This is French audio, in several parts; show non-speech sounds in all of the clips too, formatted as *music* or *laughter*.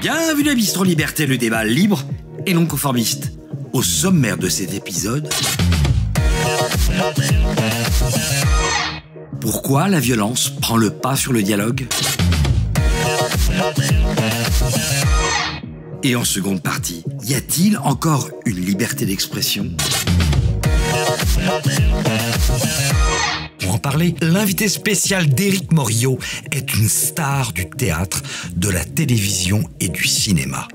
Bienvenue à Bistro Liberté, le débat libre et non conformiste. Au sommaire de cet épisode, pourquoi la violence prend le pas sur le dialogue? Et en seconde partie, y a-t-il encore une liberté d'expression? Pour en parler, l'invité spécial d'Éric Morillo est une star du théâtre, de la télévision et du cinéma.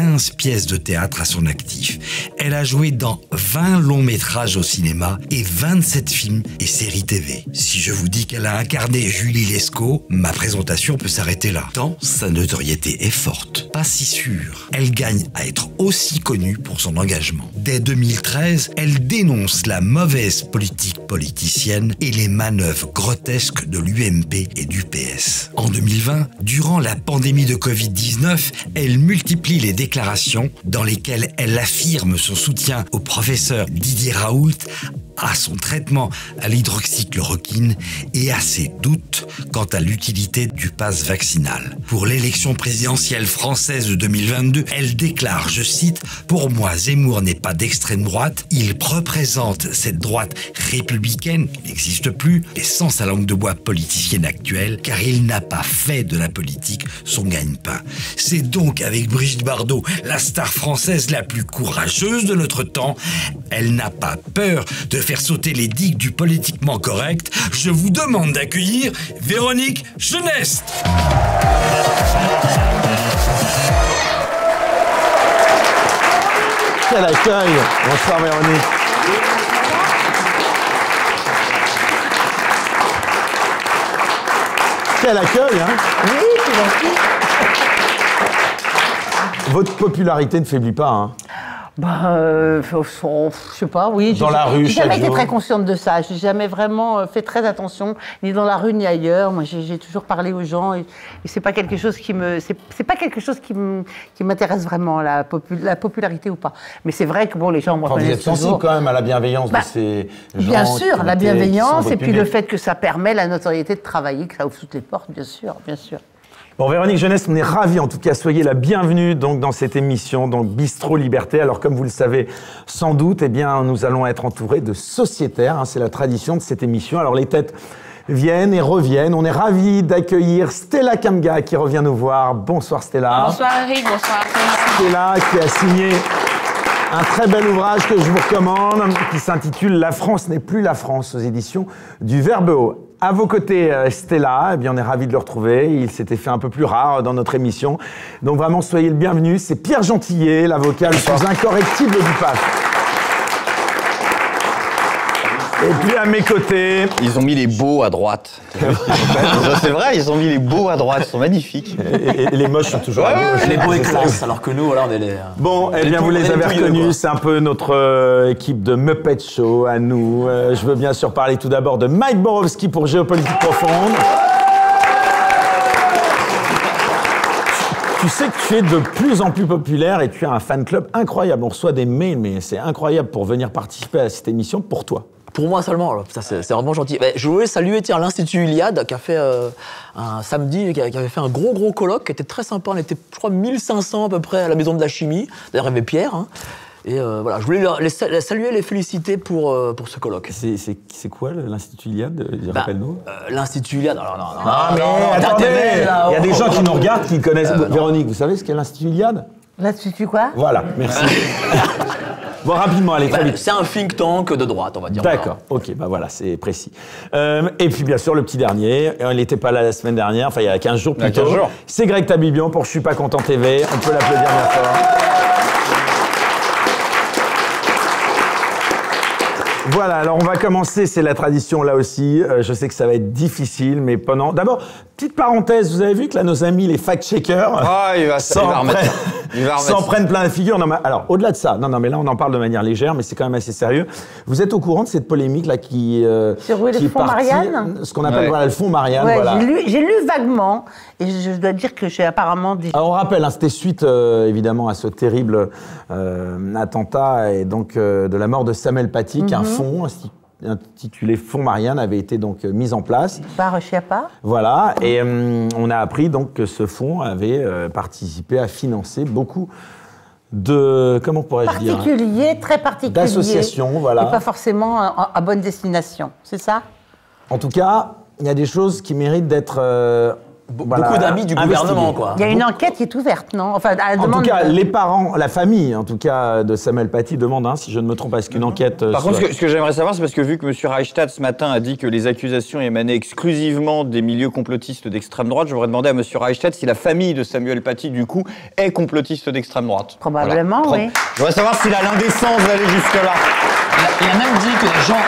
15 pièces de théâtre à son actif. Elle a joué dans 20 longs métrages au cinéma et 27 films et séries TV. Si je vous dis qu'elle a incarné Julie Lescaut, ma présentation peut s'arrêter là. Tant sa notoriété est forte. Pas si sûre. Elle gagne à être aussi connue pour son engagement. Dès 2013, elle dénonce la mauvaise politique politicienne et les manœuvres grotesques de l'UMP et du PS. En 2020, durant la pandémie de Covid-19, elle multiplie les déclarations dans lesquelles elle affirme son soutien au professeur Didier Raoult à son traitement à l'hydroxychloroquine et à ses doutes quant à l'utilité du pass vaccinal. Pour l'élection présidentielle française de 2022, elle déclare, je cite, Pour moi, Zemmour n'est pas d'extrême droite, il représente cette droite républicaine qui n'existe plus, et sans sa langue de bois politicienne actuelle, car il n'a pas fait de la politique son gagne-pain. C'est donc avec Brigitte Bardot, la star française la plus courageuse de notre temps, elle n'a pas peur de faire sauter les digues du politiquement correct, je vous demande d'accueillir Véronique Geneste. Quel accueil Bonsoir Véronique. Quel accueil, hein Oui, c'est gentil. Votre popularité ne faiblit pas, hein Bah, euh, je sais pas, oui. Dans la rue, J'ai jamais été jour. très consciente de ça. J'ai jamais vraiment euh, fait très attention, ni dans la rue ni ailleurs. Moi, j'ai toujours parlé aux gens et, et c'est pas quelque chose qui me, c'est pas quelque chose qui m'intéresse vraiment la, popu- la popularité ou pas. Mais c'est vrai que bon, les gens me Enfin, Vous êtes sensible quand même à la bienveillance Bah, de ces gens Bien sûr, la bienveillance et puis le fait que ça permet la notoriété de travailler, que ça ouvre toutes les portes, bien sûr, bien sûr. Bon, Véronique Jeunesse, on est ravis en tout cas. Soyez la bienvenue donc dans cette émission, donc Bistro Liberté. Alors, comme vous le savez sans doute, eh bien, nous allons être entourés de sociétaires. hein, c'est la tradition de cette émission. Alors, les têtes viennent et reviennent. On est ravis d'accueillir Stella Kamga qui revient nous voir. Bonsoir Stella. Bonsoir Eric, bonsoir. Stella qui a signé un très bel ouvrage que je vous recommande qui s'intitule La France n'est plus la France aux éditions du Verbe Haut. À vos côtés, euh, Stella, eh bien, on est ravis de le retrouver. Il s'était fait un peu plus rare dans notre émission. Donc vraiment, soyez le bienvenu. C'est Pierre Gentillet, l'avocat le plus incorrectible du PAF. Et puis à mes côtés, Ils ont mis les beaux à droite. *laughs* c'est vrai, ils ont mis les beaux à droite, ils sont magnifiques. et, et les moches sont toujours à gauche. Les beaux et classe, alors que nous, voilà, on est les. Bon, eh bien, vous les avez reconnus, c'est un peu notre euh, équipe de Muppet Show à nous. Euh, je veux bien sûr parler tout d'abord de Mike Borowski pour Géopolitique Profonde. Tu sais que tu es de plus en plus populaire et tu as un fan club incroyable. On reçoit des mails, mais c'est incroyable pour venir participer à cette émission pour toi. Pour moi seulement, c'est vraiment gentil. Mais je voulais saluer l'Institut Iliade qui a fait euh, un samedi, qui, a- qui avait fait un gros gros colloque qui était très sympa. On était, je crois, 1500 à peu près à la Maison de la Chimie. D'ailleurs, il y avait Pierre. hein. Et euh, voilà, je voulais les, sa- les saluer, les féliciter pour, euh, pour ce colloque. C'est quoi l'Institut Iliade Bah, Rappelle-nous. euh, L'Institut Iliade, alors non, non, Ah, non, mais non, attendez Il y a des oh, gens oh, qui nous oh. regardent qui connaissent. Euh, non. Véronique, vous savez ce qu'est l'Institut Iliade Là-dessus, tu quoi? Voilà, merci. *laughs* bon, rapidement, allez, très Bah, vite. C'est un think tank de droite, on va dire. D'accord, ok, bah voilà, c'est précis. Euh, et puis bien sûr, le petit dernier, euh, il n'était pas là la semaine dernière, enfin il y a 15 jours. 15 jours. C'est Greg Tabibian pour Je suis pas content TV, on peut l'applaudir bien fort. Voilà, alors on va commencer, c'est la tradition là aussi. Euh, je sais que ça va être difficile, mais pendant. D'abord, petite parenthèse, vous avez vu que là, nos amis, les fact-checkers, Ah, il va, s'en remettre. *laughs* prennent plein la figure. Non, mais, alors, au-delà de ça, non, non, mais là, on en parle de manière légère, mais c'est quand même assez sérieux. Vous êtes au courant de cette polémique là qui, euh, Sur oui, le qui est fonds partie- Marianne Ce qu'on appelle Ouais. voilà, le fonds Marianne. Ouais, voilà. j'ai lu, vaguement, et je, dois dire que j'ai apparemment des... Alors, on rappelle, hein, c'était suite euh, évidemment à ce terrible euh, attentat et donc euh, de la mort de Samuel Paty, Mhm. qu'un fonds intitulé Fonds Marianne avait été donc euh, mis en place. Par Chiappa Voilà, et hum, on a appris donc que ce fonds avait euh, participé à financer beaucoup de comment pourrais-je dire Particulier, très particulier. D'associations, voilà. Et pas forcément à, à bonne destination, c'est ça? En tout cas, il y a des choses qui méritent d'être euh, voilà, Beaucoup d'amis du gouvernement, quoi. Il y a une enquête qui est ouverte, non? Enfin, à la En tout demande cas, de- les parents, la famille, en tout cas, de Samuel Paty demande, hein, si je ne me trompe pas, est-ce qu'une enquête. euh, Par contre, ce que, ce que j'aimerais savoir, c'est parce que vu que M. Reichstadt ce matin a dit que les accusations émanaient exclusivement des milieux complotistes d'extrême droite, je voudrais demander à M. Reichstadt si la famille de Samuel Paty, du coup, est complotiste d'extrême droite. Probablement, Pro- oui. Je voudrais savoir s'il a l'indécence d'aller jusque-là. Il a même dit que les gens.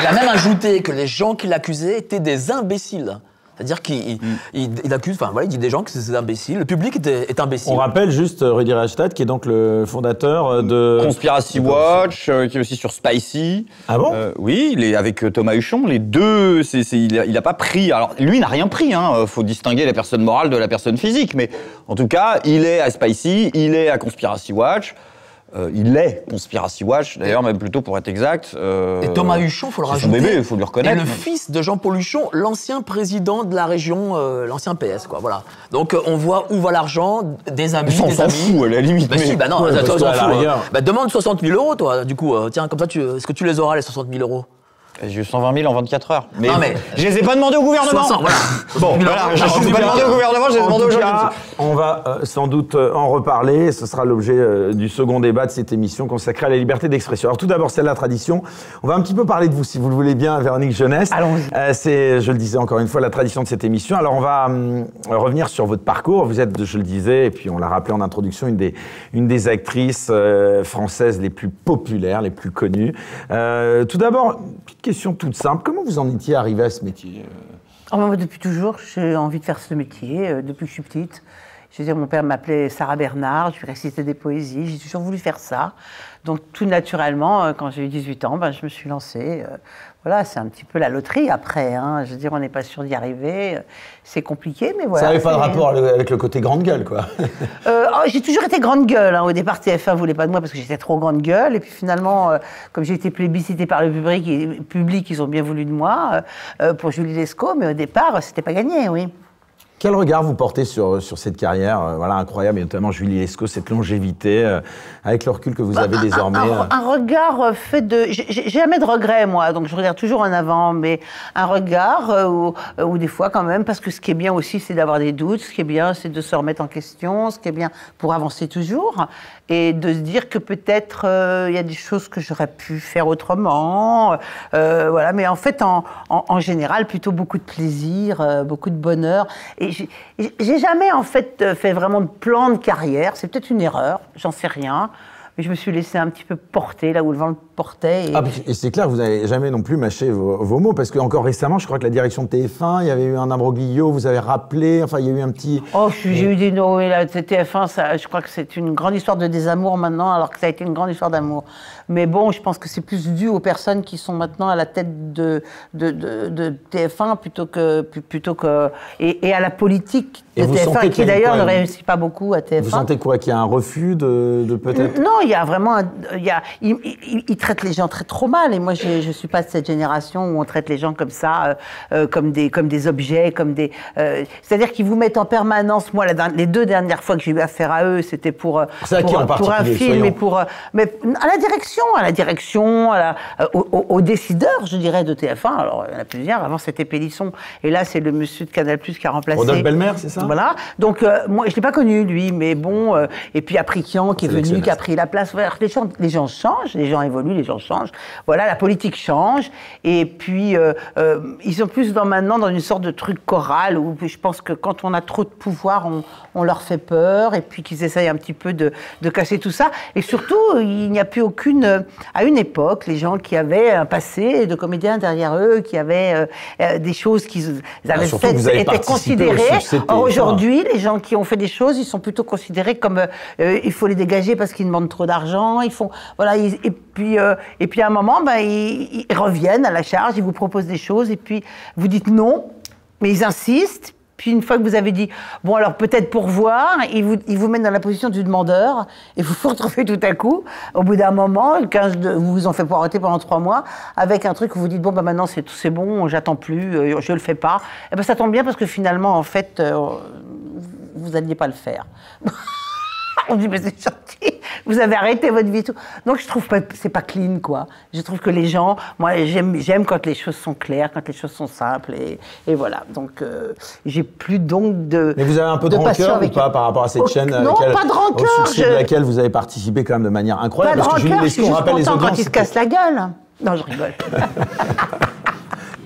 Il a même ajouté que les gens qui l'accusaient étaient des imbéciles. C'est-à-dire qu'il il- il- il accuse, enfin voilà, il dit des gens que c'est des imbéciles. Le public est, est imbécile. On rappelle juste euh, Rudy Reichstadt, qui est donc le fondateur euh, de. Conspiracy Watch, euh, qui est aussi sur Spicy. Ah bon Euh, Oui, il est avec euh, Thomas Huchon. Les deux, c'est, c'est- il, a, il a pas pris. Alors, lui, il n'a rien pris. Hein. euh, faut distinguer la personne morale de la personne physique. Mais en tout cas, il est à Spicy, il est à Conspiracy Watch. Euh, il est Conspiracy Watch, d'ailleurs, même plutôt pour être exact. euh, Et Thomas Huchon, faut le rajouter. son bébé, il faut le reconnaître. Et le fils de Jean-Paul Huchon, l'ancien président de la région, euh, l'ancien PS, quoi. Voilà. Donc on voit où va l'argent, des amis, Ça, on des s'en amis. fout, à la limite. Bah mais- si, bah non, Ouais, toi, t'en la fous. Bah demande 60 000 euros, toi. Du coup, tiens, comme ça, est-ce que tu les auras les 60 000 euros? J'ai eu 120 000 en 24 heures. Mais, Non, mais- je les ai pas demandé au gouvernement. 60, voilà. Bon, 000 *laughs* voilà, je En les ai pas cas- demandé au gouvernement, je les ai En demandé aux gens. on va euh, sans doute euh, en reparler. Ce sera l'objet euh, du second débat de cette émission consacrée à la liberté d'expression. Alors tout d'abord, c'est la tradition. On va un petit peu parler de vous, si vous le voulez bien, Véronique Jeunesse. Allons-y. C'est, je le disais encore une fois, la tradition de cette émission. Alors on va hum, revenir sur votre parcours. Vous êtes, je le disais, et puis on l'a rappelé en introduction, une des, une des actrices françaises les plus populaires, les plus connues. Tout d'abord, petite question toute simple. Comment vous en étiez arrivé à ce métier euh? Oh, moi, depuis toujours, j'ai envie de faire ce métier, euh, depuis que je suis petite. Je veux dire, mon père m'appelait Sarah Bernard, je lui récitais des poésies, j'ai toujours voulu faire ça. Donc, tout naturellement, euh, quand j'ai eu 18 ans, ben, je me suis lancée. Voilà, c'est un petit peu la loterie après. hein. Je veux dire, on n'est pas sûr d'y arriver. C'est compliqué, mais voilà. Ça n'avait pas de rapport avec le côté grande gueule, quoi. Euh, oh, j'ai toujours été grande gueule. hein. Au départ, TF1 voulait pas de moi parce que j'étais trop grande gueule. Et puis finalement, euh, comme j'ai été plébiscitée par le public, et, public, ils ont bien voulu de moi euh, pour Julie Lescaut. Mais au départ, c'était pas gagné, oui. Quel regard vous portez sur, sur cette carrière euh, voilà, incroyable, et notamment Julie Lescaut, cette longévité, euh, avec le recul que vous avez désormais Un, euh, un regard fait de. j'ai- jamais de regrets, moi, donc je regarde toujours en avant, mais un regard euh, où, où des fois, quand même, parce que ce qui est bien aussi, c'est d'avoir des doutes, ce qui est bien, c'est de se remettre en question, ce qui est bien pour avancer toujours, et de se dire que peut-être il y a des choses que j'aurais pu faire autrement, voilà, mais en fait, en, en- en général, plutôt beaucoup de plaisir, beaucoup de bonheur. Et j'ai- jamais, en fait, euh, fait vraiment de plan de carrière, c'est peut-être une erreur, j'en sais rien. Mais je me suis laissé un petit peu porter là où le vent portait. Et... Ah, et c'est clair, vous n'avez jamais non plus mâché vos, vos mots, parce que encore récemment, je crois que la direction de TF1, il y avait eu un imbroglio, vous avez rappelé, enfin, il y a eu un petit... Oh, j'ai eu des no, là, TF1, ça, je crois que c'est une grande histoire de désamour maintenant, alors que ça a été une grande histoire d'amour. Mais bon, je pense que c'est plus dû aux personnes qui sont maintenant à la tête de, de, de- de TF1 plutôt que, plutôt que et, et à la politique de Et vous sentez TF1, qu'il y qui d'ailleurs ne réussit pas beaucoup à TF1. Vous sentez quoi Qu'il y a un refus de, de peut-être... Non, il y a vraiment. un- il, y a, il, il- il traite les gens très trop mal. Et moi, je ne suis pas de cette génération où on traite les gens comme ça, euh, euh, comme, des, comme des objets, comme des. euh, C'est-à-dire qu'ils vous mettent en permanence. Moi, la les deux dernières fois que j'ai eu affaire à eux, c'était pour, pour, pour un film soyons- et pour. Mais à la direction, à la direction, à la- aux, aux- aux décideurs, je dirais, de TF1. Alors, il y en a plusieurs. Avant, c'était Pélisson. Et là, c'est le monsieur de Canal qui a remplacé. Rodolphe Belmer, c'est ça? Voilà. Donc, euh, moi, je ne l'ai pas connu, lui, mais bon. et puis, Aprikian, qui est venu, Sélectionneur. qui a pris la place. Les gens, les gens changent, les gens évoluent, les gens changent. Voilà, la politique change. Et puis, euh, euh, ils sont plus dans, maintenant dans une sorte de truc choral où je pense que quand on a trop de pouvoir, on, on leur fait peur et puis qu'ils essayent un petit peu de, de casser tout ça. Et surtout, il n'y a plus aucune. euh, À une époque, les gens qui avaient un passé de comédiens derrière eux, qui avaient euh, des choses qu'ils avaient Ah, surtout faites, étaient considérées. succès de Or, TF1. Aujourd'hui, les gens qui ont fait des choses, ils sont plutôt considérés comme il faut les dégager parce qu'ils demandent trop d'argent. Ils font voilà. ils- et puis euh, et puis à un moment, ben, ils, reviennent à la charge, ils vous proposent des choses et puis vous dites non, mais ils insistent. Puis une fois que vous avez dit bon alors peut-être pour voir, ils vous, ils vous mettent dans la position du demandeur et vous *laughs* vous retrouvez tout à coup au bout d'un moment, 15 de, vous vous en fait pour arrêter pendant trois mois avec un truc où vous dites bon bah maintenant c'est c'est bon, j'attends plus, euh, je le fais pas. Et ben ça tombe bien parce que finalement en fait euh, vous n'alliez pas le faire. *laughs* On dit, mais c'est gentil, vous avez arrêté votre vie. Tout. Donc, je trouve pas, c'est pas clean, quoi. Je trouve que les gens, moi, j'aime, j'aime quand les choses sont claires, quand les choses sont simples, et, et voilà. Donc, euh, j'ai plus donc de. Mais vous avez un peu de, rancœur ou pas eux. par rapport à cette chaîne à Non, laquelle- pas de rancœur. Au succès je- de laquelle vous avez participé quand même de manière Pas incroyable. de parce que rancœur, je suis juste rappelle les audiences. quand ils se cassent la gueule. Non, je rigole. *laughs*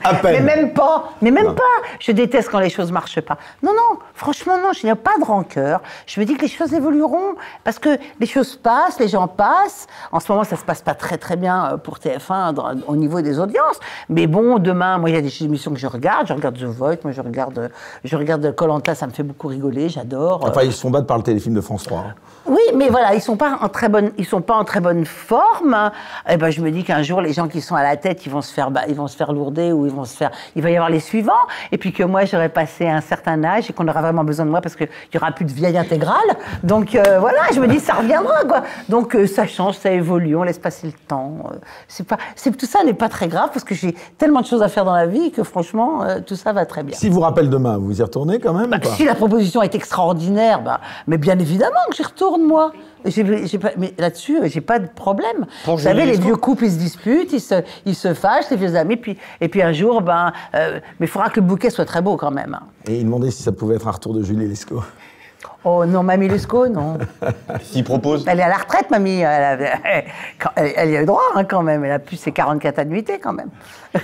À Mais même pas, mais même Non. pas. Je déteste quand les choses marchent pas. Non, non, franchement, non, je n'ai pas de rancœur. Je me dis que les choses évolueront parce que les choses passent, les gens passent. En ce moment, ça se passe pas très très bien euh, pour TF1 dans- au niveau des audiences. Mais bon, demain, moi, il y a des émissions que je regarde. Je regarde The Voice, moi, je regarde, je regarde Colanta, ça me fait beaucoup rigoler, j'adore. Enfin, ils se font battre par le téléfilm de France 3. hein. Oui, mais voilà, ils sont pas en très bonne, ils sont pas en très bonne forme. Et ben, je me dis qu'un jour, les gens qui sont à la tête, ils vont se faire, ils vont se faire lourder ou ils vont se faire, il va y avoir les suivants. Et puis que moi, j'aurai passé un certain âge et qu'on aura vraiment besoin de moi parce qu'il y aura plus de vieille intégrale. Donc euh, voilà, je me dis ça reviendra quoi. Donc euh, ça change, ça évolue, on laisse passer le temps. Euh, c'est pas, c'est tout ça n'est pas très grave parce que j'ai tellement de choses à faire dans la vie que franchement, euh, tout ça va très bien. Si vous rappelle demain, vous y retournez quand même ou pas? Si la proposition est extraordinaire, bah, mais bien évidemment que j'y retourne, moi. Pas- mais là-dessus, euh, j'ai pas de problème. Pour Vous savez, les vieux couples, ils se disputent, ils se, ils se fâchent, les vieux amis, puis, et puis un jour, ben, euh, mais il faudra que le bouquet soit très beau quand même. Et il demandait si ça pouvait être un retour de Julie Lescaut. Oh non, Mamie Lescaut, non. *laughs* S'il propose. Elle est à la retraite, Mamie. Elle, *laughs* y a eu droit hein, quand même. Elle a plus ses 44 annuités quand même. *laughs*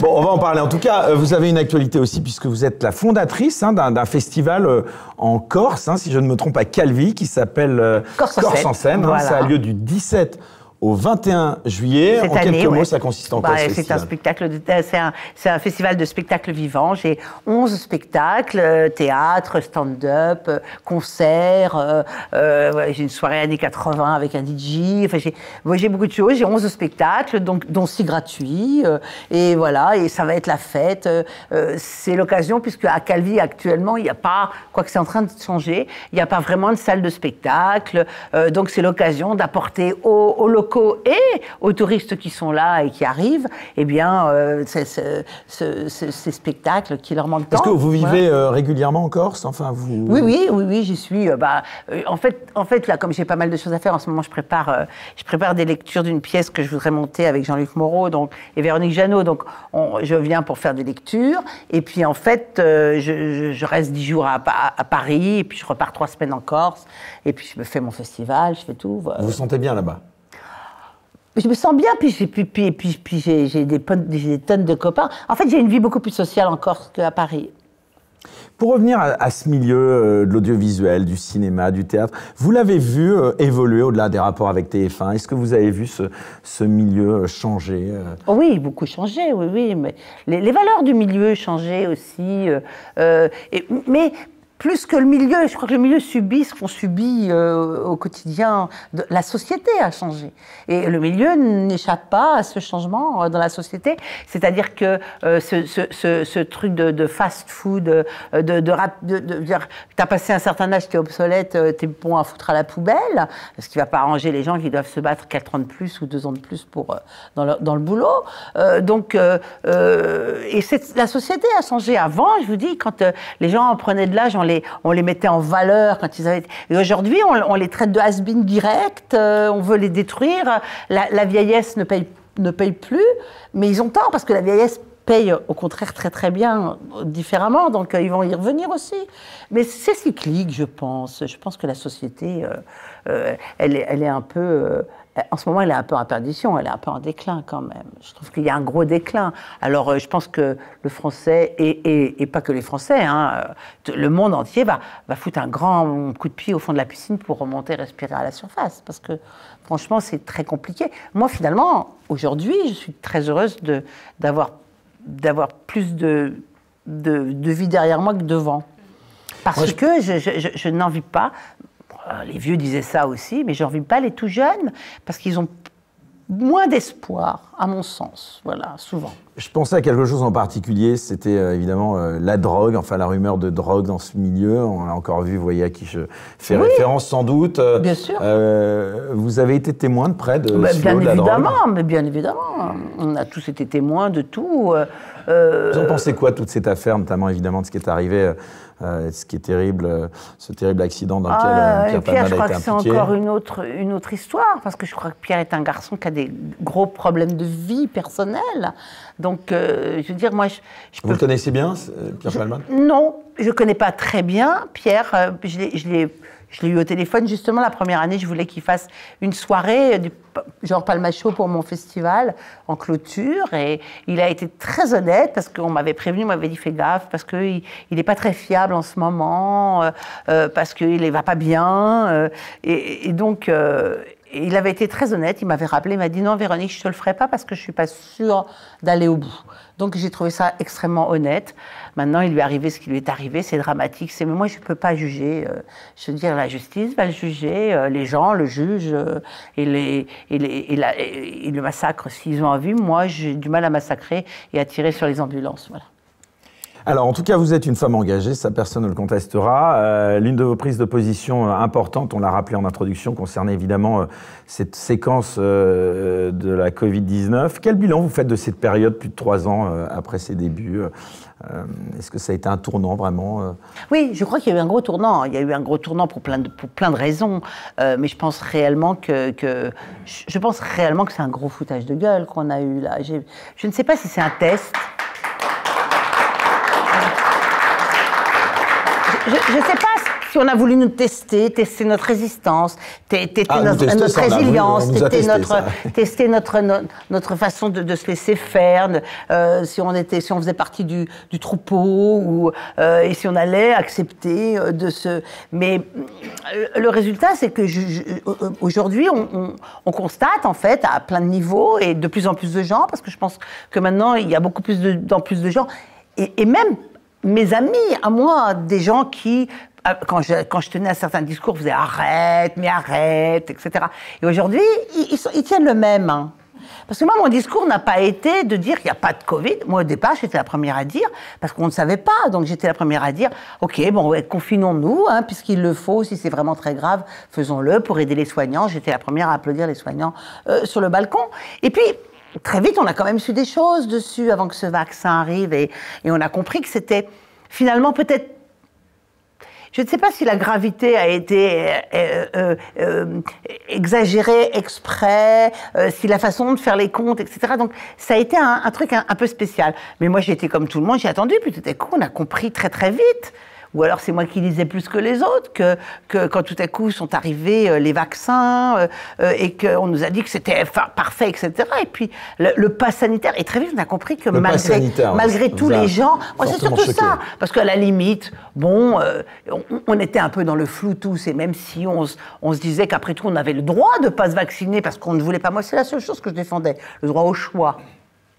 Bon, on va en parler. En tout cas, euh, vous avez une actualité aussi, puisque vous êtes la fondatrice hein, d'un festival euh, en Corse, hein, si je ne me trompe, à Calvi, qui s'appelle euh, Corse en scène. Voilà. Ça a lieu du 17 au 21 juillet. Cette en année, quelques ouais. mots, ça consiste en Bah, quoi ce C'est un festival spectacle, de- c'est un, festival de spectacles vivants. J'ai 11 spectacles, euh, théâtre, stand-up, euh, concerts. euh, euh, j'ai une soirée années 80 avec un DJ. Enfin, j'ai, ouais, beaucoup de choses. J'ai 11 spectacles, donc dont 6 gratuits. euh, et voilà, et ça va être la fête. c'est l'occasion puisque à Calvi actuellement, il n'y a pas, quoique c'est en train de changer, il n'y a pas vraiment de salle de spectacle. donc c'est l'occasion d'apporter aux, aux locaux et aux touristes qui sont là et qui arrivent, eh bien, euh, ces spectacles qui leur manquent Parce tant. que vous vivez euh, régulièrement en Corse? Enfin, vous... Oui, oui, oui, oui, j'y suis. euh, bah, en fait, en fait, là, comme j'ai pas mal de choses à faire en ce moment, je prépare, je prépare des lectures d'une pièce que je voudrais monter avec Jean-Luc Moreau, donc et Véronique Jeannot. Donc, on- je viens pour faire des lectures, et puis en fait, je, je- je reste dix jours à, à Paris, et puis je repars trois semaines en Corse, et puis je me fais mon festival, je fais tout. Vous vous sentez bien là-bas? Je me sens bien, puis, j'ai- puis, puis, puis, puis j'ai j'ai des, tonnes de copains. En fait, j'ai une vie beaucoup plus sociale en Corse qu'à Paris. Pour revenir à, à ce milieu euh, de l'audiovisuel, du cinéma, du théâtre, vous l'avez vu euh, évoluer au-delà des rapports avec TF1 Est-ce que vous avez vu ce, ce milieu euh, changer euh? Oui, beaucoup changé, oui, oui, mais les, les valeurs du milieu changeaient aussi. et- mais plus que le milieu, je crois que le milieu subit ce qu'on subit euh, au quotidien. La société a changé. Et le milieu n'échappe pas à ce changement euh, dans la société. C'est-à-dire que euh, ce, truc de, fast-food, de, de, de, de dire, t'as passé un certain âge, t'es obsolète, t'es bon à foutre à la poubelle, ce qui va pas arranger les gens qui doivent se battre 4 ans de plus ou 2 ans de plus pour, dans, le, boulot. Donc, et la société a changé. Avant, je vous dis, quand les gens prenaient de l'âge, on on les mettait en valeur quand ils avaient. Et aujourd'hui, on, les traite de has-been direct, euh, on veut les détruire. La, vieillesse ne paye, ne paye plus, mais ils ont tort parce que la vieillesse payent au contraire très très bien différemment, donc euh, ils vont y revenir aussi. Mais c'est cyclique, je pense. Je pense que la société, euh, elle, est, elle est un peu... euh, en ce moment, elle est un peu en perdition, elle est un peu en déclin quand même. Je trouve qu'il y a un gros déclin. Alors, euh, je pense que le français, et, et- et pas que les Français, hein, euh, le monde entier va, va foutre un grand coup de pied au fond de la piscine pour remonter, respirer à la surface. Parce que, franchement, c'est très compliqué. Moi, finalement, aujourd'hui, je suis très heureuse d'avoir plus de, de, de vie derrière moi que devant. Parce que je, je- je- je n'envie pas, les vieux disaient ça aussi, mais je n'envie pas les tout jeunes, parce qu'ils ont moins d'espoir, à mon sens, voilà, souvent. Je pensais à quelque chose en particulier, c'était euh, évidemment euh, la drogue, enfin la rumeur de drogue dans ce milieu. On l'a encore vu, vous voyez à qui je fais Oui. référence sans doute. Euh, Bien sûr. euh, vous avez été témoin de près de Bah, ce bien flot de la drogue. évidemment, mais bien évidemment. On a tous été témoins de tout. euh, euh, Vous en pensez quoi toute cette affaire, notamment évidemment de ce qui est arrivé, euh, ce qui est terrible, euh, ce terrible accident dans lequel Ah, euh, et Pierre Pierre, je crois a que c'est encore une autre, une autre histoire, parce que je crois que Pierre est un garçon qui a des gros problèmes de vie personnelle. Donc, euh, je veux dire, moi, je, je Vous peux le connaissez bien, Pierre Palmade? Non, je ne connais pas très bien Pierre. Je l'ai- je l'ai eu au téléphone justement la première année. Je voulais qu'il fasse une soirée, euh, du, genre Palmacho pour mon festival en clôture. Et il a été très honnête parce qu'on m'avait prévenu, on m'avait dit fais gaffe parce qu'il n'est pas très fiable en ce moment, euh, euh, parce qu'il ne va pas bien. et, donc. il avait été très honnête, il m'avait rappelé, il m'a dit non Véronique, je te le ferai pas parce que je suis pas sûre d'aller au bout. Donc j'ai trouvé ça extrêmement honnête. Maintenant, il lui est arrivé ce qui lui est arrivé, c'est dramatique. C'est mais moi je peux pas juger. euh, je veux dire la justice va le juger, euh, les gens le jugent euh, et les et, les, et, le massacre s'ils ont envie. Moi j'ai du mal à massacrer et à tirer sur les ambulances. Voilà. Alors, en tout cas, vous êtes une femme engagée, ça personne ne le contestera. L'une de vos prises de position importantes, on l'a rappelé en introduction, concernait évidemment cette séquence de la Covid-19. Quel bilan vous faites de cette période, plus de trois ans après ses débuts Euh, Est-ce que ça a été un tournant vraiment euh Oui, je crois qu'il y a eu un gros tournant. Il y a eu un gros tournant pour plein de, pour plein de raisons. Euh, mais je pense réellement que, que- je pense réellement que c'est un gros foutage de gueule qu'on a eu là. Je ne sais pas si c'est un test. Je ne sais pas on a voulu nous tester, tester notre résistance, te- tester Ah, notre, ça, voulu, résilience, tester, notre, *laughs* tester notre, no- notre façon de, de se laisser faire, euh, si, on était, si on faisait partie du, du troupeau, ou, euh, et si on allait accepter euh, de se... Mais le résultat, c'est que aujourd'hui, on, on- on constate, en fait, à plein de niveaux, et de plus en plus de gens, parce que je pense que maintenant, il y a beaucoup plus de, dans plus de gens, et, et même mes amis, à moi, des gens qui, quand je, quand je tenais un certain discours, faisaient arrête, mais arrête, etc. Et aujourd'hui, ils, tiennent le même. hein. Parce que moi, mon discours n'a pas été de dire qu'il n'y a pas de Covid. Moi, au départ, j'étais la première à dire, parce qu'on ne savait pas. Donc, j'étais la première à dire, OK, bon, confinons-nous, hein, puisqu'il le faut, si c'est vraiment très grave, faisons-le pour aider les soignants. J'étais la première à applaudir les soignants euh, sur le balcon. Et puis, très vite, on a quand même su des choses dessus avant que ce vaccin arrive, et, et on a compris que c'était finalement peut-être je ne sais pas si la gravité a été euh, euh, euh, exagérée exprès, euh, si la façon de faire les comptes, etc. Donc ça a été un, truc un, un peu spécial. Mais moi j'ai été comme tout le monde, j'ai attendu, puis tout à coup on a compris très très vite. Ou alors c'est moi qui lisais plus que les autres, que, que quand tout à coup sont arrivés euh, les vaccins euh, euh, et qu'on nous a dit que c'était fa- parfait, etc. Et puis le, le pass sanitaire, et très vite on a compris que Le malgré, malgré tous les gens, moi c'est surtout choqué. ça, parce qu'à la limite, bon, euh, on, on était un peu dans le flou tous, et même si on, on se disait qu'après tout, on avait le droit de ne pas se vacciner parce qu'on ne voulait pas. Moi, c'est la seule chose que je défendais, le droit au choix.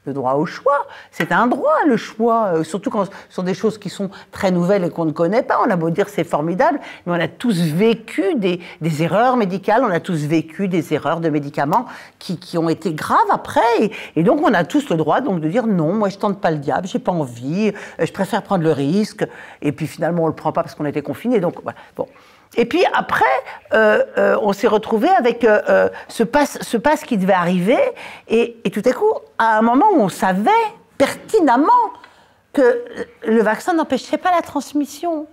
Le droit au choix, c'est un droit, le choix, euh, surtout quand ce sont des choses qui sont très nouvelles et qu'on ne connaît pas. On a beau dire c'est formidable, mais on a tous vécu des, des erreurs médicales, on a tous vécu des erreurs de médicaments qui, qui ont été graves après. Et, donc, on a tous le droit donc, de dire non, moi je tente pas le diable, j'ai pas envie, euh, je préfère prendre le risque. Et puis finalement, on le prend pas parce qu'on était confiné. Donc. Bon. Et puis après, euh, euh, on s'est retrouvé avec euh, euh, ce pass, ce qui devait arriver, et, et tout à coup, à un moment où on savait pertinemment que le vaccin n'empêcherait pas la transmission.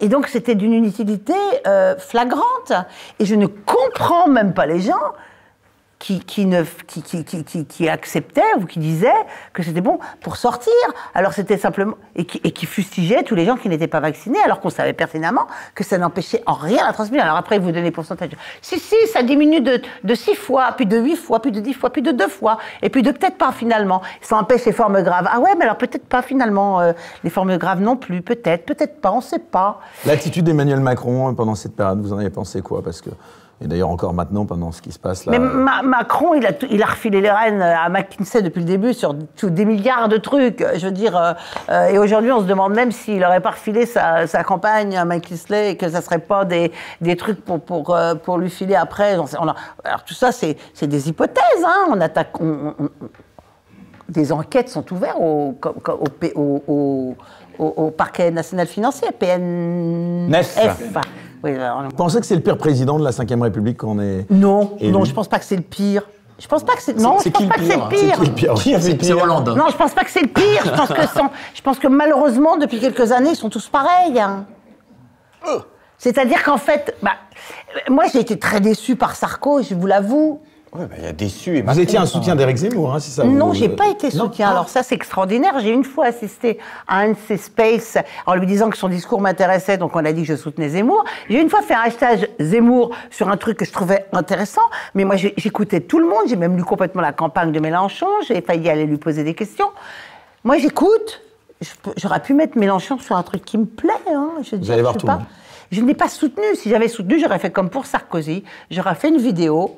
Et donc c'était d'une inutilité euh, flagrante. Et je ne comprends même pas les gens qui, qui, ne, qui, qui, qui, acceptait ou qui disait que c'était bon pour sortir. Alors c'était simplement. Et qui, et qui fustigeait tous les gens qui n'étaient pas vaccinés, alors qu'on savait pertinemment que ça n'empêchait en rien la transmission. Alors après, vous donnez les pourcentages. Si, si, ça diminue de, de 6 fois, puis de 8 fois, puis de 10 fois, puis de 2 fois, et puis de peut-être pas finalement. Ça empêche les formes graves. Ah ouais, mais alors peut-être pas finalement euh, les formes graves non plus. Peut-être, peut-être pas, on sait pas. L'attitude d'Emmanuel Macron pendant cette période, vous en avez pensé quoi? Parce que, et d'ailleurs encore maintenant, pendant ce qui se passe là. Mais Ma- Macron, il a, tout- il a refilé les rênes à McKinsey depuis le début sur tout- des milliards de trucs. Je veux dire, euh, euh, et aujourd'hui, on se demande même s'il n'aurait pas refilé sa, sa campagne à McKinsey et que ça serait pas des, des trucs pour, pour, euh, pour lui filer après. On sait- on a- alors tout ça, c'est des hypothèses. Hein. On attaque. on- des enquêtes sont ouvertes au- au- au parquet national financier, PNF. Oui, alors, Vous pensez que c'est le pire président de la Ve République qu'on ait non, élu non, je pense pas que c'est le pire. Je pense pas que c'est. Non, je c'est pense qui pas le que c'est le pire pire. Qui est le pire Qui a fait le C'est pire Hollande. Non, je pense pas que c'est le pire. Je pense que, son- je pense que malheureusement, depuis quelques années, ils sont tous pareils. hein. C'est-à-dire qu'en fait, bah, euh, moi j'ai été très déçue par Sarko, je vous l'avoue. Ouais, bah, il y a déçu et Vous étiez un enfin. soutien d'Éric Zemmour, hein, si ça Non, vous- j'ai pas été soutien. Alors ça, c'est extraordinaire. J'ai une fois assisté à un de ses spaces en lui disant que son discours m'intéressait, donc on a dit que je soutenais Zemmour. J'ai une fois fait un hashtag Zemmour sur un truc que je trouvais intéressant, mais moi j'écoutais tout le monde. J'ai même lu complètement la campagne de Mélenchon. J'ai failli aller lui poser des questions. Moi, j'écoute. J'aurais pu mettre Mélenchon sur un truc qui me plaît. Hein. Je dire, allez voir tout pas. Je n'ai pas soutenu. Si j'avais soutenu, j'aurais fait comme pour Sarkozy. J'aurais fait une vidéo.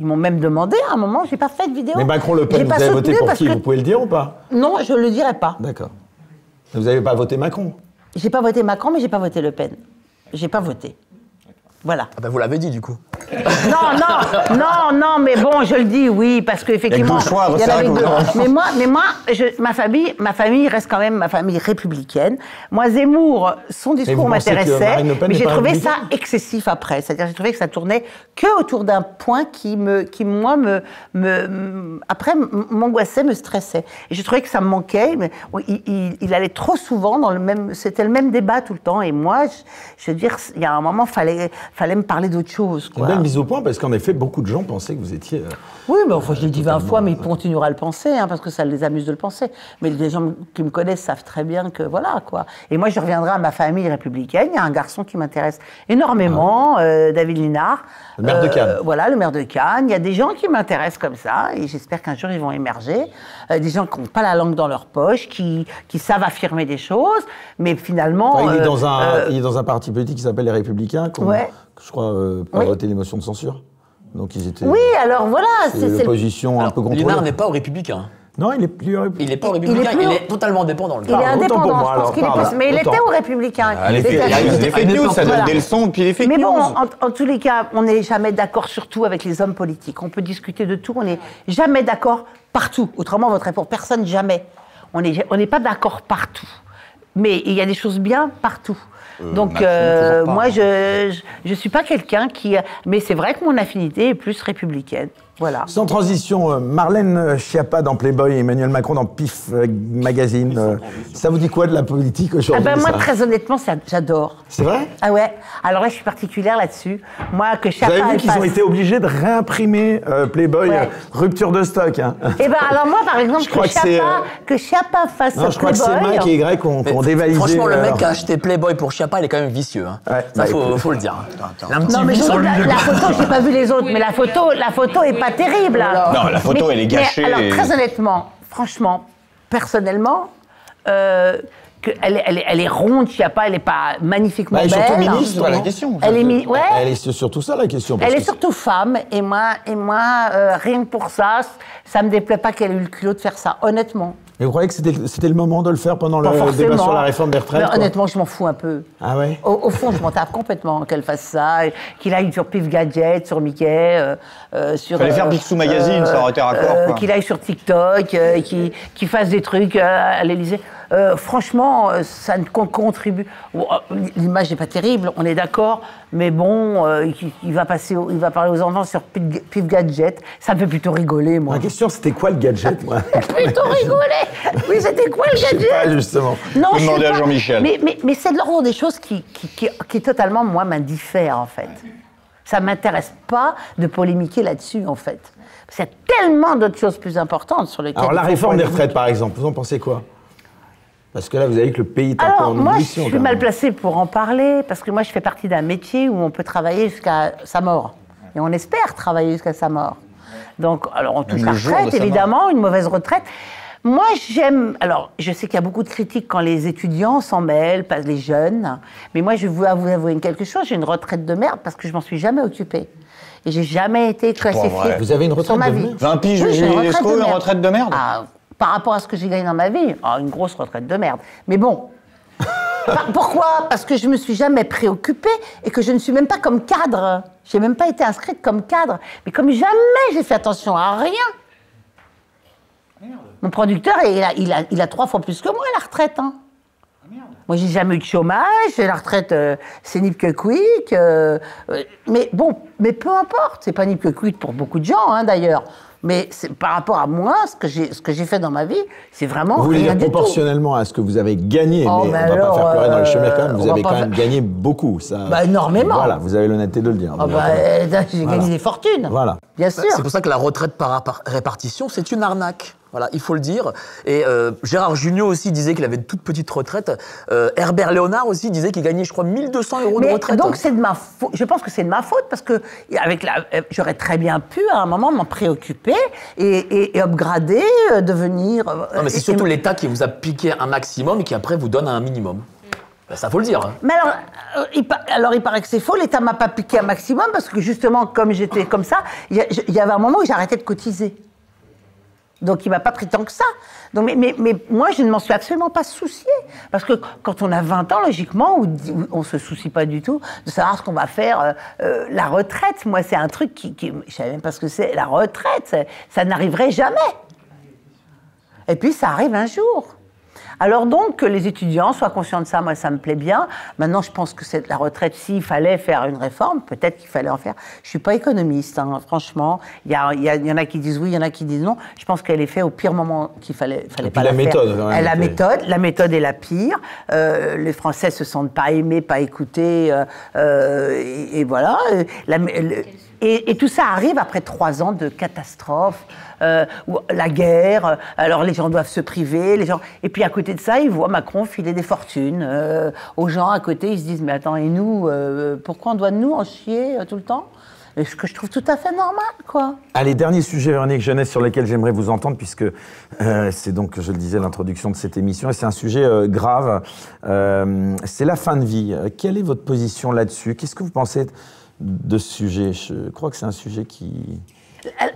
Ils m'ont même demandé à un moment, j'ai pas fait de vidéo. Mais Macron-Le Pen, J'ai vous avez voté pour qui que- Vous pouvez le dire ou pas Non, je le dirai pas. D'accord. Vous n'avez pas voté Macron J'ai pas voté Macron, mais j'ai pas voté Le Pen. J'ai pas voté. Voilà. Ah bah, vous l'avez dit du coup. Non, non, non, non, mais bon, je le dis, oui, parce qu'effectivement. Il y a deux choix, il. Mais moi, mais moi je- ma, famille, ma famille reste quand même ma famille républicaine. Moi, Zemmour, son discours m'intéressait, mais j'ai trouvé ça excessif après. C'est-à-dire, j'ai trouvé que ça tournait que autour d'un point qui, me, qui moi, me, me, après, m'angoissait, me stressait. Et j'ai trouvé que ça me manquait. Mais, il, il- il allait trop souvent dans le même. C'était le même débat tout le temps. Et moi, je, je veux dire, il y a un moment, fallait, fallait me parler d'autre chose. Quoi. Mise au point, parce qu'en effet, beaucoup de gens pensaient que vous étiez. euh, Oui, mais enfin, je l'ai dit 20 fois, mais ils continueront à le penser, hein, parce que ça les amuse de le penser. Mais les gens qui me connaissent savent très bien que voilà, quoi. Et moi, je reviendrai à ma famille républicaine. Il y a un garçon qui m'intéresse énormément, euh, David Linard. Ah. Le maire de Cannes. Voilà, le maire de Cannes. Il y a des gens qui m'intéressent comme ça, et j'espère qu'un jour, ils vont émerger. Euh, des gens qui n'ont pas la langue dans leur poche, qui, qui savent affirmer des choses, mais finalement... Enfin, il, est euh, dans un, euh, il est dans un parti politique qui s'appelle Les Républicains, Ouais. Je crois, euh, pas Oui. l'émotion de censure. Donc ils étaient. oui, alors voilà, c'est c'est... le- l'opposition un peu contrôlée. Lénard n'est pas au républicain. Non, il est plus. Il n'est pas au Il est plus il est totalement indépendant. le Il est pour indépendant, moi, je pense alors, qu'il est plus- Mais il était aux Républicains. Ah, les fake- news, ça donne des leçons, puis les fake Mais news. bon, en, en tous les cas, on n'est jamais d'accord sur tout avec les hommes politiques. On peut discuter de tout, on n'est jamais d'accord partout. Autrement, voterait pour personne jamais. On n'est on n'est pas d'accord partout. Mais il y a des choses bien partout. Donc, euh, toujours pas. moi, je ne suis pas quelqu'un qui... Mais c'est vrai que mon affinité est plus républicaine. Voilà. Sans transition, euh, Marlène Schiappa dans Playboy et Emmanuel Macron dans PIF euh, Magazine. euh, ça vous dit quoi de la politique Ah aujourd'hui ben, moi, très honnêtement, j'adore. C'est vrai? Ah ouais Alors là, je suis particulière là-dessus. Moi, que Vous Chapa... avez vu qu'ils ont fasse- été obligés de réimprimer euh, Playboy, Ouais. euh, rupture de stock. hein. Eh ben alors moi par exemple *laughs* Je crois que que c'est, Chiappa, euh, que Chiappa fasse Non, je crois que c'est Playboy, Mike et Y qui ont, ont dévalisé. Franchement, le mec qui a acheté Playboy pour Chiappa, il est quand même vicieux. Hein. Ouais, Ça, bah, faut, faut le dire. Il a un petit Non mais la, la photo, j'ai pas vu les autres, mais la photo, la photo est pas terrible. Non, la photo, Mais- elle est gâchée Mais alors et- très honnêtement, franchement, personnellement, euh, que elle, est- elle, est- elle est ronde, Chiappa, elle est pas magnifiquement Bah, et belle. surtout ministre, C'est pas la question. Elle est mi- ouais. Elle est surtout ça la question. parce Elle est surtout femme, et moi, et moi euh, rien que pour ça, ça me déplaît pas qu'elle ait eu le culot de faire ça, honnêtement. Mais vous croyez que c'était le moment de le faire pendant Pas le forcément. débat sur la réforme des retraites Mais honnêtement, je m'en fous un peu. Ah ouais Au, au fond, je m'en tape complètement qu'elle fasse ça, qu'il aille sur Pif Gadget, sur Mickey, euh, euh, sur. Fallait faire Picsou Magazine, ça aurait été raccord, quoi. Qu'il aille sur TikTok, euh, qu'il fasse des trucs euh, à l'Élysée. Euh, franchement, euh, ça ne con- contribue. Euh, L'image n'est pas terrible, on est d'accord, mais bon, euh, il, va passer, au- il va parler aux enfants sur Pif, Gadget. Ça me fait plutôt rigoler, moi. Ma question c'était quoi le gadget moi *laughs* plutôt *laughs* rigoler. Oui, c'était quoi le Je sais gadget pas justement. non, je sais demander à. Jean-Michel. Mais, mais, mais c'est de l'ordre des choses qui, qui, qui, qui est totalement, moi, m'indiffère, en fait. Ça m'intéresse pas de polémiquer là-dessus, en fait. A tellement d'autres choses plus importantes sur lesquelles. Alors la réforme des retraites, par exemple, vous en pensez quoi? Parce que là, vous avez dit que le pays est un peu Alors, en moi, je ébullition. suis quand mal même. placée pour en parler, parce que moi, je fais partie d'un métier où on peut travailler jusqu'à sa mort. Et on espère travailler jusqu'à sa mort. Donc, alors, on touche la retraite, évidemment, une mauvaise retraite. Moi, j'aime. Alors, je sais qu'il y a beaucoup de critiques quand les étudiants s'en mêlent, pas les jeunes. Mais moi, je veux vous avouer quelque chose j'ai une retraite de merde parce que je m'en suis jamais occupée. Et j'ai jamais été classifiée. Vous avez une retraite de merde 20 piges, Oui, j'ai une une merde. retraite de merde? Ah, Par rapport à ce que j'ai gagné dans ma vie, ah, une grosse retraite de merde. Mais bon. *laughs* Pourquoi? Parce que je me suis jamais préoccupée et que je ne suis même pas comme cadre. J'ai même pas été inscrite comme cadre. Mais comme jamais j'ai fait attention à rien. Mon producteur, il a, il, a, il a trois fois plus que moi la retraite. Hein. Moi, j'ai jamais eu de chômage, la retraite, euh, c'est nip que quick. euh, euh, mais bon, mais peu importe, c'est pas nip que quick pour beaucoup de gens, hein, d'ailleurs. Mais par rapport à moi, ce que j'ai, ce que j'ai fait dans ma vie, c'est vraiment Vous voulez rien dire du tout. proportionnellement à ce que vous avez gagné, Oh, mais mais on va alors, pas faire pleurer dans les chemins quand même. euh, Vous va avez quand même faire- gagné beaucoup, ça. Bah, énormément. Voilà, vous avez l'honnêteté de le dire. Bah, euh, euh, j'ai gagné des fortunes. Voilà. Bien sûr. C'est pour ça que la retraite par répartition, c'est une arnaque. Voilà, il faut le dire. Et euh, Gérard Jugnot aussi disait qu'il avait une toute petite retraite. Euh, Herbert Léonard aussi disait qu'il gagnait, je crois, 1200 euros de Mais retraite. donc c'est de ma faute. Je pense que c'est de ma faute parce que avec la, euh, j'aurais très bien pu à un moment m'en préoccuper et, et, et upgrader, euh, devenir. non, mais c'est surtout l'État qui vous a piqué un maximum et qui après vous donne un minimum. Ben, ça faut le dire. hein. Mais alors, euh, il, alors, il paraît que c'est faux. L'État m'a pas piqué un maximum parce que justement, comme j'étais comme ça, y, il y avait un moment où j'arrêtais de cotiser. Donc, il m'a pas pris tant que ça. Donc, mais, mais, mais moi, je ne m'en suis absolument pas souciée. Parce que quand on a 20 ans, logiquement, on on se soucie pas du tout de savoir ce qu'on va faire. euh, euh, la retraite, moi, c'est un truc qui, qui. Je savais même pas ce que c'est. La retraite, ça n'arriverait jamais. Et puis, ça arrive un jour. Alors donc, que les étudiants soient conscients de ça, moi, ça me plaît bien. Maintenant, je pense que c'est la retraite, s'il fallait faire une réforme, peut-être qu'il fallait en faire. Je suis pas économiste, hein, franchement. Il y, a- il y a- y en a qui disent oui, il y en a qui disent non. Je pense qu'elle est faite au pire moment qu'il fallait, fallait Et pas la faire. méthode, même, Et la méthode, la méthode est la pire. Euh, les Français se sentent pas aimés, pas écoutés, euh, euh, et, et voilà. La- le- et, et tout ça arrive après trois ans de catastrophe, euh, la guerre. euh, Alors les gens doivent se priver, les gens. Et puis à côté de ça, ils voient Macron filer des fortunes euh, aux gens à côté. Ils se disent mais attends et nous, euh, pourquoi on doit nous en chier tout le temps? Ce que je trouve tout à fait normal, quoi. Allez, dernier sujet, Véronique Jeunesse, sur lequel j'aimerais vous entendre, puisque c'est donc, je le disais, l'introduction de cette émission, et c'est un sujet grave. C'est la fin de vie. Quelle est votre position là-dessus? Qu'est-ce que vous pensez de ce sujet? Je crois que c'est un sujet qui...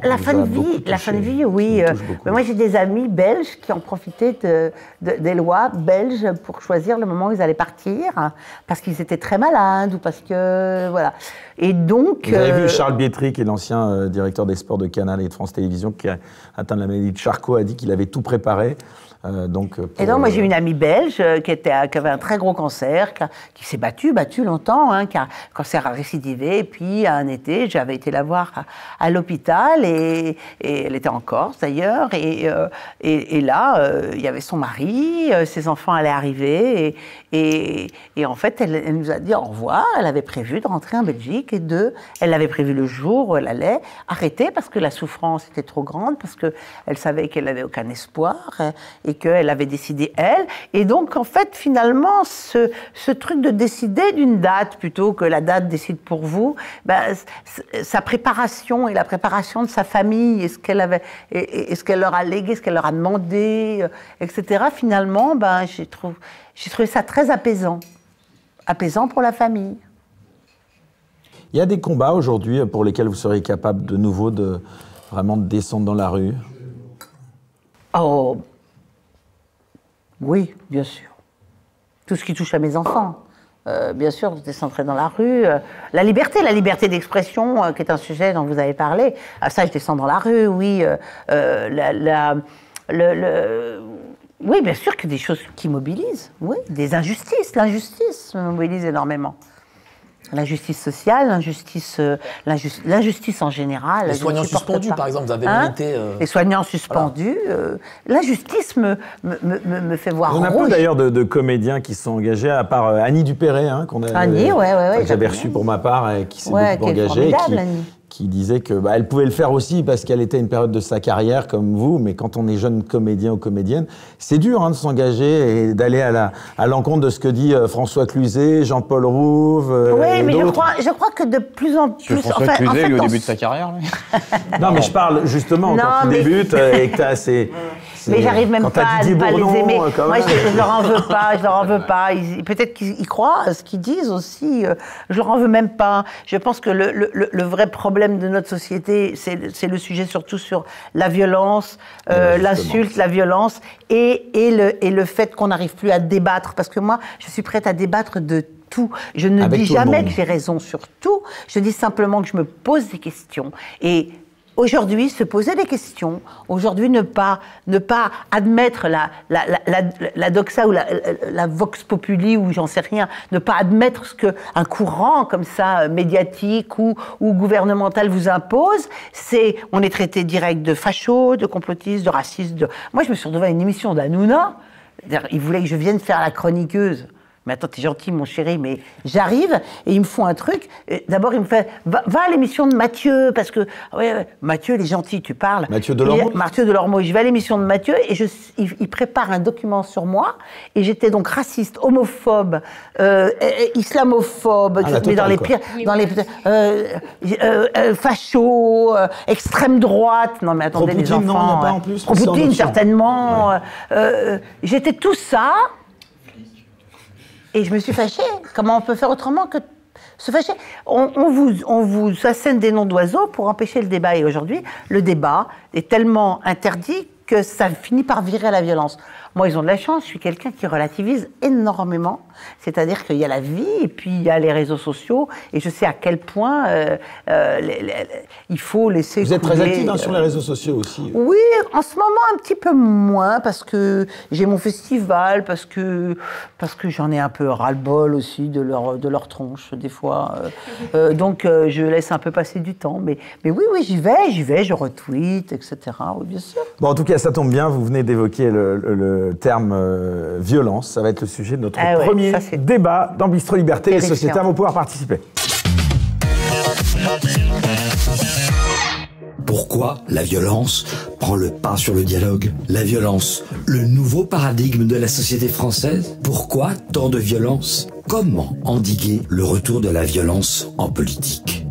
La, fin de vie, la touché. fin de vie, oui. Euh, mais moi, j'ai des amis belges qui ont profité de- de- des lois belges pour choisir le moment où ils allaient partir, hein, parce qu'ils étaient très malades ou parce que voilà. Et donc. Vous avez euh, vu Charles Bietri, qui est l'ancien euh, directeur des sports de Canal et de France Télévisions, qui a atteint la maladie de Charcot, a dit qu'il avait tout préparé. Euh, donc, euh, Et donc, moi, euh, j'ai une amie belge euh, qui, était, qui avait un très gros cancer, qui, s'est battue, battue longtemps, hein, qui a un cancer a récidivé. Et puis, un été, j'avais été la voir à, à l'hôpital, et, et elle était en Corse d'ailleurs. Et, euh, et, et là, euh, il y avait son mari, euh, ses enfants allaient arriver. Et, en fait, elle, elle nous a dit au revoir. Elle avait prévu de rentrer en Belgique. Et deux, elle avait prévu le jour où elle allait arrêter parce que la souffrance était trop grande, parce qu'elle savait qu'elle n'avait aucun espoir. euh, Et qu'elle avait décidé elle. Et donc, en fait, finalement, ce, ce truc de décider d'une date plutôt que la date décide pour vous, ben, sa préparation et la préparation de sa famille, et ce qu'elle avait, et, et- et ce qu'elle leur a légué, ce qu'elle leur a demandé, euh, etc. Finalement, ben, j'ai trouvé, j'ai trouvé ça très apaisant, apaisant pour la famille. Il y a des combats aujourd'hui pour lesquels vous seriez capable de nouveau de vraiment de descendre dans la rue? Oh, oui, bien sûr. Tout ce qui touche à mes enfants. Euh, bien sûr, je descendrai dans la rue. Euh, la liberté, la liberté d'expression, euh, qui est un sujet dont vous avez parlé. Ah, ça, je descends dans la rue, oui. Oui, bien sûr a des choses qui mobilisent. Oui, des injustices. L'injustice me mobilise énormément. L'injustice sociale, l'injustice, euh, l'injus- l'injustice en général. Les soignants suspendus, pas. par exemple, vous avez Hein milité, euh, Les soignants suspendus. euh, l'injustice me, me, me, me fait voir On a peu d'ailleurs de, de comédiens qui se sont engagés, à part euh, Annie Dupéré, hein, qu'on a, Annie, ouais, ouais, ouais, que j'avais j'aime reçu bien. pour ma part, et qui s'est Ouais, beaucoup qui est engagée, formidable, qui, Annie. Qui disait que bah, elle pouvait le faire aussi parce qu'elle était à une période de sa carrière comme vous, mais quand on est jeune comédien ou comédienne, c'est dur hein, de s'engager et d'aller à la- à l'encontre de ce que dit euh, François Cluzet, Jean-Paul Rouve. euh, Oui, mais je crois, je crois que de plus en plus. François enfin, en Cluzet, fait, lui, au début de sa carrière, lui. Non, mais je parle justement Non, quand tu débutes euh, et que tu as ces. Mais j'arrive même pas à ne pas Bourdon, les aimer. euh, Moi, je, je leur en veux pas, je leur en veux *laughs* pas. Peut-être qu'ils croient à ce qu'ils disent aussi. euh, Je leur en veux même pas. Je pense que le, le- le- le vrai problème de notre société, c'est le sujet surtout sur la violence, euh, l'insulte, la violence et, et, le, et le fait qu'on n'arrive plus à débattre. Parce que moi, je suis prête à débattre de tout. Je ne Avec dis jamais que j'ai raison sur tout. Je dis simplement que je me pose des questions. Et aujourd'hui, se poser des questions, aujourd'hui, ne pas, ne pas admettre la, la, la, doxa ou la, vox populi ou j'en sais rien, ne pas admettre ce qu'un courant comme ça, euh, médiatique ou, ou gouvernemental vous impose, c'est, on est traité direct de facho, de complotiste, de raciste. Moi, je me suis retrouvée à une émission d'Anouna. Ils voulaient que je vienne faire la chroniqueuse. Mais attends, t'es gentil, mon chéri, mais j'arrive et ils me font un truc. D'abord, il me fait va, va à l'émission de Mathieu, parce que ouais, ouais, Mathieu, il est gentil, tu parles. Mathieu Delormeau Mathieu Delormeau. Je vais à l'émission de Mathieu et je, il, il prépare un document sur moi. Et j'étais donc raciste, homophobe, euh, euh, islamophobe, Ah, mais dans les quoi. pires, dans les euh, euh, euh, facho, euh, extrême droite. Non, mais attendez, les non, enfants. il y a pas euh, en plus, certainement. euh, euh, J'étais tout ça. Et je me suis fâchée. Comment on peut faire autrement que se fâcher? On, on vous, on vous assène des noms d'oiseaux pour empêcher le débat. Et aujourd'hui, le débat est tellement interdit que ça finit par virer à la violence. Moi, ils ont de la chance. Je suis quelqu'un qui relativise énormément. C'est-à-dire qu'il y a la vie et puis il y a les réseaux sociaux. Et je sais à quel point euh, euh, les- les- les- il faut laisser Vous êtes très actif hein, euh, sur les réseaux sociaux aussi. oui, en ce moment un petit peu moins parce que j'ai mon festival, parce que, parce que j'en ai un peu ras-le-bol aussi de leur, de leur tronche des fois. Euh, euh, donc euh, je laisse un peu passer du temps. Mais, mais oui, oui, j'y vais, j'y vais, je retweet, etc. Oui, bien sûr. Bon, en tout cas, ça tombe bien, vous venez d'évoquer le, le- le terme euh, violence. Ça va être le sujet de notre Ah ouais, premier ça, débat dans Bistro Liberté. Les sociétaires vont pouvoir participer. Pourquoi la violence prend le pas sur le dialogue? La violence, le nouveau paradigme de la société française? Pourquoi tant de violence? Comment endiguer le retour de la violence en politique?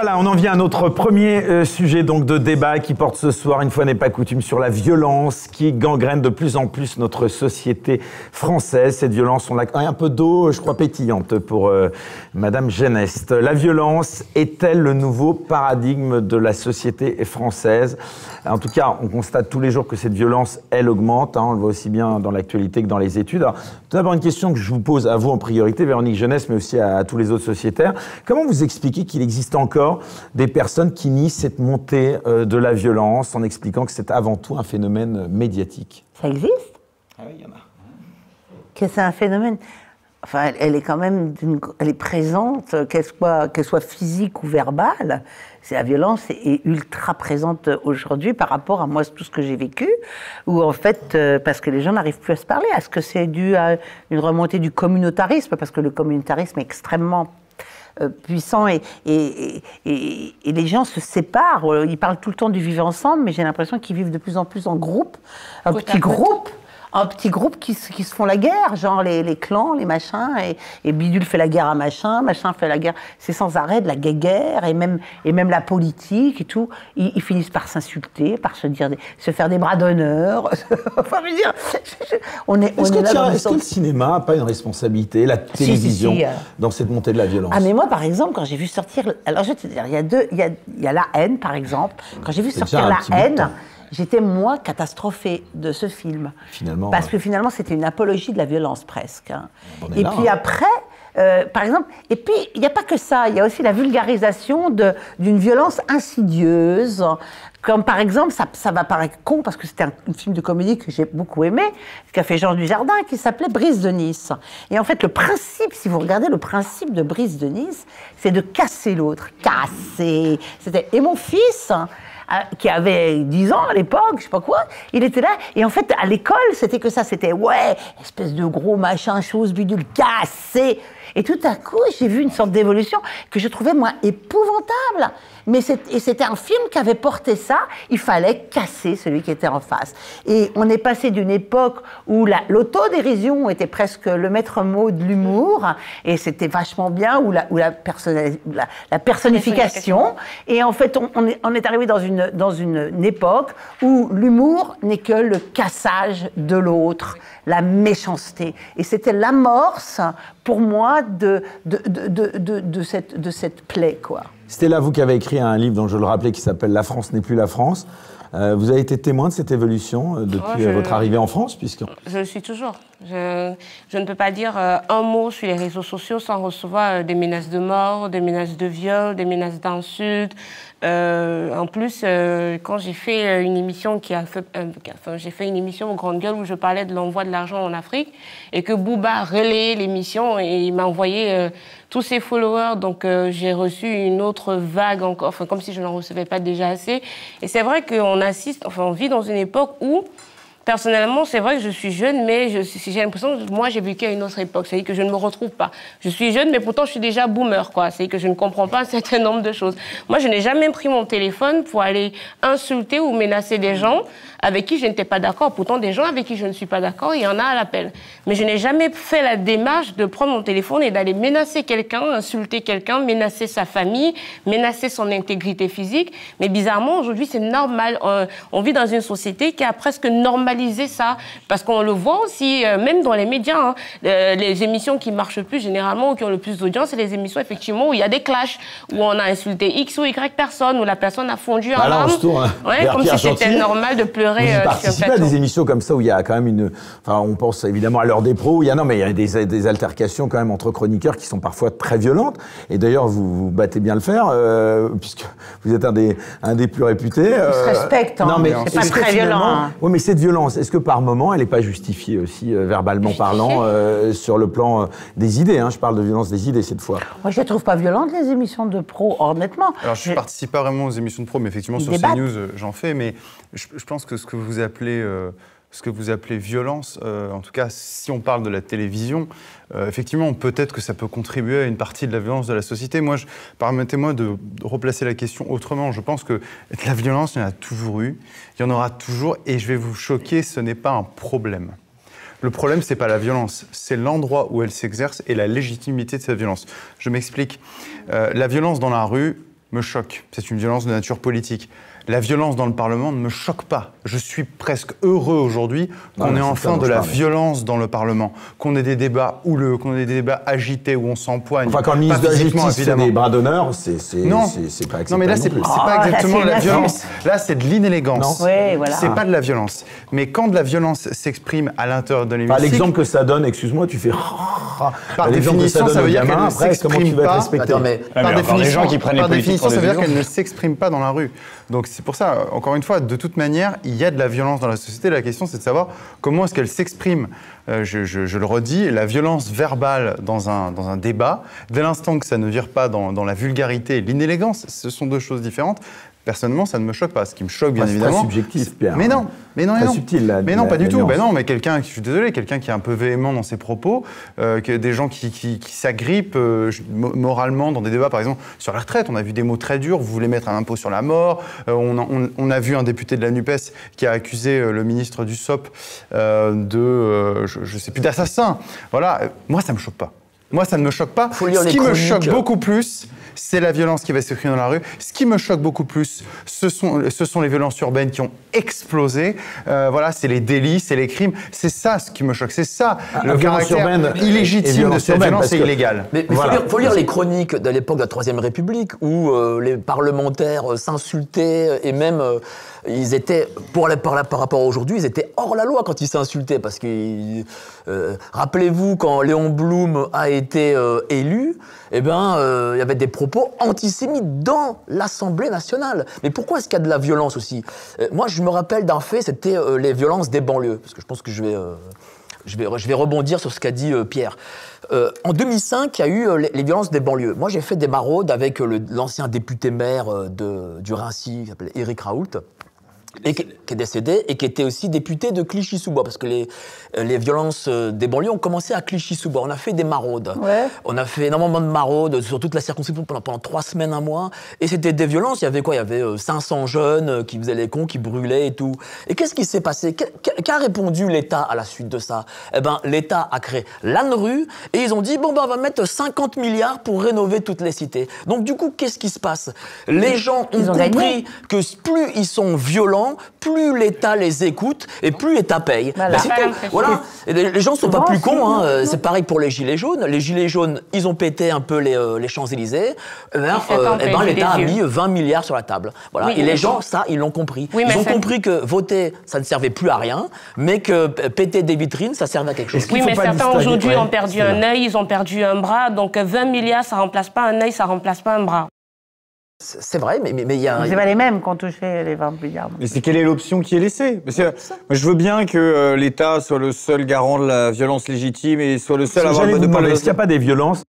Voilà, on en vient à notre premier euh, sujet donc de débat qui porte ce soir, une fois n'est pas coutume, sur la violence qui gangrène de plus en plus notre société française. Cette violence, on l'a un peu d'eau, je crois, pétillante pour euh, Madame Geneste. La violence est-elle le nouveau paradigme de la société française? En tout cas, on constate tous les jours que cette violence, elle augmente. hein, on le voit aussi bien dans l'actualité que dans les études. Alors, tout d'abord, une question que je vous pose à vous en priorité, Véronique Jeunesse, mais aussi à, à tous les autres sociétaires. Comment vous expliquez qu'il existe encore des personnes qui nient cette montée euh, de la violence en expliquant que c'est avant tout un phénomène euh, médiatique? Ça existe? Ah oui, il y en a. Que c'est un phénomène. Enfin, elle, est quand même, elle est présente, qu'elle soit, qu'elle soit physique ou verbale. C'est la violence est, ultra présente aujourd'hui par rapport à moi tout ce que j'ai vécu, où en fait, euh, parce que les gens n'arrivent plus à se parler. Est-ce que c'est dû à une remontée du communautarisme, parce que le communautarisme est extrêmement euh, puissant et, et, et- et les gens se séparent. Ils parlent tout le temps du vivre ensemble, mais j'ai l'impression qu'ils vivent de plus en plus en groupe, un Côte à petit côte. groupe. Un petit groupe qui, se- qui se font la guerre, genre les, les clans, les machins, et, et Bidule fait la guerre à machin, machin fait la guerre. C'est sans arrêt de la guerre, et même, et même la politique et tout. Ils, ils finissent par s'insulter, par se dire, des- se faire des bras d'honneur. *laughs* enfin, je veux dire, on est, Est-ce est que, que le cinéma n'a pas une responsabilité, la télévision, si, euh. dans cette montée de la violence? Ah mais moi par exemple quand j'ai vu sortir alors je vais te dire il y a deux il y a, il y a la haine par exemple quand j'ai vu sortir la haine. J'étais moi catastrophée de ce film Finalement, parce que finalement c'était une apologie de la violence presque hein. Est et là, puis hein. après Euh, par exemple, et puis il n'y a pas que ça, il y a aussi la vulgarisation d'une violence insidieuse. Comme par exemple, ça, ça va paraître con parce que c'était un, un film de comédie que j'ai beaucoup aimé, qu'a fait Jean Dujardin, qui s'appelait Brise de Nice. Et en fait, le principe, si vous regardez le principe de Brise de Nice, c'est de casser l'autre. Casser. C'était et mon fils. Qui avait 10 ans à l'époque, je sais pas quoi, il était là, et en fait, à l'école, c'était que ça, c'était, ouais, espèce de gros machin, chose bidule, cassé. Et tout à coup, j'ai vu une sorte d'évolution que je trouvais, moi, épouvantable. Mais c'était un film qui avait porté ça, il fallait casser celui qui était en face. Et on est passé d'une époque où la- l'autodérision était presque le maître mot de l'humour, et c'était vachement bien, où la, où la, la- la personnification, et en fait, on, on est, on est arrivé dans une, dans une, une époque où l'humour n'est que le cassage de l'autre, la méchanceté. Et c'était l'amorce, pour moi, de, de, de, de, de- de cette, de cette plaie, quoi. C'était là, vous qui avez écrit un livre dont je le rappelais qui s'appelle La France n'est plus la France. Euh, vous avez été témoin de cette évolution euh, depuis je- euh, votre arrivée en France, puisque Je le suis toujours. Je, je ne peux pas dire euh, un mot sur les réseaux sociaux sans recevoir euh, des menaces de mort, des menaces de viol, des menaces d'insultes. Euh, en plus, euh, quand j'ai fait euh, une émission qui a fait, enfin, j'ai fait une émission au Grande Gueule où je parlais de l'envoi de l'argent en Afrique et que Booba relayait l'émission et il m'a envoyé tous ses followers. Donc euh, j'ai reçu une autre vague encore, enfin comme si je n'en recevais pas déjà assez. Et c'est vrai qu'on assiste, enfin on vit dans une époque où Personnellement, c'est vrai que je suis jeune, mais je- j'ai l'impression que moi, j'ai vécu à une autre époque. C'est-à-dire que je ne me retrouve pas. Je suis jeune, mais pourtant, je suis déjà boomer, quoi. C'est-à-dire que je ne comprends pas *laughs* un certain nombre de choses. Moi, je n'ai jamais pris mon téléphone pour aller insulter ou menacer des gens avec qui je n'étais pas d'accord. Pourtant, des gens avec qui je ne suis pas d'accord, il y en a à l'appel. Mais je n'ai jamais fait la démarche de prendre mon téléphone et d'aller menacer quelqu'un, insulter quelqu'un, menacer sa famille, menacer son intégrité physique. Mais bizarrement, aujourd'hui, c'est normal. Euh, on vit dans une société qui a presque normalisé ça. Parce qu'on le voit aussi, euh, même dans les médias, hein, euh, les émissions qui marchent le plus généralement ou qui ont le plus d'audience, c'est les émissions effectivement où il y a des clashs, où on a insulté X ou Y personne, où la personne a fondu en Bah on Ouais, vers comme Pierre si c'était normal de Vous pleurer y euh, sur un participez à des émissions comme ça où il y a quand même une. Enfin, on pense évidemment à l'heure des pros. où Il y a non, mais il y a des, des altercations quand même entre chroniqueurs qui sont parfois très violentes. Et d'ailleurs, vous, vous battez bien le faire euh, puisque vous êtes un des un des plus réputés. euh, se respectent, hein. Non, mais C'est pas très violent, hein. Oui, mais cette violence, est-ce que par moment, elle n'est pas justifiée aussi euh, verbalement parlant euh, sur le plan euh, des idées hein, Je parle de violence des idées cette fois. Moi, je les trouve pas violentes, les émissions de pro, honnêtement. Alors, je ne participe pas vraiment aux émissions de pro, mais effectivement, Ils sur débattent. CNews, j'en fais. Mais je, je pense que ce que vous appelez, euh, ce que vous appelez violence, euh, en tout cas, si on parle de la télévision, euh, effectivement, peut-être que ça peut contribuer à une partie de la violence de la société. Moi, permettez-moi de, replacer la question autrement. Je pense que la violence, il y en a toujours eu, il y en aura toujours, et je vais vous choquer, ce n'est pas un problème. Le problème, c'est pas la violence, c'est l'endroit où elle s'exerce et la légitimité de cette violence. Je m'explique. Euh, la violence dans la rue me choque. C'est une violence de nature politique. La violence dans le Parlement ne me choque pas. Je suis presque heureux aujourd'hui qu'on ait enfin de la violence dans le Parlement, qu'on ait des débats houleux, qu'on ait des débats agités où on s'empoigne. Enfin, quand le ministre de la Justice fait des bras d'honneur, c'est c'est- Non. c'est- c'est pas acceptable. Non, mais là, c'est plus. c'est Ah, pas exactement de la violence. Là, c'est de l'inélégance. C'est pas de la violence. Mais quand de la violence s'exprime à l'intérieur de l'hémicycle, L'exemple que ça donne, excuse-moi, tu fais. par L'exemple que ça définition, donne ça veut dire qu'elle ne après, comment tu s'exprime vas être pas. par définition, gens qui prennent les par politiques définition, pour ça veut dire qu'elle ne s'exprime pas dans la rue. Donc c'est pour ça, encore une fois, de toute manière, il y a de la violence dans la société. La question, c'est de savoir comment est-ce qu'elle s'exprime. Euh, je le redis, la violence verbale dans un, dans un débat, dès l'instant que ça ne vire pas dans, dans la vulgarité et l'inélégance, ce sont deux choses différentes. Personnellement, ça ne me choque pas. Ce qui me choque, bien c'est évidemment. très subjectif, Pierre. Mais non, mais non, mais non. subtil, la- Mais non, la- pas du tout. Ben non, mais quelqu'un, je suis désolé, quelqu'un qui est un peu véhément dans ses propos, euh, que des gens qui, qui, qui s'agrippent euh, moralement dans des débats, par exemple, sur la retraite. On a vu des mots très durs. Vous voulez mettre un impôt sur la mort. Euh, on, a, on- on a vu un député de la NUPES qui a accusé le ministre du SOP de, je, je sais plus, d'assassin. Voilà. Moi, ça me choque pas. Moi, ça ne me choque pas. Faut lire Ce les qui me choque beaucoup plus, c'est la violence qui va s'écrire dans la rue. Ce qui me choque beaucoup plus, ce sont, ce sont les violences urbaines qui ont explosé. Euh, voilà, c'est les délits, c'est les crimes. C'est ça ce qui me choque. C'est ça le violence caractère urbaine et- et illégitime de cette urbaine, violence et illégale. Mais il Voilà. faut, lire, faut lire les chroniques de l'époque de la Troisième République où euh, les parlementaires euh, s'insultaient et même euh, ils étaient, pour par, rapport à aujourd'hui, ils étaient hors la loi quand ils s'insultaient parce que euh, rappelez-vous quand Léon Blum a été euh, élu, eh ben euh, il y avait des propos antisémites dans l'Assemblée nationale. Mais pourquoi est-ce qu'il y a de la violence aussi? Moi, je me rappelle d'un fait, c'était les violences des banlieues parce que je pense que je vais je vais, je vais rebondir sur ce qu'a dit Pierre. En 2005, il y a eu les, violences des banlieues. Moi, j'ai fait des maraudes avec l'ancien député maire de, du Rincy, qui s'appelait Éric Raoult, et qui, qui est décédé, et qui était aussi député de Clichy-sous-Bois, parce que les, euh, les violences euh, des banlieues ont commencé à Clichy-sous-Bois. On a fait des maraudes. Ouais. On a fait énormément de maraudes sur toute la circonscription pendant, pendant trois semaines, un mois. Et c'était des violences. Il y avait quoi? Il y avait euh, 500 jeunes euh, qui faisaient les cons, qui brûlaient et tout. Et qu'est-ce qui s'est passé? Qu'a- répondu l'État à la suite de ça? Eh ben, l'État a créé l'ANRU et ils ont dit bon ben on va mettre 50 milliards pour rénover toutes les cités. Donc du coup, qu'est-ce qui se passe? Les gens ont, Ils ont compris gagné. que plus ils sont violents, plus l'État les écoute et plus l'État paye. Voilà. Ben, les, les gens sont pas plus cons. hein. C'est pareil pour les gilets jaunes. Les gilets jaunes, ils ont pété un peu les, euh, les Champs-Élysées. Eh ben, euh, eh ben, l'État a mis yeux. 20 milliards sur la table. Voilà. Oui, et les gens, ça, ils l'ont compris. Oui, mais ils ont ça- compris que voter, ça ne servait plus à rien, mais que péter des vitrines, ça servait à quelque chose. Oui, mais certains aujourd'hui Ouais, ont perdu un œil, ils ont perdu un bras. Donc euh, 20 milliards, ça remplace pas un œil, ça remplace pas un bras. C'est vrai, mais mais- mais il y a. C'est pas les mêmes qui ont touché les 20 milliards. Mais c'est quelle est l'option qui est laissée? Parce que moi, je veux bien que euh, l'État soit le seul garant de la violence légitime et soit le seul à avoir le monopole est-ce qu'il n'y a pas des violences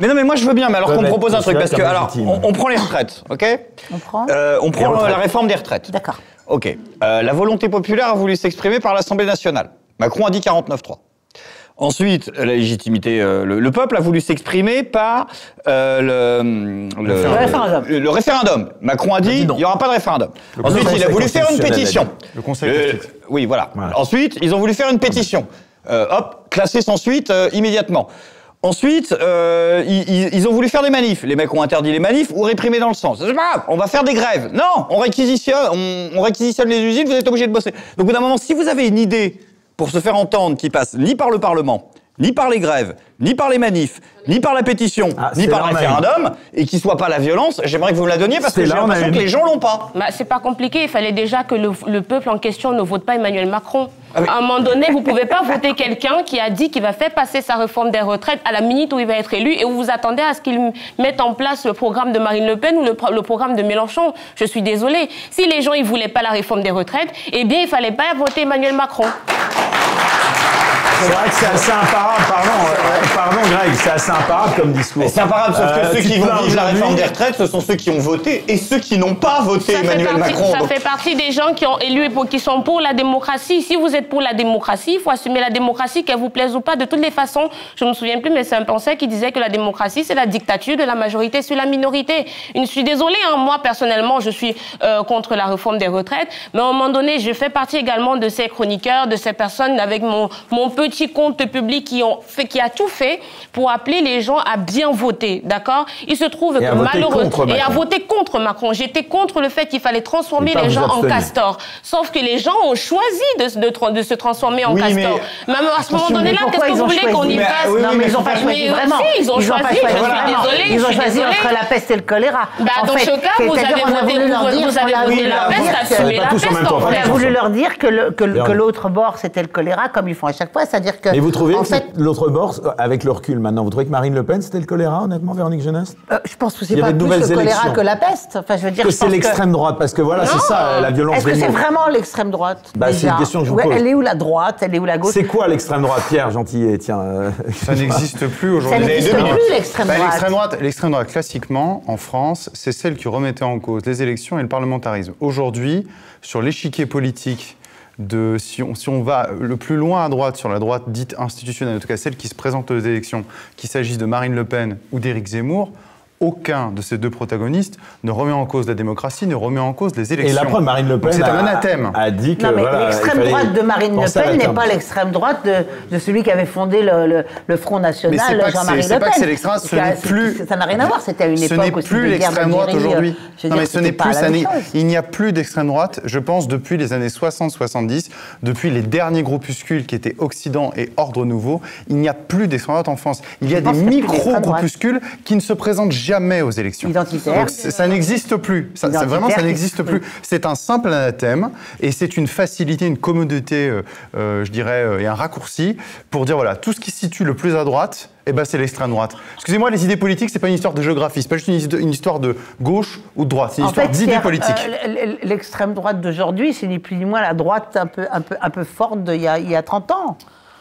Mais non, mais moi je veux bien, mais alors qu'on me propose un truc, parce que alors, on, prend les retraites, ok? On prend Euh, On prend retraites. la réforme des retraites. D'accord. Ok. Euh, la volonté populaire a voulu s'exprimer par l'Assemblée nationale. Macron a dit 49-3. Ensuite, la légitimité, euh, le, le peuple a voulu s'exprimer par euh, le, le, Le référendum. le- le référendum. Macron a dit, il n'y aura pas de référendum. Le Ensuite, il a voulu faire une pétition. Le Conseil Euh, constitutionnel. oui, voilà. Voilà. Ensuite, ils ont voulu faire une pétition. Euh, hop, classée sans suite euh, immédiatement. Ensuite, euh, ils, ils- ils ont voulu faire des manifs. Les mecs ont interdit les manifs ou réprimé dans le sens. C'est pas grave, on va faire des grèves. Non, on réquisitionne, on, on réquisitionne les usines, vous êtes obligés de bosser. Donc, au bout d'un moment, si vous avez une idée pour se faire entendre qui passe ni par le Parlement, ni par les grèves, ni par les manifs, ni par la pétition, Ah, ni par le référendum, et qui soit pas la violence, j'aimerais que vous me la donniez parce que j'ai l'impression une- que les gens l'ont pas. Bah, c'est pas compliqué, il fallait déjà que le, le peuple en question ne vote pas Emmanuel Macron. Ah, mais- À un moment donné, vous pouvez pas voter quelqu'un qui a dit qu'il va faire passer sa réforme des retraites à la minute où il va être élu et vous vous attendez à ce qu'il mette en place le programme de Marine Le Pen ou le, pro- le programme de Mélenchon. Je suis désolée. Si les gens ils voulaient pas la réforme des retraites, eh bien il fallait pas voter Emmanuel Macron. C'est vrai que c'est assez pardon, euh, pardon Greg, c'est assez imparable comme discours. C'est imparable, sauf que Euh, ceux qui vont vivre la réforme des retraites, ce sont ceux qui ont voté et ceux qui n'ont pas voté Ça, fait Emmanuel partie, Macron. ça Donc, fait partie des gens qui ont élu et qui sont pour la démocratie. Si vous êtes pour la démocratie, il faut assumer la démocratie, qu'elle vous plaise ou pas. De toutes les façons, je ne me souviens plus, mais c'est un penseur qui disait que la démocratie, c'est la dictature de la majorité sur la minorité. Je suis désolée, hein, moi personnellement, je suis euh, contre la réforme des retraites, mais à un moment donné, je fais partie également de ces chroniqueurs, de ces personnes avec mon, mon petit compte public qui, ont fait, qui a tout fait pour appeler les gens à bien voter, d'accord? Il se trouve Et que malheureusement... Et à Macron. voter contre Macron. J'étais contre le fait qu'il fallait transformer les gens en abstenir. castor. Sauf que les gens ont choisi de, de tra- de se transformer en Oui, mais- castor. Même à ce moment donné-là, qu'est-ce que vous voulez qu'on y fasse oui, non, mais ils n'ont pas choisi mais vraiment. si, ils ont choisi, choisi je suis vraiment. désolée, Ils ont choisi désolée. entre la peste et le choléra. Bah, dans ce cas, vous avez voté- la peste, assumez la peste, On fait. a voulu leur dire que l'autre bord, c'était le choléra, comme ils font à chaque fois. C'est-à-dire que. Et vous trouvez que l'autre bord, avec le recul maintenant, vous trouvez que Marine Le Pen c'était le choléra, honnêtement, Véronique Jeunesse euh, je pense que c'est pas plus le choléra élections. que la peste. Enfin, je veux dire, Que c'est l'extrême droite, parce que voilà, c'est ça la violence Est-ce que c'est vraiment l'extrême droite Bah, c'est une question que je vous Ouais, pose. Elle est où la droite? Elle est où la gauche? C'est quoi l'extrême droite, Pierre Gentillet Tiens. euh, *laughs* Ça n'existe plus Ça aujourd'hui. n'existe deux minutes. plus l'extrême Bah. L'extrême droite, l'extrême droite, classiquement, en France, c'est celle qui remettait en cause les élections et le parlementarisme. Aujourd'hui, sur l'échiquier politique, si, on, si on va le plus loin à droite, sur la droite dite institutionnelle, en tout cas celle qui se présente aux élections, qu'il s'agisse de Marine Le Pen ou d'Éric Zemmour, aucun de ces deux protagonistes ne remet en cause la démocratie, ne remet en cause les élections. Et la preuve, Marine Le Pen c'est un a, anathème. a dit que Non, mais voilà, il l'extrême droite de Marine Le Pen n'est pas l'extrême droite de, de celui qui avait fondé le, le- le Front National, Jean-Marie Le c'est pas Pen. que c'est l'extrême droite, ce n'est plus- Ça n'a rien à voir, c'était à une ce époque n'est aussi plus l'extrême droite aujourd'hui. Non, mais ce n'est plus, n'est- il n'y a plus d'extrême droite, je pense, depuis les années 60-70, depuis les derniers groupuscules qui étaient Occident et Ordre Nouveau, il n'y a plus d'extrême droite en France. Il y a des micro-groupuscules qui ne se présentent jamais aux élections. Donc, ça n'existe plus. Ça, ça- Identitaires vraiment, ça n'existe plus. C'est un simple anathème et c'est une facilité, une commodité, euh, euh, je dirais, euh, et un raccourci pour dire voilà, tout ce qui se situe le plus à droite, eh ben, c'est l'extrême droite. Excusez-moi, les idées politiques, c'est pas une histoire de géographie, c'est pas juste une, his- une histoire de gauche ou de droite, c'est une En histoire d'idées politiques. euh, l'extrême droite d'aujourd'hui, c'est ni plus ni moins la droite un peu, un peu, un peu forte d'il y a 30 ans.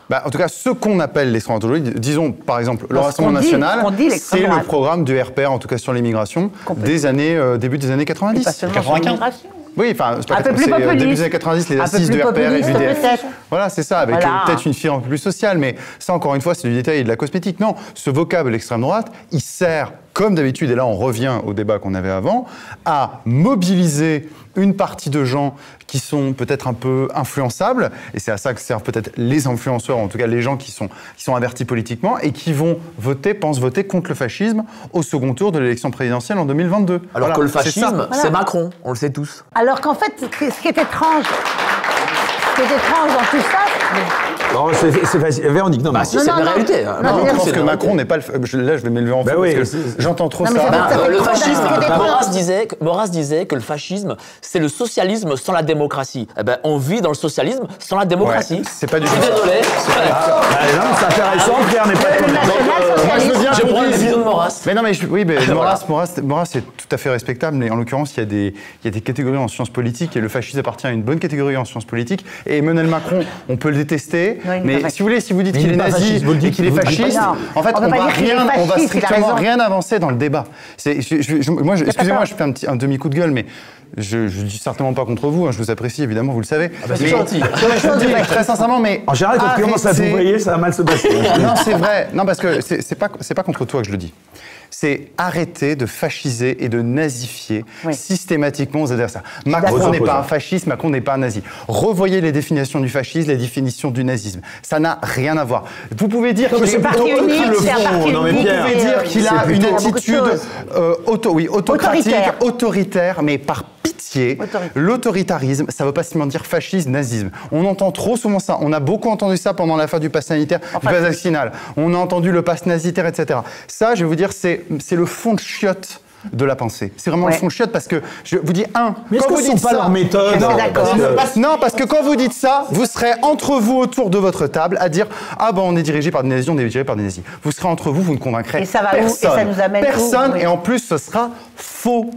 Bah, en tout cas, ce qu'on appelle l'extrême droite aujourd'hui, disons par exemple le Rassemblement national, c'est le programme du RPR, en tout cas sur l'immigration, des années, euh, début des années Et 90. pas seulement sur 95. l'immigration. Oui, enfin, c'est pas Un peu plus c'est, euh, populiste. début des années 90, les assises du RPR et du DF. Voilà, c'est ça, avec Voilà. euh, peut-être une fille un peu plus sociale, mais ça, encore une fois, c'est du détail et de la cosmétique. Non, ce vocable l'extrême droite, il sert, comme d'habitude, et là on revient au débat qu'on avait avant, à mobiliser une partie de gens qui sont peut-être un peu influençables, et c'est à ça que servent peut-être les influenceurs, en tout cas les gens qui sont, qui sont avertis politiquement, et qui vont voter, pensent voter contre le fascisme au second tour de l'élection présidentielle en 2022. Alors Voilà, que le fascisme, c'est Macron, on le sait tous. Alors qu'en fait, ce qui ce qui est étrange, ce qui est étrange dans tout ça, Non, c'est facile. Véronique, non, Bah mais- si, c'est la réalité. Non, je pense que Macron n'est pas le. je- Là, je vais m'élever en Bah feu oui, parce que c'est- j'entends trop ça. Ça euh, le fascisme, Maurras disait, Maurras disait que le fascisme, c'est le socialisme sans la démocratie. Eh ben, on vit dans le socialisme sans la démocratie. Ouais, c'est pas du Je suis tout ça. désolé. Ah, non, c'est intéressant, Pierre n'est pas je veux bien. Je prends la vision de Maurras. Mais non, mais je- oui, mais Maurras, Maurras, Maurras, c'est tout à fait respectable, mais en l'occurrence, il y, a des, il y a des catégories en sciences politiques, et le fascisme appartient à une bonne catégorie en sciences politiques. Et Emmanuel Macron, on peut le détester, Non, mais si vous voulez, si vous dites qu'il il est nazi fasciste, vous le et dites, qu'il est fasciste, en fait, on va rien, on va strictement rien avancer dans le débat. Moi, excusez-moi, je fais un, petit, un demi-coup de gueule, mais je ne dis certainement pas contre vous, hein, je vous apprécie évidemment, vous le savez. bah, c'est gentil. Je vous dis très sincèrement, mais. En général, quand tu commences à vous voyez, ça va mal se passer. non, c'est vrai. Non, parce que c'est pas, c'est pas contre toi que je le dis. C'est arrêter de fasciser et de nazifier Oui. systématiquement aux adversaires. Macron n'est pas un fasciste, Macron n'est pas un nazi. Revoyez les définitions du fascisme, les définitions du nazisme. Ça n'a rien à voir. Vous pouvez dire qu'il euh, c'est a une attitude euh, auto, oui, autocratique, Autoritaire. autoritaire, mais par pitié, l'autoritarisme, ça ne veut pas seulement dire fascisme, nazisme. On entend trop souvent ça. On a beaucoup entendu ça pendant l'affaire du pass sanitaire, Enfin, du pass vaccinal. On a entendu le pass nazitaire, etc. Ça, je vais vous dire, c'est c'est le fond de chiotte de la pensée. C'est vraiment le fond de chiotte parce que je vous dis un. Mais est-ce quand que vous ce sont dites pas ça- leurs méthodes Non, parce que- Parce non, parce que quand vous dites ça, vous serez entre vous autour de votre table à dire ah ben on est dirigé par des nazis, on est dirigé par des nazis. Vous serez entre vous, vous ne convaincrez Et ça va où Et personne. ça nous amène où personne. Oui. Et en plus, ce sera faux.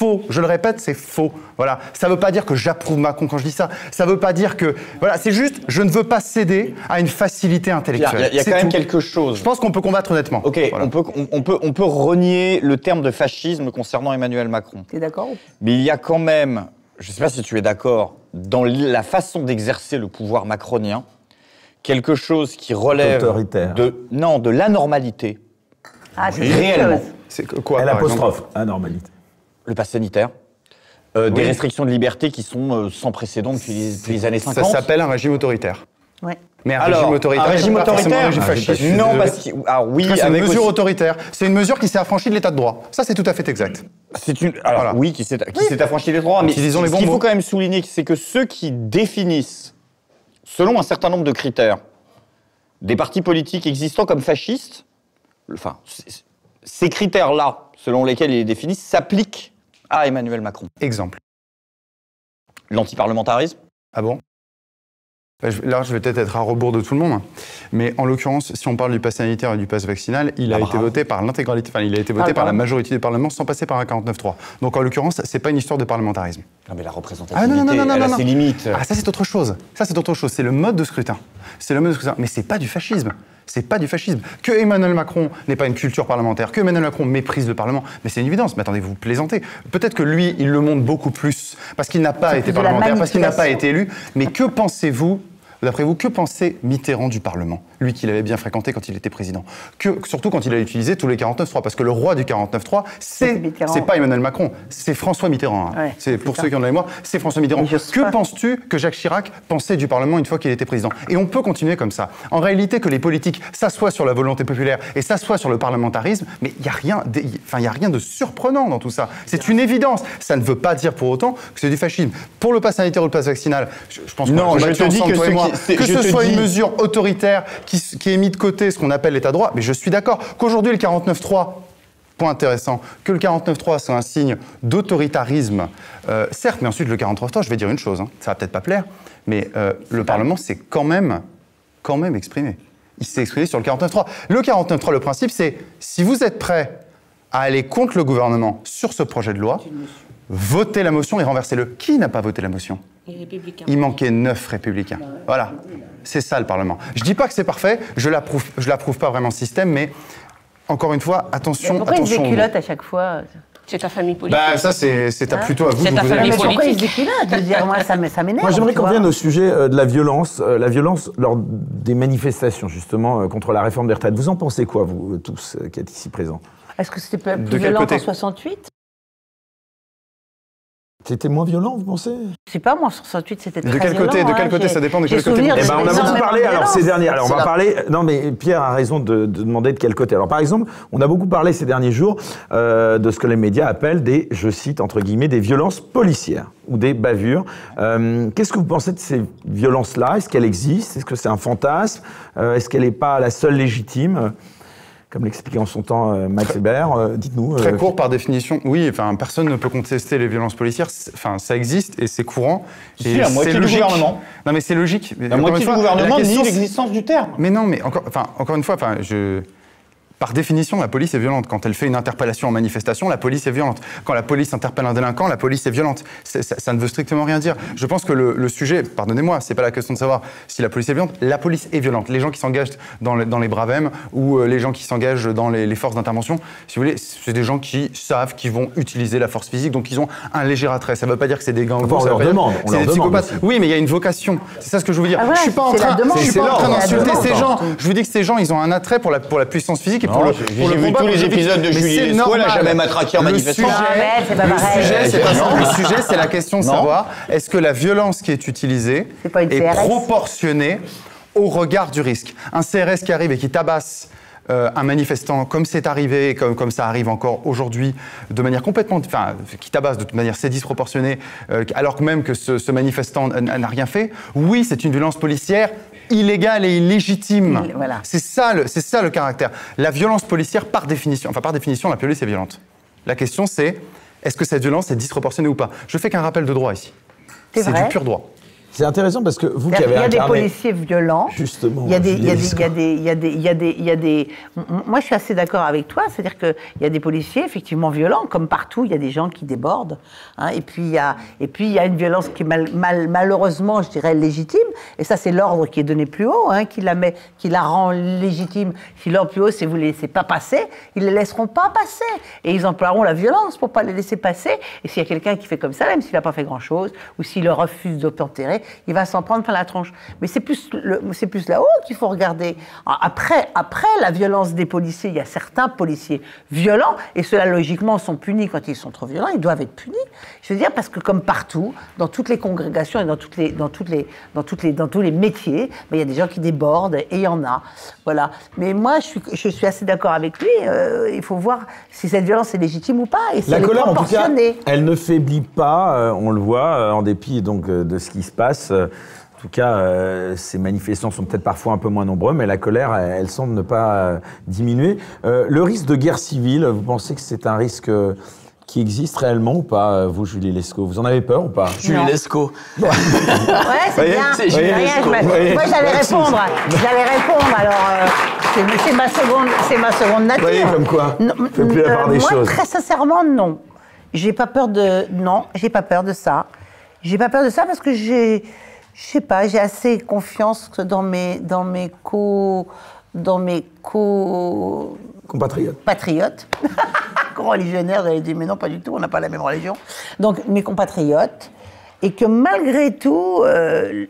Faux. Je le répète, c'est faux. Voilà. Ça ne veut pas dire que j'approuve Macron quand je dis ça. Ça ne veut pas dire que. Voilà. C'est juste, je ne veux pas céder à une facilité intellectuelle. Il y a, y quand même quelque chose. Je pense qu'on peut combattre honnêtement. Ok, Voilà. on, peut, on, on peut, on peut renier le terme de fascisme concernant Emmanuel Macron. T'es d'accord Mais il y a quand même, je ne sais pas si tu es d'accord, dans la façon d'exercer le pouvoir macronien, quelque chose qui relève Autoritaire. de non de l'anormalité, Ah, c'est Réellement. C'est quoi Elle par exemple? Apostrophe, anormalité. Le pass sanitaire, euh, des Oui. restrictions de liberté qui sont euh, sans précédent depuis les, depuis les années Ça 50. s'appelle un régime autoritaire. Ouais. Mais un Alors, régime autoritaire. un régime autoritaire, un régime Ah, fasciste. non, parce que ah oui, C'est une mesure aussi- autoritaire. C'est une mesure qui s'est affranchie de l'état de droit. Ça, c'est tout à fait exact. C'est une. Alors Voilà. oui, qui s'est qui s'est affranchi des droits, mais ce qu'il mots. faut quand même souligner, c'est que ceux qui définissent, selon un certain nombre de critères, des partis politiques existants comme fascistes, enfin, ces critères-là, selon lesquels ils les définissent, s'appliquent à Emmanuel Macron. Exemple. L'antiparlementarisme, Ah bon? Bah, Là, je vais peut-être être à rebours de tout le monde, hein. mais en l'occurrence, si on parle du pass sanitaire et du pass vaccinal, il a Ah, été voté par l'intégralité, enfin, il a été voté Ah, par la majorité du Parlement sans passer par un 49-3. Donc, en l'occurrence, c'est pas une histoire de parlementarisme. non mais la représentativité, Ah non, non, non, non, elle non, a non. ses limites. Ah, ça, c'est autre chose. Ça, c'est autre chose. C'est le mode de scrutin. C'est le mode de scrutin. Mais c'est pas du fascisme. C'est pas du fascisme. Que Emmanuel Macron n'ait pas une culture parlementaire, que Emmanuel Macron méprise le Parlement, mais c'est une évidence. Mais attendez, vous plaisantez. Peut-être que lui, il le montre beaucoup plus parce qu'il n'a pas été parlementaire, parce qu'il n'a pas été élu. Mais que pensez-vous D'après vous, que pensait Mitterrand du Parlement Lui qu'il avait bien fréquenté quand il était président? Que, surtout quand il a utilisé tous les 49.3. Parce que le roi du 49.3, c'est Mitterrand. c'est pas Emmanuel Macron, c'est François Mitterrand. hein. Ouais, c'est c'est pour ça. ceux qui en ont la mémoire, c'est François Mitterrand. Que pas. penses-tu que Jacques Chirac pensait du Parlement une fois qu'il était président? Et on peut continuer comme ça. En réalité, que les politiques s'assoient sur la volonté populaire et s'assoient sur le parlementarisme, mais il n'y a, rien de- enfin, il y a rien de surprenant dans tout ça. C'est une évidence. Ça ne veut pas dire pour autant que c'est du fascisme. Pour le pass sanitaire ou le pass vaccinal, je, je pense qu'on Non, je te dis que toi ce et moi, qui- c'est- que ce soit une mesure autoritaire qui, qui est mise de côté, ce qu'on appelle l'état de droit, mais je suis d'accord qu'aujourd'hui le 49.3 Point intéressant, que le 49.3 soit un signe d'autoritarisme, euh, certes, mais ensuite le 49.3, je vais dire une chose, hein, ça va peut-être pas plaire, mais euh, le Parlement s'est quand même, quand même exprimé. Il s'est exprimé sur le 49.3. Le 49.3, le principe, c'est si vous êtes prêt à aller contre le gouvernement sur ce projet de loi, votez la motion et renversez-le. Qui n'a pas voté la motion Les républicains. il manquait neuf républicains. Voilà. C'est ça le Parlement. Je dis pas que c'est parfait, je l'approuve, je l'approuve pas vraiment ce système, mais encore une fois, attention, Pourquoi attention. déculottent à chaque fois C'est ta famille politique. Bah ça c'est c'est à- plutôt à vous C'est de ta vous famille la pourquoi ils se politique. déculottent Je veux dire, moi, ça m'énerve. Moi, j'aimerais qu'on vois. revienne au sujet euh, de la violence, euh, la violence lors des manifestations, justement, euh, contre la réforme des retraites. Vous en pensez quoi, vous euh, tous euh, qui êtes ici présents? Est-ce que c'était plus De violent qu'en 68 C'était moins violent, vous pensez? Je sais pas, moi, en 68, c'était très De quel violent. côté- de quel hein. côté J'ai- ça dépend de quel côté Eh ben, on a beaucoup parlé alors ces derniers. Alors on va parler. Non mais Pierre a raison de, de demander de quel côté. Alors par exemple, on a beaucoup parlé ces derniers jours euh, de ce que les médias appellent des, je cite entre guillemets, des violences policières ou des bavures. Euh, Qu'est-ce que vous pensez de ces violences-là? Est-ce qu'elles existent? Est-ce que c'est un fantasme? Euh, Est-ce qu'elle n'est pas la seule légitime? Comme l'expliquait en son temps euh, Max Weber. Euh, Dites-nous. Très euh, court par définition, oui, enfin personne ne peut contester les violences policières, c'est- enfin ça existe et c'est courant. Et la c'est moitié du gouvernement. Non mais c'est logique. La moitié du gouvernement nie l'existence du terme. Mais non, mais encore, enfin, encore une fois, enfin, je, par définition, la police est violente. Quand elle fait une interpellation en manifestation, la police est violente. Quand la police interpelle un délinquant, la police est violente. Ça, ça ne veut strictement rien dire. Je pense que le, le sujet, pardonnez-moi, c'est pas la question de savoir si la police est violente. La police est violente. Les gens qui s'engagent dans, les- dans les Bravem ou euh, les gens qui s'engagent dans les, les forces d'intervention, si vous voulez, c'est des gens qui savent qu'ils vont utiliser la force physique, donc ils ont un léger attrait. Ça ne veut pas dire que c'est des. Enfin, on leur demande, on c'est leur des demande psychopathes. Oui, mais il y a une vocation. C'est ça ce que je veux dire. Ah, je suis pas en c'est la train, demande. je suis pas en train d'insulter ces gens. Je vous dis que ces gens, ils ont un attrait pour la, pour la puissance physique pour Non, le, j'ai- vu tous les épisodes de Julie Lescaut, elle a jamais matraqué c'est pas le sujet, c'est pas ça. non. Le sujet, c'est la question de savoir est-ce que la violence qui est utilisée est CRS? proportionnée au regard du risque. Un CRS qui arrive et qui tabasse euh, un manifestant, comme c'est arrivé, comme, comme ça arrive encore aujourd'hui, de manière complètement, enfin, qui tabasse de toute manière, c'est disproportionné, euh, alors que même que ce, ce manifestant n'a rien fait. Oui, c'est une violence policière illégale et illégitime. Il- voilà. C'est ça, le- c'est ça le caractère. La violence policière, par définition, enfin par définition, la police est violente. La question c'est, est-ce que cette violence est disproportionnée ou pas? Je fais qu'un rappel de droit ici. C'est du pur droit. C'est intéressant parce que vous qui avez qu'il y a des policiers violents. Justement, Il y a des, il y a des, il y a des, il y a des, il y a des, il y a des- M- m- Moi, je suis assez d'accord avec toi. C'est-à-dire qu'il y a des policiers effectivement violents, comme partout. Il y a des gens qui débordent. hein, et puis il y a, et puis il y a une violence qui est mal- mal- malheureusement, je dirais, légitime. Et ça, c'est l'ordre qui est donné plus haut, hein, qui la met, qui la rend légitime. Si l'ordre plus haut, c'est vous les laissez pas passer, ils les laisseront pas passer. Et ils emploieront la violence pour pas les laisser passer. Et s'il y a quelqu'un qui fait comme ça, même s'il n'a pas fait grand-chose, ou s'il refuse d'obtempérer, il va s'en prendre plein la tronche. Mais c'est plus, c'est plus là-haut qu'il faut regarder. Après, après la violence des policiers, il y a certains policiers violents, et ceux-là, logiquement, sont punis quand ils sont trop violents. Ils doivent être punis. Je veux dire, parce que comme partout, dans toutes les congrégations et dans, toutes les, dans, toutes les, dans, toutes les, dans tous les métiers, ben, il y a des gens qui débordent, et il y en a. Voilà. Mais moi, je suis, je suis assez d'accord avec lui. euh, il faut voir si cette violence est légitime ou pas, et si La elle est colère, en tout cas, elle ne faiblit pas, euh, on le voit, euh, en dépit donc de ce qui se passe. Euh, En tout cas, euh, ces manifestants sont peut-être parfois un peu moins nombreux, mais la colère, elle, elle semble ne pas euh, diminuer. Euh, le risque de guerre civile, vous pensez que c'est un risque qui existe réellement ou pas, vous, Julie Lescaut? Vous en avez peur ou pas? Julie. Lescaut. Ouais, c'est Voyez, bien. c'est Julie Lescaut. je Moi, j'allais répondre. J'allais répondre. Alors, euh, c'est ma seconde, c'est ma seconde nature. Voyez comme quoi, Non, on fait plus la part des moi, choses. très sincèrement, non. J'ai pas peur de. Non, j'ai pas peur de ça. J'ai pas peur de ça parce que j'ai. Je sais pas, j'ai assez confiance dans mes, dans mes co. Dans mes co Compatriotes. patriotes, *laughs* co-religionnaires, j'allais dire, mais non, pas du tout, on n'a pas la même religion. Donc, mes compatriotes, et que malgré tout, euh,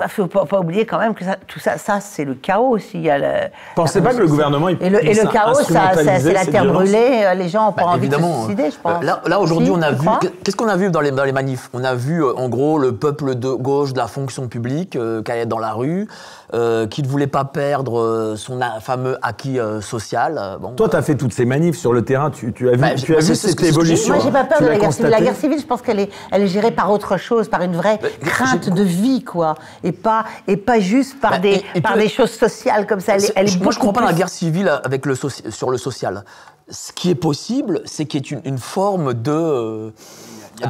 Il faut pas, oublier quand même que ça- tout ça, ça c'est le chaos aussi. Il y a le, Pensez pas que le gouvernement, il et le, et le chaos, c'est la terre violence brûlée. euh, Les gens n'ont pas Bah, envie de se évidemment. suicider, je pense. Là, là aujourd'hui, Si, on a vu. Qu'est-ce qu'on a vu dans les, dans les manifs? On a vu, euh, en gros, le peuple de gauche de la fonction publique euh, qui allait dans la rue, euh, qui ne voulait pas perdre euh, son fameux acquis euh, social. euh, Bon, Toi, tu as fait toutes ces manifs sur le terrain, tu, tu as vu, Bah, tu as c'est- vu cette évolution. Moi, j'ai pas peur de la guerre civile. La guerre civile, je pense qu'elle est, elle est gérée par autre chose, par une vraie crainte j'ai- de vie, quoi, et pas, et pas juste par Bah, des, et- et par puis- des choses sociales comme ça. Elle est, elle est moi, je beaucoup comprends pas la plus- guerre civile avec le soci- sur le social. Ce qui est possible, c'est qu'il y ait une, une forme de, euh,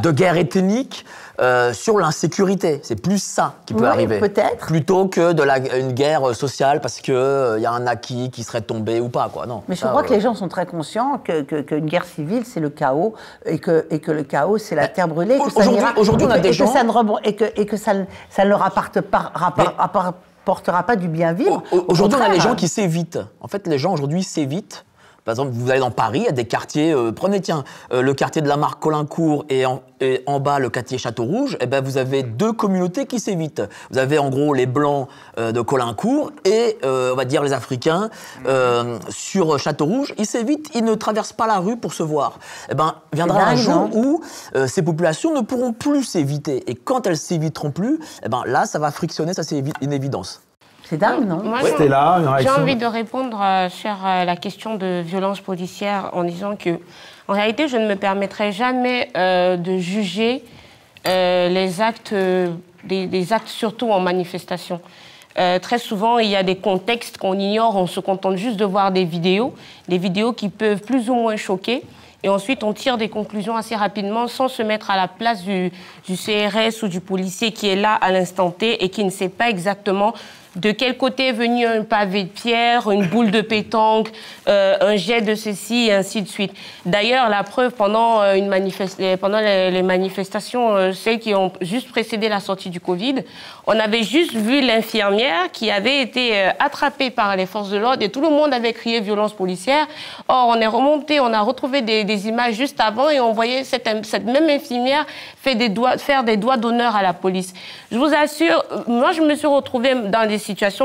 de guerre ethnique euh, sur l'insécurité. C'est plus ça qui peut Oui, arriver. peut-être. Plutôt que de la, une guerre sociale parce qu'il il y a un acquis qui serait tombé ou pas. Quoi. Non, Mais je Ça, crois euh, que les gens sont très conscients que- que- qu'une guerre civile, c'est le chaos, et que, et que le chaos, c'est la terre brûlée, que aujourd'hui- on a que- des et que gens- ça ne rebond- et que, et que ça, ne- ça ne leur apporte pas, rapport- apportera pas du bien vivre. Au- au- Aujourd'hui, on a des contraire. gens qui s'évitent. En fait, les gens aujourd'hui s'évitent. Par exemple, vous allez dans Paris, il y a des quartiers. euh, prenez, tiens, euh, le quartier de la Marque Colincourt et en, et en bas le quartier Château-Rouge. Eh ben, vous avez deux communautés qui s'évitent. Vous avez en gros les blancs euh, de Colincourt et on va dire les Africains euh, sur Château-Rouge. Ils s'évitent, ils ne traversent pas la rue pour se voir. Eh ben, viendra un jour où ces populations ne pourront plus s'éviter. Et quand elles s'éviteront plus, eh ben, là, ça va frictionner, ça c'est une évidence. C'est dingue, non Moi, j'ai- Stella, envie de répondre euh, sur euh, la question de violence policière en disant que, en réalité, je ne me permettrai jamais euh, de juger euh, les actes, euh, des, des actes surtout en manifestation. Euh, très souvent, il y a des contextes qu'on ignore, on se contente juste de voir des vidéos, des vidéos qui peuvent plus ou moins choquer. Et ensuite, on tire des conclusions assez rapidement sans se mettre à la place du, du CRS ou du policier qui est là à l'instant T et qui ne sait pas exactement de quel côté est venu un pavé de pierre, une boule de pétanque, euh, un jet de ceci, et ainsi de suite. D'ailleurs, la preuve, pendant, euh, une manifeste- pendant les, manifestations, euh, celles qui ont juste précédé la sortie du Covid, on avait juste vu l'infirmière qui avait été attrapée par les forces de l'ordre et tout le monde avait crié violence policière. Or, on est remonté, on a retrouvé des, images juste avant et on voyait cette, même infirmière faire des doigts d'honneur à la police. Je vous assure, moi, je me suis retrouvée dans des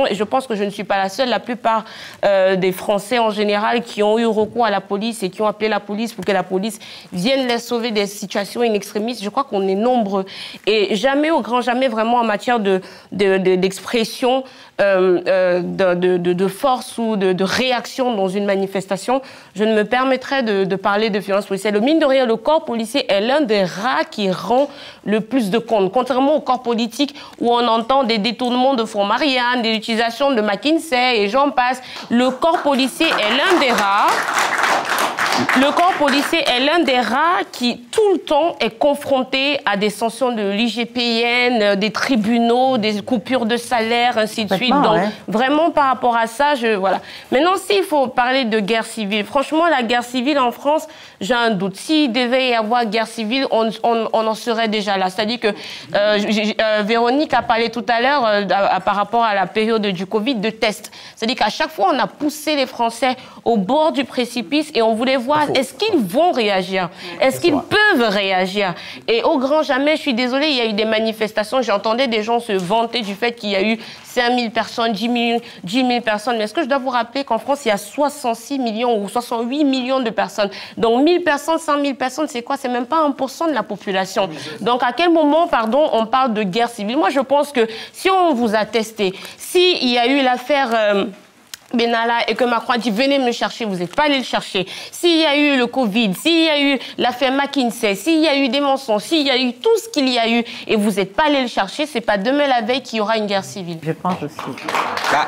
et je pense que je ne suis pas la seule, la plupart euh, des Français en général qui ont eu recours à la police et qui ont appelé la police pour que la police vienne les sauver des situations in je crois qu'on est nombreux. Et jamais, au grand jamais, vraiment en matière de, de- de- d'expression, euh, euh, de, de- de- de force ou de, réaction dans une manifestation, je ne me permettrais de, parler de violence policière. Le mine de rien, le corps policier est l'un des rats qui rend le plus de compte. Contrairement au corps politique où on entend des détournements de fonds Marianne, des utilisations de McKinsey et j'en passe, le corps policier est l'un des rares le corps policier est l'un des rares qui, tout le temps, est confronté à des sanctions de l'IGPN, euh, des tribunaux, des coupures de salaire, ainsi de suite. Donc, ouais. vraiment, par rapport à ça, je, voilà. Maintenant, s'il faut parler de guerre civile, franchement, la guerre civile en France, j'ai un doute. S'il devait y avoir guerre civile, on, on- on en serait déjà là. C'est-à-dire que euh, euh, Véronique a parlé tout à l'heure, euh, par rapport à la période du Covid, de tests. C'est-à-dire qu'à chaque fois, on a poussé les Français au bord du précipice et on voulait voir est-ce qu'ils vont réagir? Est-ce qu'ils peuvent réagir? Et au grand jamais, je suis désolée, il y a eu des manifestations, j'entendais des gens se vanter du fait qu'il y a eu 5 000 personnes, 10 000, 10 000 personnes. Mais est-ce que je dois vous rappeler qu'en France, il y a 66 millions ou 68 millions de personnes? Donc 1000 personnes, 100 000 personnes, c'est quoi? C'est même pas 1% de la population. Donc à quel moment, pardon, on parle de guerre civile? Moi, je pense que si on vous a testé, s'il y a eu l'affaire... euh, Benalla et que Macron a dit venez me chercher, vous n'êtes pas allé le chercher. S'il y a eu le Covid, s'il y a eu l'affaire McKinsey, s'il y a eu des mensonges, s'il y a eu tout ce qu'il y a eu et vous n'êtes pas allé le chercher, c'est pas demain la veille qu'il y aura une guerre civile. Je pense aussi. Bah,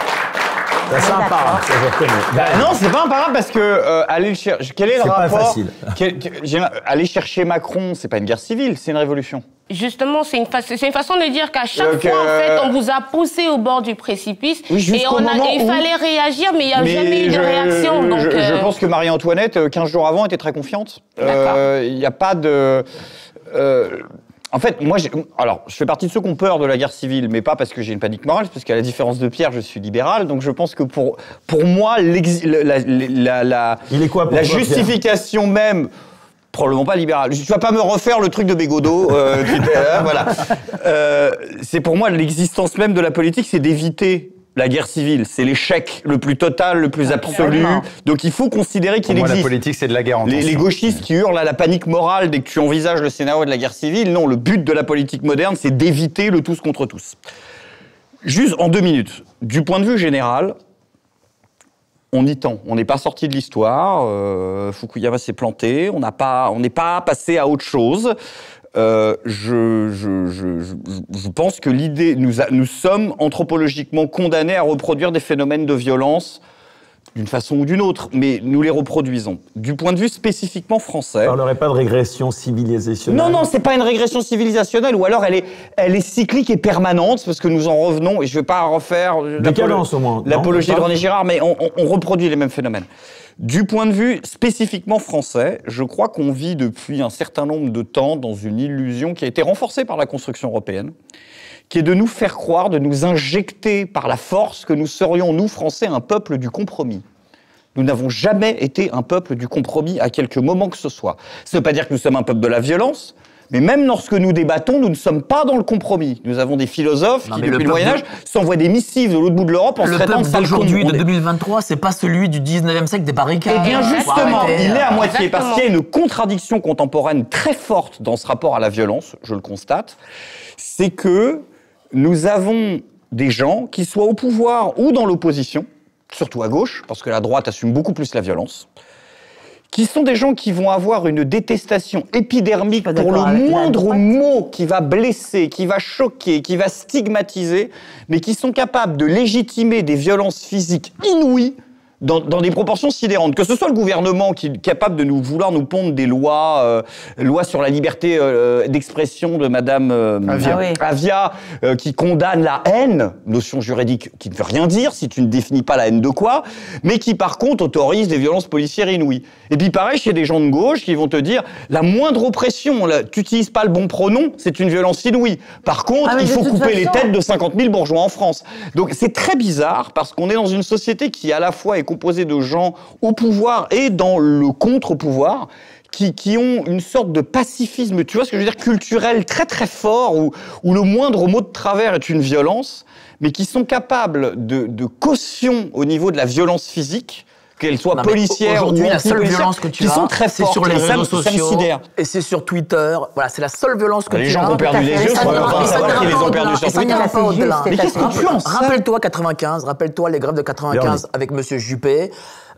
C'est imparable, ça je reconnais. bah, non, c'est pas imparable parce que euh, aller le chercher. Quel est le C'est pas rapport facile. Quel- quel- j'ai- Aller chercher Macron, c'est pas une guerre civile, c'est une révolution. Justement, c'est une, fa- c'est une façon de dire qu'à chaque Donc, fois, en euh, fait, on vous a poussé au bord du précipice Oui, et, on a, et il fallait réagir, mais il n'y a Mais jamais eu de je, réaction. Donc, je, je euh, pense que Marie-Antoinette, euh, 15 jours avant, était très confiante. D'accord. Euh, Il n'y a pas de. En fait, moi, alors, je fais partie de ceux qui ont peur de la guerre civile, mais pas parce que j'ai une panique morale, parce qu'à la différence de Pierre, je suis libéral. Donc, je pense que pour, pour moi, la, la- la- la- Il est quoi pour la toi, Pierre justification même Probablement pas libéral. Tu vas pas me refaire le truc de Bégodeau. euh, euh, voilà. Euh, c'est pour moi l'existence même de la politique, c'est d'éviter la guerre civile. C'est l'échec le plus total, le plus absolu. Donc il faut considérer qu'il moi, la existe. politique, c'est de la guerre en Les, les gauchistes qui hurlent à la panique morale dès que tu envisages le scénario de la guerre civile, non, le but de la politique moderne, c'est d'éviter le tous contre tous. Juste en deux minutes, du point de vue général, on y tend. On n'est pas sorti de l'histoire. euh, Fukuyama s'est planté. On n'a pas, on n'est pas passé à autre chose. Euh, je, je, je, je- pense que l'idée, nous, nous sommes anthropologiquement condamnés à reproduire des phénomènes de violence d'une façon ou d'une autre, mais nous les reproduisons. Du point de vue spécifiquement français. On parlerait pas de régression civilisationnelle. Non, non, c'est pas une régression civilisationnelle, ou alors elle est, elle est cyclique et permanente, parce que nous en revenons, et je vais pas refaire l'apologie de René Girard, mais on, on- on reproduit les mêmes phénomènes. Du point de vue spécifiquement français, je crois qu'on vit depuis un certain nombre de temps dans une illusion qui a été renforcée par la construction européenne, qui est de nous faire croire, de nous injecter par la force que nous serions, nous Français, un peuple du compromis. Nous n'avons jamais été un peuple du compromis à quelque moment que ce soit. Ça ne veut pas dire que nous sommes un peuple de la violence, mais même lorsque nous débattons, nous ne sommes pas dans le compromis. Nous avons des philosophes Non, qui, depuis le le Moyen Âge, s'envoient des missives de l'autre bout de l'Europe en se Le traitant de d'aujourd'hui, de On est- 2023, c'est pas celui du 19e siècle des barricades. eh bien, justement, arrêter. il est à moitié, Exactement. parce qu'il y a une contradiction contemporaine très forte dans ce rapport à la violence, je le constate, c'est que nous avons des gens qui soient au pouvoir ou dans l'opposition, surtout à gauche, parce que la droite assume beaucoup plus la violence, qui sont des gens qui vont avoir une détestation épidermique pour le moindre mot qui va blesser, qui va choquer, qui va stigmatiser, mais qui sont capables de légitimer des violences physiques inouïes dans, dans des proportions sidérantes. Que ce soit le gouvernement qui est capable de nous vouloir nous pondre des lois, euh, lois sur la liberté euh, d'expression de Madame euh, Avia. Ah oui. Avia, euh, qui condamne la haine, notion juridique qui ne veut rien dire si tu ne définis pas la haine de quoi, mais qui par contre autorise des violences policières inouïes. Et puis pareil, chez des gens de gauche qui vont te dire la moindre oppression, tu n'utilises pas le bon pronom, c'est une violence inouïe. Par contre, Ah, il faut couper les têtes de 50 000 bourgeois en France. Donc c'est très bizarre parce qu'on est dans une société qui à la fois est composée de gens au pouvoir et dans le contre-pouvoir. Qui, qui ont une sorte de pacifisme, tu vois ce que je veux dire, culturel très très fort, où, où le moindre mot de travers est une violence, mais qui sont capables de, de caution au niveau de la violence physique, qu'elle soit Non, mais policière ou Aujourd'hui, la seule violence que tu qui as, sont très c'est fortes. sur les réseaux sociaux et c'est sur Twitter. Voilà, c'est la seule violence que Les tu gens as. ont perdu les yeux, n'ira contents pas savoir qu'ils les ont perdus sur Twitter. Mais pas c'est au-delà. juste, Mais qu'est-ce que tu en sais Rappelle-toi 95, rappelle-toi les grèves de 95 avec Monsieur Juppé.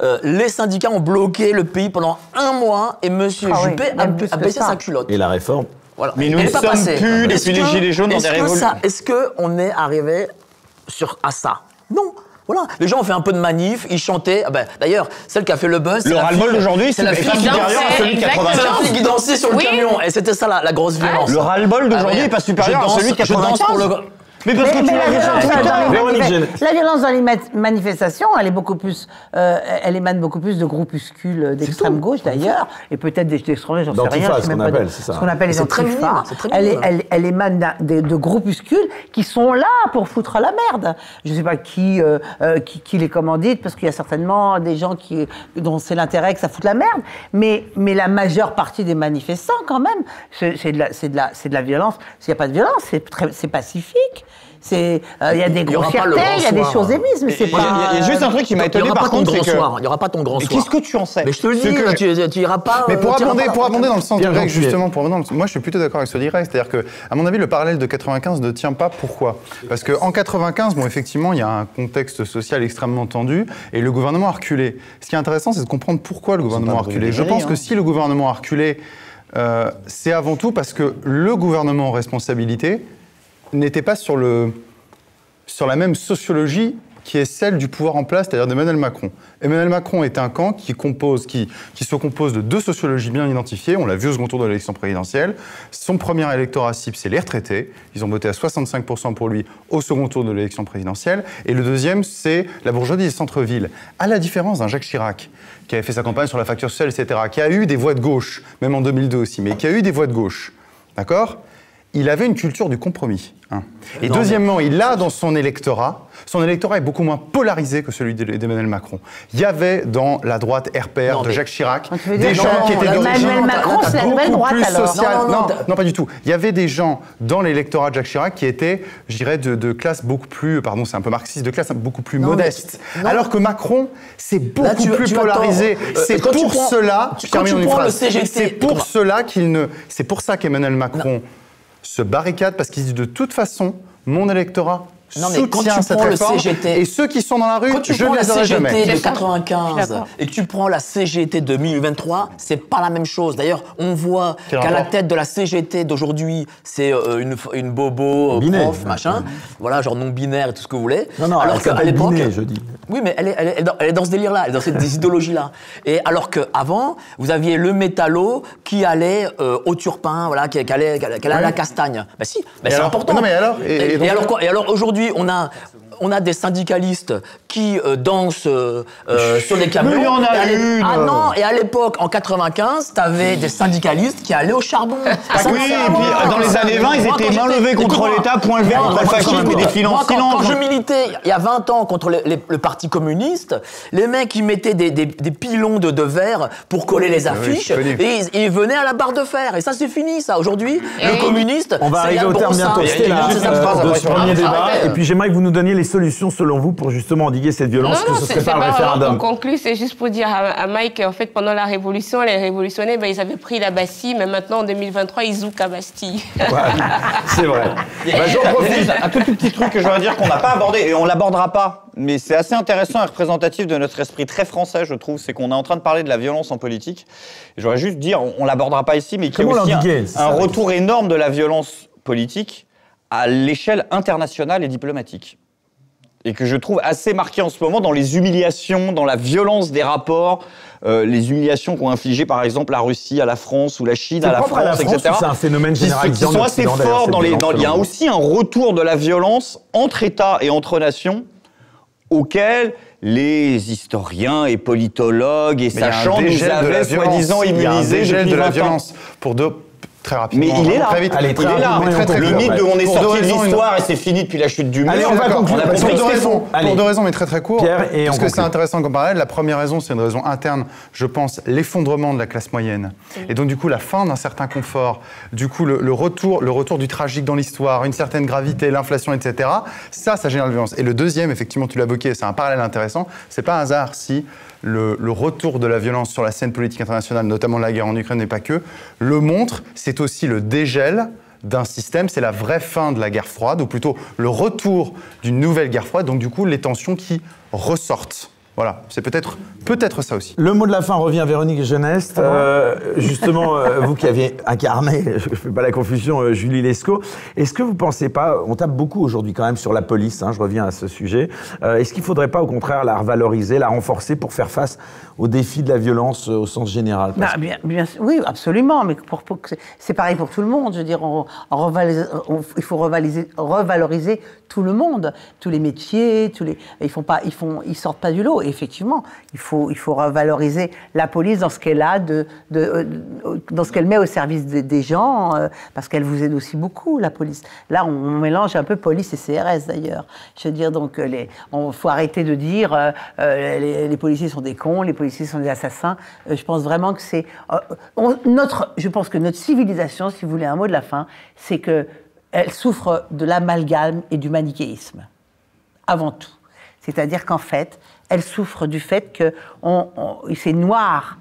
Euh, les syndicats ont bloqué le pays pendant un mois et Monsieur Ah oui, Juppé a, a baissé ça. sa culotte. Et la réforme? Voilà. Mais nous ne sommes passée. plus, depuis les Gilets jaunes, dans est-ce des que révolutions. ça- Est-ce qu'on est arrivé sur, à ça? Non. Voilà. Les gens ont fait un peu de manif, ils chantaient. Ah ben, D'ailleurs, celle qui a fait le buzz. Le ras-le-bol d'aujourd'hui, c'est la fille supérieur à dansait, celui de exactement. c'est la 95. fille qui dansait sur le Oui. camion. Et c'était ça la, la grosse violence. Le ras-le-bol d'aujourd'hui Ah ouais. n'est pas supérieur Je à celui de danse- je danse 95. pour le- Mais parce que Mais- tu mais l'as la violence dans les Véronique manif- Jeanne. La violence dans les ma- manifestations, elle est beaucoup plus, euh, elle émane beaucoup plus de groupuscules d'extrême gauche d'ailleurs, et peut-être des d'extrême gauche, j'en sais rien. Ce même qu'on appelle, c'est ça. Ce qu'on appelle les antifas. très Elle, elle, elle émane de, de groupuscules qui sont là pour foutre la merde. Je ne sais pas qui, euh, euh, qui, qui les commandite, parce qu'il y a certainement des gens qui, dont c'est l'intérêt que ça foute la merde, mais, mais la majeure partie des manifestants, quand même, c'est de, de, la- c'est de la violence. S'il n'y a pas de violence, c'est très- c'est euh, Il y a des grossièretés, il y a des choses émises, mais c'est pas... il y a juste un truc qui m'a étonné par pas ton contre, c'est que. Il n'y aura pas ton grand Mais soir. qu'est-ce que tu en sais Mais je te le dis, que- tu- tu n'iras pas. Mais euh, pour iras abonder, pour abonder dans le sens direct, justement, pour dans moi je suis plutôt d'accord avec ce direct. C'est-à-dire que, à mon avis, le parallèle de 95 ne tient pas. Pourquoi? Parce qu'en 95, bon, effectivement, il y a un contexte social extrêmement tendu et le gouvernement a reculé. Ce qui est intéressant, c'est de comprendre pourquoi le gouvernement a reculé. Je pense hein. que si le gouvernement a reculé, euh, c'est avant tout parce que le gouvernement en responsabilité n'était pas sur, le, sur la même sociologie qui est celle du pouvoir en place, c'est-à-dire d'Emmanuel Macron. Emmanuel Macron est un camp qui, qui se compose de deux sociologies bien identifiées. On l'a vu au second tour de l'élection présidentielle. Son premier électorat cible, c'est les retraités. Ils ont voté à 65% pour lui au second tour de l'élection présidentielle. Et le deuxième, c'est la bourgeoisie des centres-villes. À la différence d'un Jacques Chirac, qui avait fait sa campagne sur la facture sociale, etc., qui a eu des voix de gauche, même en 2002 aussi, mais qui a eu des voix de gauche. D'accord? Il avait une culture du compromis. hein. Et deuxièmement, il a dans son électorat, son électorat est beaucoup moins polarisé que celui d'E- d'Emmanuel Macron. Il y avait dans la droite RPR Non, de Jacques Chirac veux des dire gens non, qui étaient d'origine Emmanuel Macron, c'est la nouvelle beaucoup droite, plus sociale. Non, pas du tout. Il y avait des gens dans l'électorat de Jacques Chirac qui étaient, je dirais, de, de classe beaucoup plus, pardon, c'est un peu marxiste, de classe beaucoup plus mais- modeste. Alors que Macron, c'est beaucoup Là, tu- plus tu polarisé. Euh, c'est pour prends- cela, c'est pour cela qu'il ne, c'est pour ça qu'Emmanuel Macron se barricade parce qu'il dit de toute façon, mon électorat Non, mais quand soutient tu cette prends le réforme CGT et ceux qui sont dans la rue, Quand tu je prends ne la les aurai jamais. CGT de Je suis 95 d'accord. et que tu prends la CGT de 2023, c'est pas la même chose. D'ailleurs, on voit qu'à la tête de la CGT d'aujourd'hui, c'est euh, une, une bobo, euh, Binet. prof, machin, voilà, genre non binaire et tout ce que vous voulez. Non, non, alors elle qu'à l'époque, Binet, je dis. oui, mais elle est, elle est- elle est dans, elle est dans ce délire-là, elle est dans cette des idéologies-là. Et alors qu'avant, vous aviez le métallo qui allait euh, au turpin, voilà, qui, qui allait, qui allait- qui allait à la castagne. Bah si, bah, c'est important. Non, mais alors Et- Et, et et donc- alors quoi? Et alors aujourd'hui, on a on a des syndicalistes qui euh, dansent euh, euh, sur des camions. Mais il y en a Et à l'é- une. Ah non, et à l'époque, en 95, t'avais des syndicalistes qui allaient au charbon. Oui, et puis dans les années 20, ils Moi, étaient quand main levée contre l'État, point levé contre le fascisme et moi, en quand-. Quand je militais il y a 20 ans contre le, les- le Parti communiste, les mecs ils mettaient des, des- des pilons de, de verre pour coller les affiches et ils, ils venaient à la barre de fer. Et ça c'est fini ça. Aujourd'hui, le communiste. On va c'est arriver au terme bientôt, après ce premier Ah, débat. Et puis j'aimerais que vous nous donniez les solutions, selon vous, pour justement endiguer cette violence, que ce c'est serait pas vraiment référendum. pour conclure, c'est juste pour dire à, à Mike qu'en fait, pendant la Révolution, les révolutionnaires, ben, ils avaient pris la Bastille, mais maintenant, en 2023, ils zoukent à Bastille. C'est vrai. *laughs* Bah, j'en profite. Un tout, tout petit truc que je voudrais dire qu'on n'a pas abordé et on l'abordera pas, mais c'est assez intéressant et représentatif de notre esprit très français, je trouve. C'est qu'on est en train de parler de la violence en politique. J'aurais juste dire, on, on l'abordera pas ici, mais qu'il y a aussi un, un la retour énorme de la violence politique à l'échelle internationale et diplomatique. Et que je trouve assez marqué en ce moment dans les humiliations, dans la violence des rapports, euh, les humiliations qu'ont infligées par exemple la Russie à la France ou la Chine à la France, à la France etc c'est un phénomène qui, généralisé qui en sont assez forts dans les. dans- il y a aussi un retour de la violence entre États et entre nations auquel les historiens et politologues et Mais sachants nous de avaient soi-disant Il y a un immunisés dégel depuis de la 20 ans. violence pour deux très rapidement. Mais il est là. Très vite. Allez, Il est là. très, très Le mythe de on est sorti de l'histoire et c'est fini depuis la chute du mur. Allez, on va conclure, pour deux raisons, pour deux raisons, mais très très court. Pierre, et parce que c'est intéressant comme parallèle. La première raison, c'est une raison interne. Je pense l'effondrement de la classe moyenne, et donc du coup la fin d'un certain confort, du coup le, le retour, le retour du tragique dans l'histoire, une certaine gravité, l'inflation, etc. Ça, ça génère la violence. Et le deuxième, effectivement, tu l'as évoqué, c'est un parallèle intéressant. C'est pas un hasard si le, retour de la violence sur la scène politique internationale, notamment la guerre en Ukraine, n'est pas que, le montre. C'est aussi le dégel d'un système, c'est la vraie fin de la guerre froide, ou plutôt le retour d'une nouvelle guerre froide, donc du coup les tensions qui ressortent. Voilà, c'est peut-être peut-être ça aussi. Le mot de la fin revient à Véronique Geneste. Euh, justement, euh, vous qui aviez incarné, *laughs* je ne fais pas la confusion, euh, Julie Lescaut, est-ce que vous ne pensez pas, on tape beaucoup aujourd'hui quand même sur la police, hein, je reviens à ce sujet, euh, est-ce qu'il ne faudrait pas au contraire la revaloriser, la renforcer pour faire face aux défis de la violence euh, au sens général Parce Bah, bien, bien oui, absolument, mais pour, pour c'est- pareil pour tout le monde. Je veux dire, on- on revalise- on- il faut revaloriser, revaloriser tout le monde, tous les métiers, tous les, ils font pas, ils font, ils sortent pas du lot. Et effectivement, il faut, il faut revaloriser la police dans ce qu'elle a de, de, euh, dans ce qu'elle met au service des, des gens, euh, parce qu'elle vous aide aussi beaucoup, la police. Là, on, on mélange un peu police et CRS d'ailleurs. Je veux dire, donc, les, on faut arrêter de dire euh, les, les policiers sont des cons, les policiers sont des assassins. Euh, je pense vraiment que c'est euh, notre. Je pense que notre civilisation, si vous voulez un mot de la fin, c'est que elle souffre de l'amalgame et du manichéisme avant tout. C'est-à-dire qu'en fait, elle souffre du fait que on- c'est noir,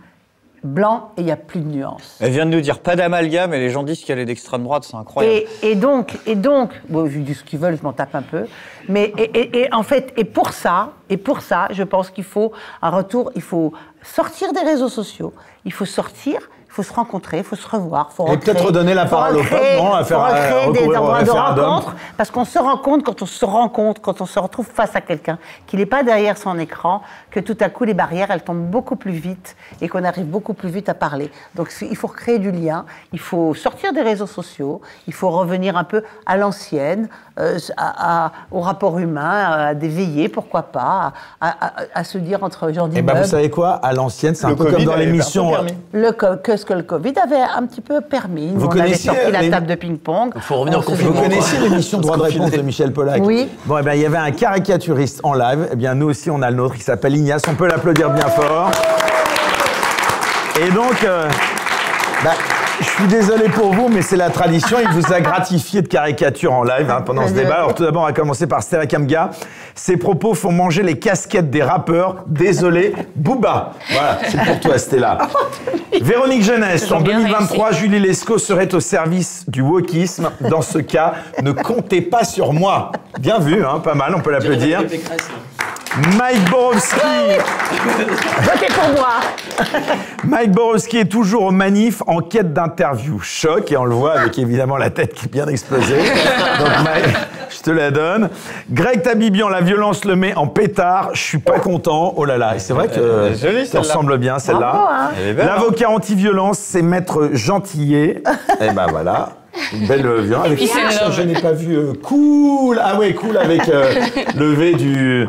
blanc et il n'y a plus de nuances. Elle vient de nous dire pas d'amalgame et les gens disent qu'elle est d'extrême droite, c'est incroyable. Et, et donc, et donc, bon, je dis ce qu'ils veulent, je m'en tape un peu. Mais et, et- et en fait, et pour ça, et pour ça, je pense qu'il faut un retour. Il faut sortir des réseaux sociaux. Il faut sortir. Il faut se rencontrer, il faut se revoir, faut Et peut-être recréer- redonner la parole au recréer- peuple, non, à faire, faut recréer des endroits de rencontre, parce qu'on se rend compte quand on se rencontre, quand on se retrouve face à quelqu'un, qu'il n'est pas derrière son écran, que tout à coup les barrières elles tombent beaucoup plus vite et qu'on arrive beaucoup plus vite à parler. Donc il faut créer du lien, il faut sortir des réseaux sociaux, il faut revenir un peu à l'ancienne, euh, à- à- au rapport humain, à des veillées, pourquoi pas, à, à- à se dire entre gens Eh ben, d'immeubles. vous savez quoi? À l'ancienne, c'est un Le peu Covid comme dans l'émission. permis. Le co- que ce que le Covid avait un petit peu permis. Vous on avait connaissiez, sorti la les- table de ping-pong. Il faut revenir au confinement. Vous connaissiez l'émission Droit de réponse de Michel Pollack Oui. Bon, eh ben, il y avait un caricaturiste en live. Eh bien, nous aussi, on a le nôtre. Il s'appelle Ignace. On peut l'applaudir bien fort. Et donc, euh, bah, je suis désolé pour vous, mais c'est la tradition. Il vous a gratifié de caricatures en live hein, pendant ce débat. Alors, tout d'abord, on va commencer par Stella Kamga. Ses propos font manger les casquettes des rappeurs. Désolé, Booba. Voilà, c'est pour toi, Stella. *laughs* Véronique Jeunesse, en bien 2023, Julie Lescaut serait au service du wokisme. Dans ce cas, ne comptez pas sur moi. Bien vu, hein, pas mal, on peut l'applaudir. Mike Borowski. Votez pour moi Mike Borowski est toujours au manif en quête d'interview. Choc, et on le voit avec évidemment la tête qui est bien explosée. Donc Mike, je te la donne. Greg Tabibian, la violence le met en pétard. Je suis pas content. Oh là là, et c'est vrai que jolie, ça ressemble bien celle-là. Hein. Hein. L'avocat anti-violence, c'est Maître Gentillet. et ben voilà. Une belle euh, viande. Avec le- je n'ai pas vu. euh, cool Ah ouais, cool avec euh, *laughs* le V du.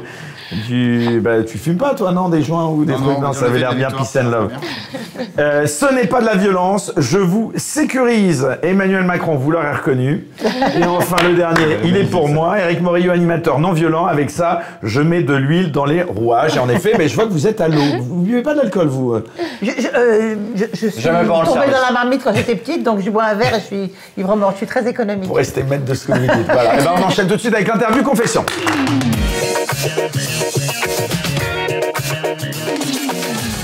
Du, bah, tu fumes pas toi non des joints ou des Non, trucs non, ça ai avait l'air bien peace and love. Euh, ce n'est pas de la violence, je vous sécurise. Emmanuel Macron, vous l'aurez reconnu. Et enfin le dernier, il est pour moi. Eric Morillo, animateur non violent. Avec ça, je mets de l'huile dans les rouages. Et en effet, mais je vois que vous êtes à l'eau. Vous buvez pas d'alcool, vous euh Je, je, euh, je- je suis tombée dans la marmite quand j'étais petite, donc je bois un verre et je suis ivre mort. Je suis très économique. Pour rester maître de ce que vous dites. Voilà. Et ben, on enchaîne tout de suite avec l'interview confession.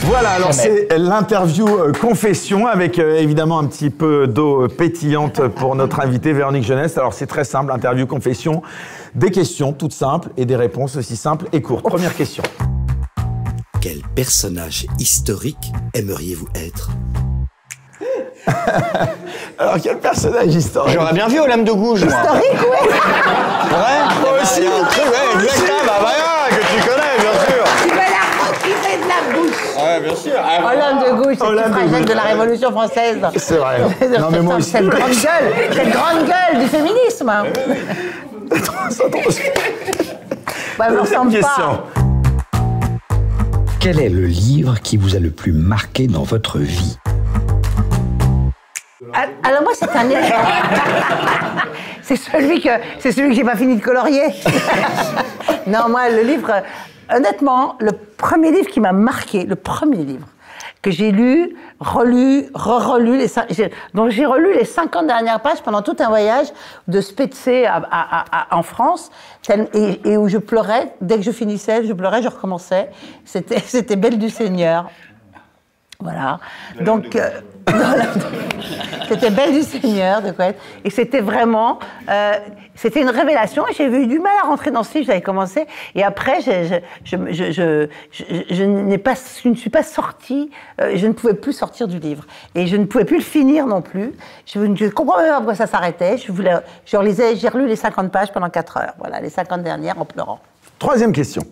Voilà, alors c'est l'interview euh, confession avec euh, évidemment un petit peu d'eau euh, pétillante pour notre invité Véronique Jeunesse. Alors c'est très simple, interview confession, des questions toutes simples et des réponses aussi simples et courtes. Première question. Quel personnage historique aimeriez-vous être? *laughs* Alors quel personnage historique J'aurais bien vu Olympe de Gouges, moi. Historique, ouais. Ouais Moi aussi. A un truc, ouais, exactement. Bah voilà, que tu connais, bien sûr. Tu vas la retirer de la bouche. Ouais, bien sûr. Olympe de gauche, cette Olympe de suffragette Gouges. de la Révolution française. C'est vrai. *laughs* Non mais moi aussi. Cette grande gueule, cette grande gueule du féminisme. hein. *laughs* Bah, me ressemble question. pas. Quel est le livre qui vous a le plus marqué dans votre vie? Ah, Alors moi, c'est un livre. *laughs* c'est celui que c'est celui que j'ai pas fini de colorier. *laughs* non, moi, le livre. Honnêtement, le premier livre qui m'a marqué, le premier livre que j'ai lu, relu, re-relu, les cin- j'ai- donc j'ai relu les 50 dernières pages pendant tout un voyage de Spetsé à- à- à- à- en France, tel- et, et où je pleurais, dès que je finissais, je pleurais, je recommençais. C'était *laughs* c'était Belle du Seigneur. Voilà. Donc, euh, voilà. *laughs* c'était Belle du Seigneur de Coët. Et c'était vraiment, euh, c'était une révélation. Et j'ai eu du mal à rentrer dans ce livre. J'avais commencé. Et après, je, je, pas, je ne suis pas sortie. euh, je ne pouvais plus sortir du livre. Et je ne pouvais plus le finir non plus. Je ne comprends même pas pourquoi ça s'arrêtait. Je relisais, j'ai relu les 50 pages pendant 4 heures. Voilà, les 50 dernières en pleurant. Troisième question.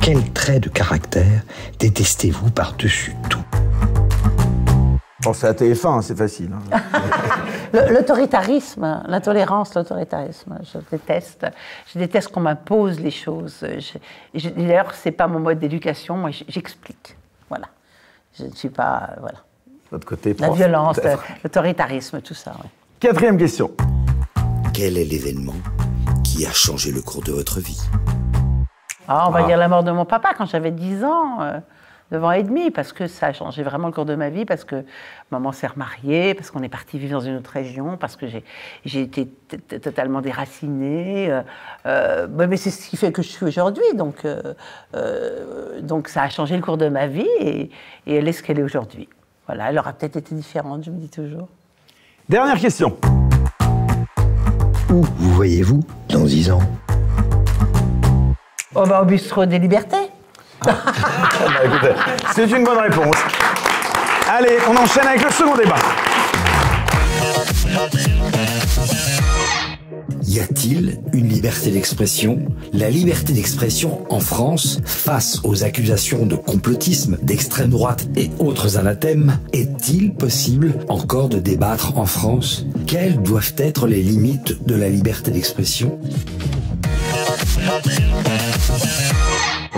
Quel trait de caractère détestez-vous par-dessus tout? C'est à TF1, hein, c'est facile. hein. *laughs* L'autoritarisme, l'intolérance, l'autoritarisme, je déteste. Je déteste qu'on m'impose les choses. Je- je- D'ailleurs, c'est pas mon mode d'éducation. Moi, j'explique. Voilà. Je ne suis pas. Voilà. Votre côté La prof, violence, peut-être. l'autoritarisme, tout ça. ouais. Quatrième question. Quel est l'événement qui a changé le cours de votre vie? Ah, on va dire la mort de mon papa quand j'avais 10 ans, euh, 9 ans et demi, parce que ça a changé vraiment le cours de ma vie, parce que maman s'est remariée, parce qu'on est parti vivre dans une autre région, parce que j'ai été totalement déracinée. euh, euh, bah, mais c'est ce qui fait que je suis aujourd'hui, donc, euh, euh, donc ça a changé le cours de ma vie et, et elle est ce qu'elle est aujourd'hui. Voilà, elle aura peut-être été différente, je me dis toujours. Dernière question. Où vous voyez-vous dans 10 ans? Oh, bah, au bistrot des libertés. Ah *laughs* bah, C'est une bonne réponse. Allez, on enchaîne avec le second débat. Y a-t-il une liberté d'expression? La liberté d'expression en France, face aux accusations de complotisme, d'extrême droite et autres anathèmes, est-il possible encore de débattre en France? Quelles doivent être les limites de la liberté d'expression?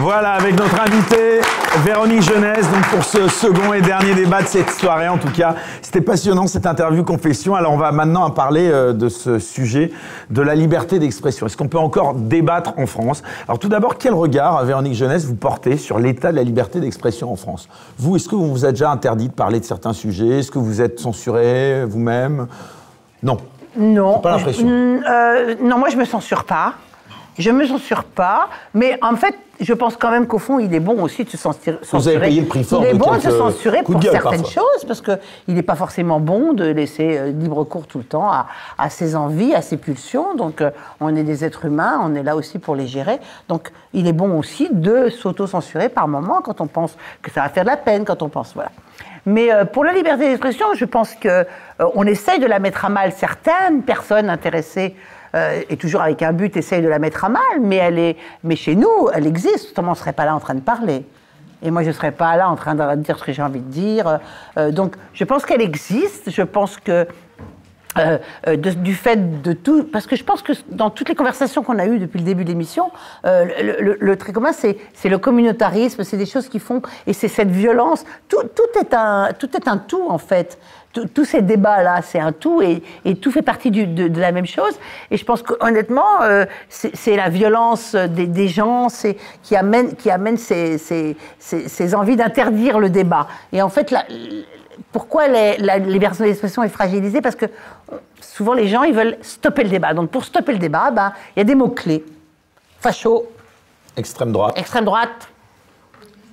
Voilà, avec notre invitée Véronique Jeunesse, donc pour ce second et dernier débat de cette soirée, en tout cas, c'était passionnant cette interview confession. Alors on va maintenant parler euh, de ce sujet de la liberté d'expression. Est-ce qu'on peut encore débattre en France? Alors tout d'abord, quel regard, Véronique Jeunesse, vous portez sur l'état de la liberté d'expression en France? Vous, est-ce que vous vous êtes déjà interdit de parler de certains sujets? Est-ce que vous êtes censuré vous-même? Non. Non. Pas l'impression. Euh, non, moi je me censure pas. Je me censure pas, mais en fait, je pense quand même qu'au fond, il est bon aussi de se censurer. Vous avez payé le prix fort Il est de bon de se censurer pour certaines parfois. choses, parce que il n'est pas forcément bon de laisser euh, libre cours tout le temps à, à ses envies, à ses pulsions. Donc, euh, on est des êtres humains, on est là aussi pour les gérer. Donc, il est bon aussi de s'auto-censurer par moment quand on pense que ça va faire de la peine, quand on pense voilà. Mais euh, pour la liberté d'expression, je pense que euh, on essaye de la mettre à mal. Certaines personnes intéressées euh, et toujours avec un but, essayent de la mettre à mal. Mais elle est, mais chez nous, elle existe. Autrement, on ne serait pas là en train de parler. Et moi, je ne serais pas là en train de dire ce que j'ai envie de dire. Euh, donc, je pense qu'elle existe. Je pense que euh, euh, du fait de tout, parce que je pense que dans toutes les conversations qu'on a eues depuis le début de l'émission, euh, le, le- le trait commun, c'est c'est le communautarisme, c'est des choses qui font, et c'est cette violence. Tout, tout est un, tout est un tout en fait. Tous ces débats-là, c'est un tout, et, et tout fait partie du- de, de la même chose. Et je pense qu'honnêtement, euh, c'est la violence des, des gens, qui amène, qui amène ces, ces- ces- ces envies d'interdire le débat. Et en fait, la, pourquoi les- la liberté d'expression est fragilisée? Parce que euh, souvent les gens ils veulent stopper le débat. Donc pour stopper le débat, ben, il y a des mots-clés. Facho, Extrême droite. extrême droite,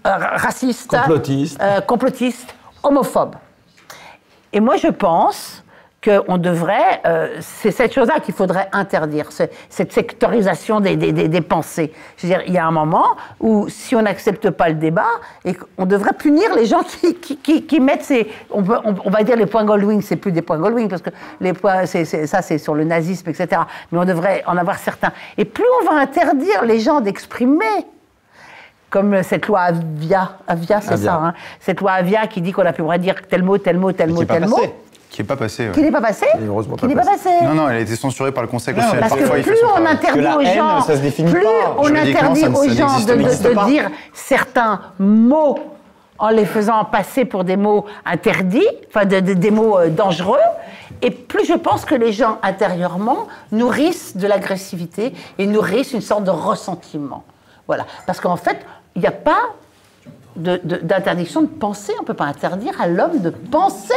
euh, ra- raciste, Complotiste. euh, complotiste, homophobe. Et moi je pense qu'on devrait, euh, c'est cette chose-là qu'il faudrait interdire, cette sectorisation des, pensées. Je veux dire, il y a un moment où si on n'accepte pas le débat, on devrait punir les gens qui, mettent ces, on, va dire les points Goldwing, c'est plus des points Goldwing parce que les points, ça c'est sur le nazisme, etc. Mais on devrait en avoir certains. Et plus on va interdire les gens d'exprimer comme cette loi Avia, Avia c'est ça, hein, cette loi Avia qui dit qu'on a plus le droit de dire tel mot, tel mot, tel mot, tel mot. Qui n'est pas passé. ouais. qui n'est pas passé, qui n'est pas passé. passé. Non, non, elle a été censurée par le Conseil constitutionnel. Parce Parfois, que plus on interdit aux gens, ça se définit plus pas. on interdit aux gens de, dire certains mots en les faisant passer pour des mots interdits, enfin de- de- des mots euh, dangereux, et plus je pense que les gens intérieurement nourrissent de l'agressivité et nourrissent une sorte de ressentiment. Voilà. Parce qu'en fait, il n'y a pas de- de- d'interdiction de, penser. On ne peut pas interdire à l'homme de penser.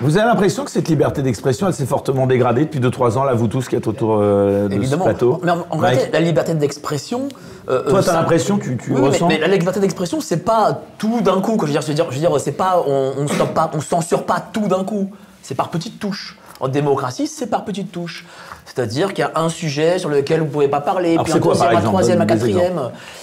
Vous avez l'impression que cette liberté d'expression, elle s'est fortement dégradée depuis 2-3 ans, là, vous tous qui êtes autour euh, de Évidemment. ce plateau Mais en, en réalité, la liberté d'expression. euh, Toi, euh, t'as ça- l'impression, tu, tu Oui, ressens mais, mais la liberté d'expression, c'est pas tout d'un coup. quoi. Je veux dire, je veux dire, je veux dire, c'est pas, on, on stoppe pas, on censure pas tout d'un coup. C'est par petites touches. En démocratie, c'est par petites touches. C'est-à-dire qu'il y a un sujet sur lequel vous pouvez pas parler, Alors, puis un quoi, deuxième, un troisième, un quatrième.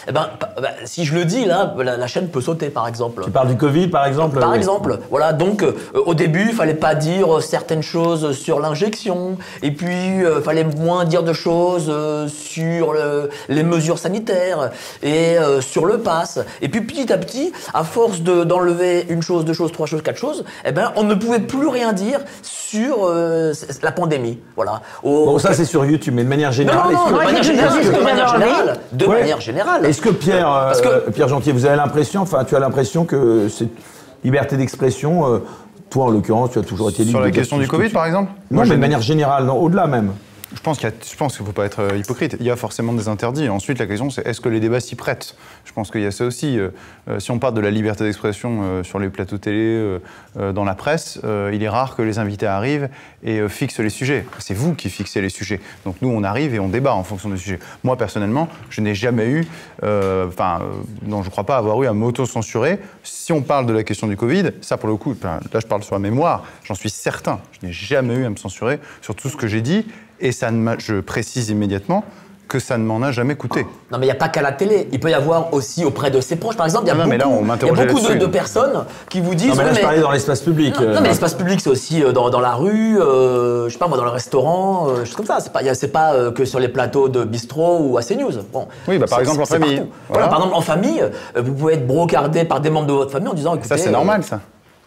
Eh ben, bah, si je le dis là, la, la chaîne peut sauter, par exemple. Tu parles du Covid, par exemple Par oui. exemple, voilà, donc euh, au début, il fallait pas dire euh, certaines choses sur l'injection, et puis il fallait moins dire de choses euh, sur le- les mesures sanitaires et euh, sur le pass. Et puis petit à petit, à force de- d'enlever une chose, deux choses, trois choses, quatre choses, eh ben, on ne pouvait plus rien dire sur euh, la pandémie. Voilà. Au- Bon, ça, c'est sur YouTube, mais de manière non, générale, non, non, de manière générale, de manière générale, de Ouais. manière générale. Est-ce que Pierre, Parce que- euh, Pierre Gentil, vous avez l'impression, enfin, tu as l'impression que cette liberté d'expression, euh, toi en l'occurrence, tu as toujours été libre Sur la question du Covid, par exemple Non, Moi, mais je- de manière générale, non, au-delà même. Je pense qu'il ne faut pas être euh, hypocrite. Il y a forcément des interdits. Ensuite, la question, c'est est-ce que les débats s'y prêtent? Je pense qu'il y a ça aussi. Euh, euh, si on parle de la liberté d'expression sur les plateaux télé, dans la presse, il est rare que les invités arrivent et fixent les sujets. C'est vous qui fixez les sujets. Donc nous, on arrive et on débat en fonction des sujets. Moi, personnellement, je n'ai jamais eu, enfin, non, je ne crois pas avoir eu à m'auto-censurer. Si on parle de la question du Covid, ça, pour le coup, là, je parle sur la mémoire, j'en suis certain. Je n'ai jamais eu à me censurer sur tout ce que j'ai dit. Et ça ne je précise immédiatement que ça ne m'en a jamais coûté. Non, mais il n'y a pas qu'à la télé. Il peut y avoir aussi auprès de ses proches. Par exemple, il y a Non, non, mais là, beaucoup, on il y a beaucoup de, personnes qui vous disent. Non, mais là, je parlais dans l'espace public. Non, euh, non, mais l'espace public, c'est aussi euh, dans, dans la rue, euh, je sais pas moi, dans le restaurant, euh, choses comme ça. C'est pas, y a- c'est pas euh, que sur les plateaux de bistrot ou à CNews. Bon, Oui, bah, par exemple, en famille. Voilà. Voilà, par exemple, en famille, euh, vous pouvez être brocardé par des membres de votre famille en disant écoutez. Ça, c'est euh, normal, ça.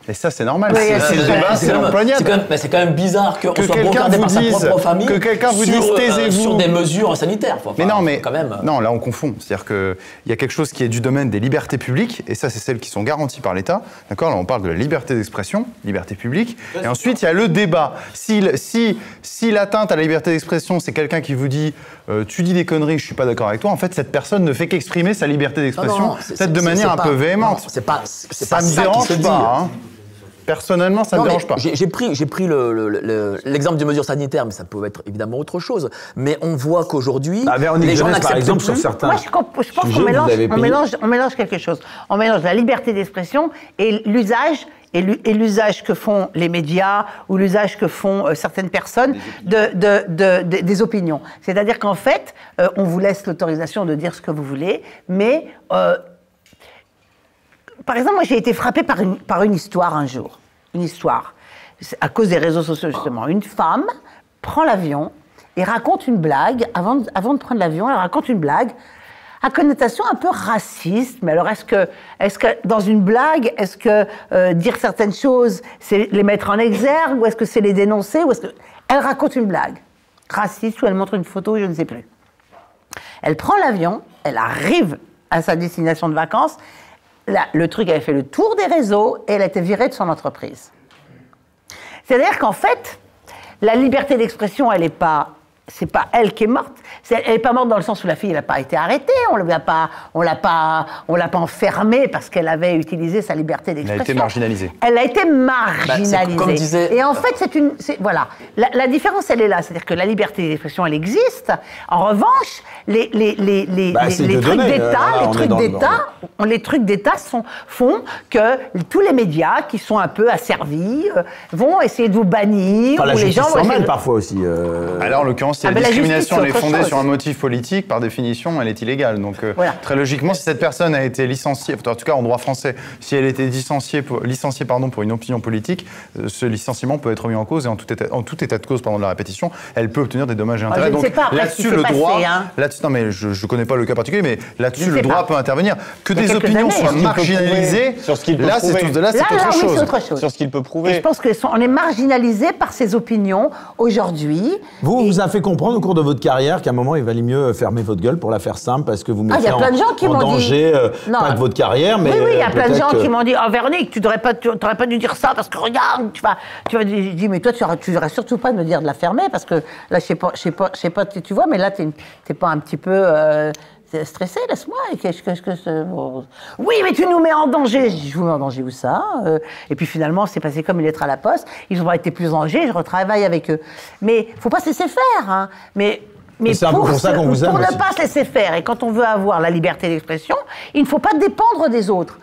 Et ça, c'est normal. Oui, c'est le débat, c'est quand même- l'empoignade. c'est quand même- mais c'est quand même bizarre qu'on Que soit quelqu'un par sa dise- propre famille que quelqu'un vous sur, dise, euh, taisez-vous. sur des mesures sanitaires. Mais non, mais quand même. non, là on confond. C'est-à-dire qu'il y a quelque chose qui est du domaine des libertés publiques, et ça c'est celles qui sont garanties par l'État. D'accord Là on parle de la liberté d'expression, liberté publique, et ensuite il y a le débat. Si, si, si l'atteinte à la liberté d'expression c'est quelqu'un qui vous dit euh, tu dis des conneries, je suis pas d'accord avec toi, en fait cette personne ne fait qu'exprimer sa liberté d'expression, peut-être de manière un peu véhémente. C'est pas, c'est ça me dérange pas. Personnellement, ça Non, me dérange pas. J'ai pris, j'ai pris le- le- le- l'exemple des mesures sanitaires, mais ça peut être évidemment autre chose. Mais on voit qu'aujourd'hui, Bah, Véronique les gens par sur certains Moi, je, pense qu'on mélange, on mélange, on mélange quelque chose. On mélange la liberté d'expression et l'usage et l'u- et l'usage que font les médias ou l'usage que font euh, certaines personnes de, de- de- de- des opinions. C'est-à-dire qu'en fait, euh, on vous laisse l'autorisation de dire ce que vous voulez, mais euh, par exemple, moi j'ai été frappée par une, par une histoire un jour. Une histoire. À cause des réseaux sociaux, justement. Une femme prend l'avion et raconte une blague. Avant, de- avant de prendre l'avion, elle raconte une blague à connotation un peu raciste. Mais alors, est-ce que, est que dans une blague, est-ce que euh, dire certaines choses, c'est les mettre en exergue ou est-ce que c'est les dénoncer ou. Elle raconte une blague raciste ou elle montre une photo, je ne sais plus. Elle prend l'avion, elle arrive à sa destination de vacances. Le truc avait fait le tour des réseaux et elle a été virée de son entreprise. C'est-à-dire qu'en fait, la liberté d'expression, elle n'est pas. C'est pas elle qui est morte. Elle n'est pas morte dans le sens où la fille, elle n'a pas été arrêtée. On ne l'a pas, on l'a pas, on l'a pas enfermée parce qu'elle avait utilisé sa liberté d'expression. été marginalisée. Elle a été marginalisée. comme disait- Et en fait, c'est une, voilà, la, la différence, elle est là, c'est-à-dire que la liberté d'expression, elle existe. En revanche, les, les, les, les, Bah, les- trucs d'État, euh, les trucs le- d'État, les trucs d'État sont- font que tous les médias qui sont un peu asservis euh, vont essayer de vous bannir. Enfin, la ou les gens vont essayer parfois aussi. euh, Alors, en l'occurrence, si Ah, la mais la justice, discrimination elle est fondée chose. sur un motif politique, par définition, elle est illégale. Donc, euh, Voilà. très logiquement, si cette personne a été licenciée, en tout cas en droit français, si elle a été licenciée pour, licenciée, pardon, pour une opinion politique, euh, ce licenciement peut être mis en cause et en tout état, en tout état de cause, pardon, de la répétition, elle peut obtenir des dommages et Ah, je intérêts. Donc, là-dessus, le passé, droit, hein. là-dessus, non, mais je ne connais pas le cas particulier, mais là-dessus, le droit pas. peut intervenir. Que des opinions années, soient marginalisées, Sur ce qu'il peut là, c'est là, Là, autre là, chose. c'est autre chose. Sur ce qu'il peut prouver. je pense qu'on est marginalisé par ses opinions aujourd'hui. Vous, vous a fait comprendre au cours de votre carrière qu'à un moment, il valait mieux fermer votre gueule pour la faire simple parce que vous Ah, mettez a en, plein de gens qui en m'ont dit- danger, euh, Non. pas que votre carrière, mais oui, oui, il y a euh, plein de gens qui m'ont dit Oh, Véronique, tu n'aurais pas, tu, t'aurais pas dû dire ça parce que regarde, tu vas. Tu vas je dis Mais toi, tu ne devrais surtout pas me dire de la fermer parce que là, je sais pas, je sais pas, je sais pas, tu tu vois, mais là, tu n'es pas un petit peu. euh, stressé, laisse-moi. qu'est-ce que- bon. Oui, mais tu nous mets en danger. Je vous mets en danger où ça Euh, Et puis finalement, c'est passé comme une lettre à la poste. Ils ont été plus en danger. Je retravaille avec eux. Mais faut pas se laisser faire. Hein. Mais mais Et c'est un peu pour ça qu'on vous aime pour ne pas se laisser faire, et quand on veut avoir la liberté d'expression, il ne faut pas dépendre des autres.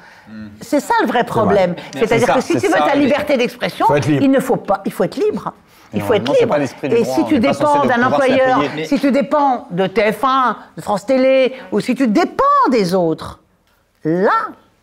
C'est ça le vrai problème. C'est-à-dire c'est que si tu veux ça, ta liberté d'expression, Faut être libre. il ne faut pas, il faut être libre. Il faut être libre. pas l'esprit du Et droit, si on tu dépends d'un employeur, payer. Mais- si tu dépends de TF1, de France Télé, ou si tu dépends des autres, là,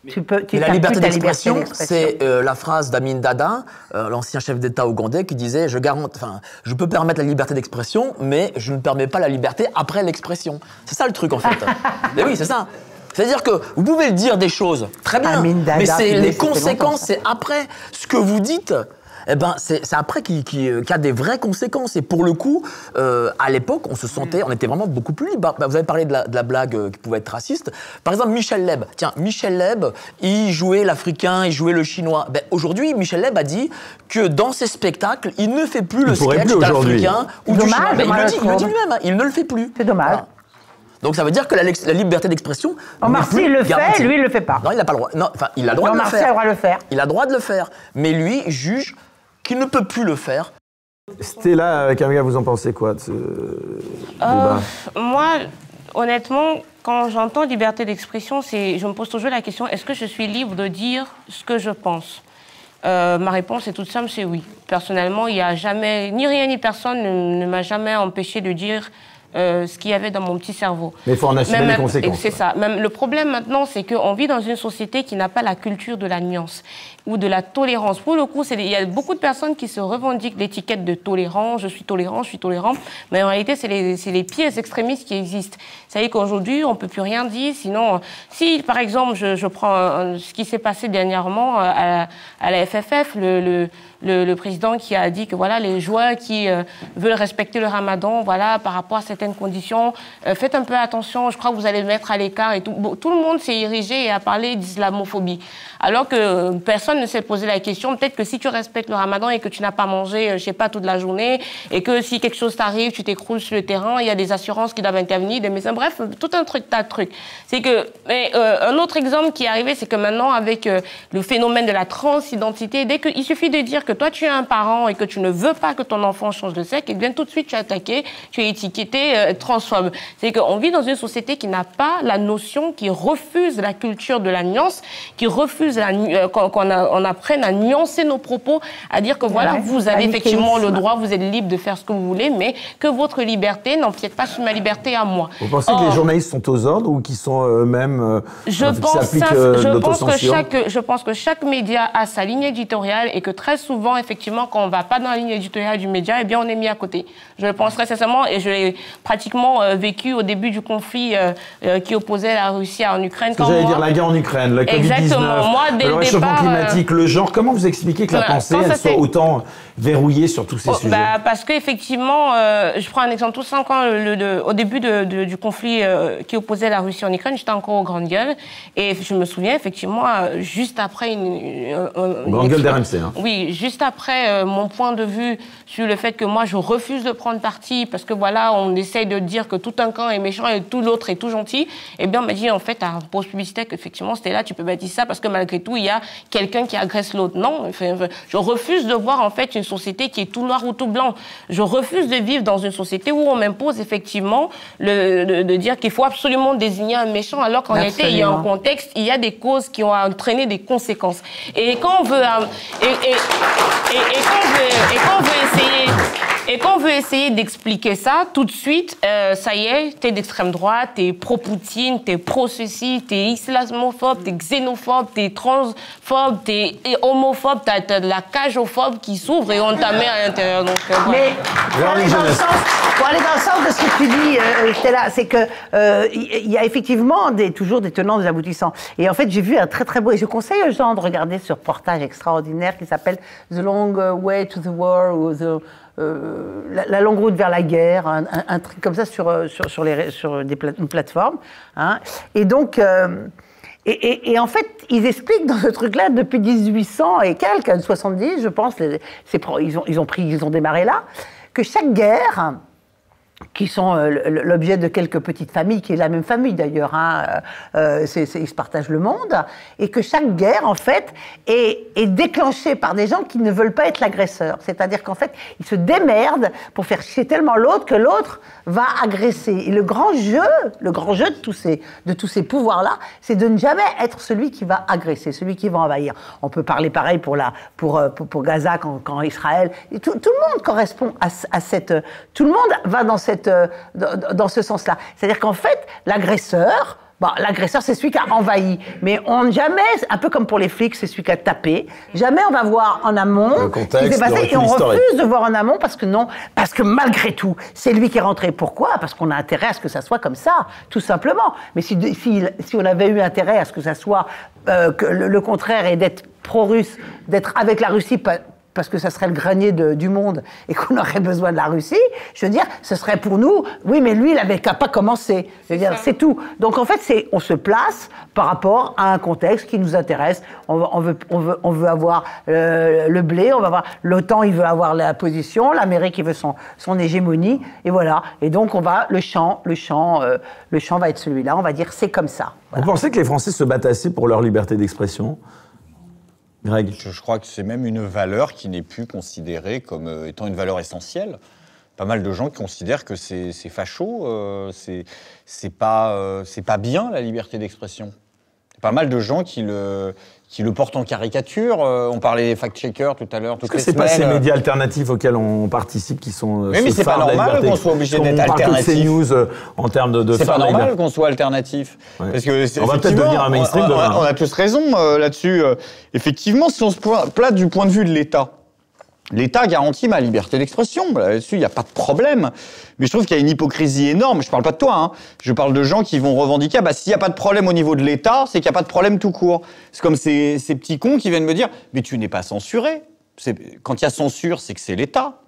tu peux, tu Et la liberté d'expression, c'est euh, la phrase d'Amin Dada, euh, l'ancien chef d'État ougandais, qui disait je, garant- enfin, je peux permettre la liberté d'expression, mais je ne permets pas la liberté après l'expression. C'est ça le truc en fait. *laughs* mais oui, c'est ça. C'est-à-dire que vous pouvez dire des choses très bien, Dada, mais c'est les conséquences, c'est après ce que vous dites. Eh ben, c'est après qui, qui, euh, qui a des vraies conséquences. Et pour le coup, euh, à l'époque, on se sentait, on était vraiment beaucoup plus libre. Bah, vous avez parlé de la, de la blague euh, qui pouvait être raciste. Par exemple, Michel Leb. Tiens, Michel Leb, il jouait l'africain, il jouait le chinois. Ben, aujourd'hui, Michel Leb a dit que dans ses spectacles, il ne fait plus le sketch d'africain ou du Dommage, chinois. Ben, il, le dit, il le dit je lui-même, hein, il ne le fait plus. C'est dommage. Donc ça veut dire que la, liberté d'expression. Sy, plus il le fait, lui, il le fait pas. Non, il n'a pas le droit. Non, enfin, il a le droit de le faire. a le droit de le faire. Il a le droit de le faire. Mais lui juge qu'il ne peut plus le faire. Stella, Camilla, vous en pensez quoi de ce Euh, débat? moi, honnêtement, quand j'entends liberté d'expression, c'est, je me pose toujours la question est-ce que je suis libre de dire ce que je pense? Euh, Ma réponse est toute simple c'est oui. Personnellement, il n'y a jamais, ni rien ni personne ne, ne m'a jamais empêché de dire euh, ce qu'il y avait dans mon petit cerveau. Mais il faut en assumer Même- les conséquences. C'est ça. Même le problème maintenant, c'est qu'on vit dans une société qui n'a pas la culture de la nuance ou de la tolérance. Pour le coup, il y a beaucoup de personnes qui se revendiquent l'étiquette de tolérant, je suis tolérant, je suis tolérant, mais en réalité, c'est les, les pires extrémistes qui existent. C'est-à-dire qu'aujourd'hui, on ne peut plus rien dire, sinon, si par exemple, je, je prends euh, ce qui s'est passé dernièrement euh, à la, à la FFF, le- le- président qui a dit que voilà, les joueurs qui euh, veulent respecter le ramadan, voilà, par rapport à certaines conditions, euh, faites un peu attention, je crois que vous allez le mettre à l'écart et tout. Tout le monde s'est érigé et a parlé d'islamophobie. Alors que euh, personne ne s'est posé la question, peut-être que si tu respectes le ramadan et que tu n'as pas mangé, je sais pas, toute la journée, et que si quelque chose t'arrive, tu t'écroules sur le terrain, il y a des assurances qui doivent intervenir, des médecins, bref, tout un truc, tas de trucs. C'est que, mais un autre exemple qui est arrivé, c'est que maintenant, avec le phénomène de la transidentité, dès qu'il suffit de dire que toi, tu es un parent et que tu ne veux pas que ton enfant change de sexe, et bien tout de suite, tu es attaqué, tu es étiqueté euh, transphobe. C'est qu'on vit dans une société qui n'a pas la notion, qui refuse la culture de la nuance, qui refuse euh, qu'on qu'on a- on apprenne à nuancer nos propos, à dire que voilà, Ouais, vous avez effectivement le droit, vous êtes libre de faire ce que vous voulez, mais que votre liberté n'empiète pas sur ma liberté à moi. Vous pensez que les journalistes sont aux ordres ou qu'ils sont eux-mêmes euh, je euh, qui pense, s'appliquent, ça- euh, je, pense que l'autocensure chaque, je pense que chaque média a sa ligne éditoriale et que très souvent, effectivement, quand on ne va pas dans la ligne éditoriale du média, eh bien, on est mis à côté. Je le pense très sincèrement et je l'ai pratiquement euh, vécu au début du conflit euh, euh, qui opposait la Russie en Ukraine. Quand j'allais moi- dire la guerre en Ukraine, le Covid-19, Exactement. Moi, dès le le réchauffement départ, climatique, le genre. Comment vous expliquez que la pensée elle soit autant verrouillée sur tous ces Oh, sujets? bah, Parce qu'effectivement, je prends un exemple tout simple. Quand le- le- au début de- de- du conflit qui opposait la Russie en Ukraine, j'étais encore au Grande Gueule. Et je me souviens, effectivement, juste après une. une- un- Au Grande Gueule d'RMC, hein. Oui, juste après euh, mon point de vue sur le fait que moi, je refuse de prendre parti parce que voilà, on essaye de dire que tout un camp est méchant et tout l'autre est tout gentil. Eh bien, on m'a dit, en fait, à pause publicitaire, qu'effectivement, c'était là, tu peux dire ça parce que malgré tout, il y a quelqu'un qui agresse l'autre. Non, je refuse de voir, en fait, une société qui est tout noir ou tout blanc. Je refuse de vivre dans une société où on m'impose, effectivement, le, de dire qu'il faut absolument désigner un méchant alors qu'en réalité, il y a un contexte, il y a des causes qui ont entraîné des conséquences. Et quand on veut, euh, et, et- et- et quand on veut, essayer, et quand on veut essayer d'expliquer ça, tout de suite, euh, ça y est, t'es d'extrême droite, t'es pro-Poutine, t'es pro-ceci, t'es islamophobe, t'es xénophobe, t'es transphobe, t'es homophobe, t'as de la cagophobe qui s'ouvre et on t'a mis à l'intérieur. Donc, euh, voilà. Mais pour aller, dans le sens, pour aller dans le sens de ce que tu dis, euh, Stella, c'est que euh, il il y a effectivement des, toujours des tenants, des aboutissants. Et en fait, j'ai vu un très très beau, et je conseille aux gens de regarder ce reportage extraordinaire qui s'appelle The Long Way to the War euh, la, longue route vers la guerre, un, truc comme ça sur, euh, sur, sur, les, sur des pla- une plateforme. hein. Et donc, euh, et, et- en fait, ils expliquent dans ce truc-là, depuis 1800 et quelques, 70, je pense, ils, ont, ils, ont pris, ils ont démarré là, que chaque guerre, qui sont euh, l'objet de quelques petites familles, qui est la même famille d'ailleurs, hein, euh, euh, ils se partagent le monde, et que chaque guerre, en fait, est, déclenchée par des gens qui ne veulent pas être l'agresseur. C'est-à-dire qu'en fait, ils se démerdent pour faire chier tellement l'autre que l'autre va agresser. Et le grand jeu, le grand jeu de tous ces, ces pouvoirs-là, c'est de ne jamais être celui qui va agresser, celui qui va envahir. On peut parler pareil pour, la, pour, pour, Gaza, quand, quand Israël. Tout, tout le monde correspond à, à cette. Tout le monde va dans, cette, euh, dans, ce sens-là. C'est-à-dire qu'en fait, l'agresseur. Bon, l'agresseur, c'est celui qui a envahi. Mais on jamais, un peu comme pour les flics, c'est celui qui a tapé. Jamais on va voir en amont Le contexte, ce qui s'est passé et on refuse de voir en amont parce que non, parce que malgré tout, c'est lui qui est rentré. Pourquoi? Parce qu'on a intérêt à ce que ça soit comme ça, tout simplement. Mais si, si, si on avait eu intérêt à ce que ça soit euh, que le, le contraire et d'être pro-russe, d'être avec la Russie, parce que ça serait le grenier de- du monde et qu'on *laughs* aurait besoin de la Russie, je veux dire, ce serait pour nous, oui, mais lui, il avait qu'à pas commencer. Je veux dire, c'est tout. Donc en fait, c'est, on se place par rapport à un contexte qui nous intéresse. On, veut- on veut, on, veut, on veut avoir euh, le blé, on va avoir l'OTAN, il veut avoir la position, l'Amérique, il veut son, son hégémonie, et voilà. Et donc on va, le champ, le champ, euh, le champ va être celui-là. On va dire, c'est comme ça. Vous pensez que les Français se battent assez pour leur liberté d'expression? Je, crois que c'est même une valeur qui n'est plus considérée comme euh, étant une valeur essentielle. Pas mal de gens qui considèrent que c'est facho, euh, c'est pas, euh, pas bien la liberté d'expression. Pas mal de gens qui le, qui le portent en caricature. Euh, on parlait des fact-checkers tout à l'heure, toutes que c'est pas ces médias alternatifs auxquels on participe qui sont. euh, mais ce c'est pas normal qu'on soit obligé Parce d'être alternatif. CNews euh, en termes de, de C'est pas normal qu'on soit alternatif. Ouais. Parce que On va peut-être devenir un mainstream on, on- on a tous raison euh, là-dessus. euh. effectivement, si on se pla- place du point de vue de l'État, l'État garantit ma liberté d'expression. Là-dessus, il n'y a pas de problème. Mais je trouve qu'il y a une hypocrisie énorme. Je parle pas de toi. Hein. Je parle de gens qui vont revendiquer. ah Bah, s'il n'y a pas de problème au niveau de l'État, c'est qu'il n'y a pas de problème tout court. C'est comme ces, ces petits cons qui viennent me dire Mais tu n'es pas censuré. Quand il y a censure, c'est que c'est l'État.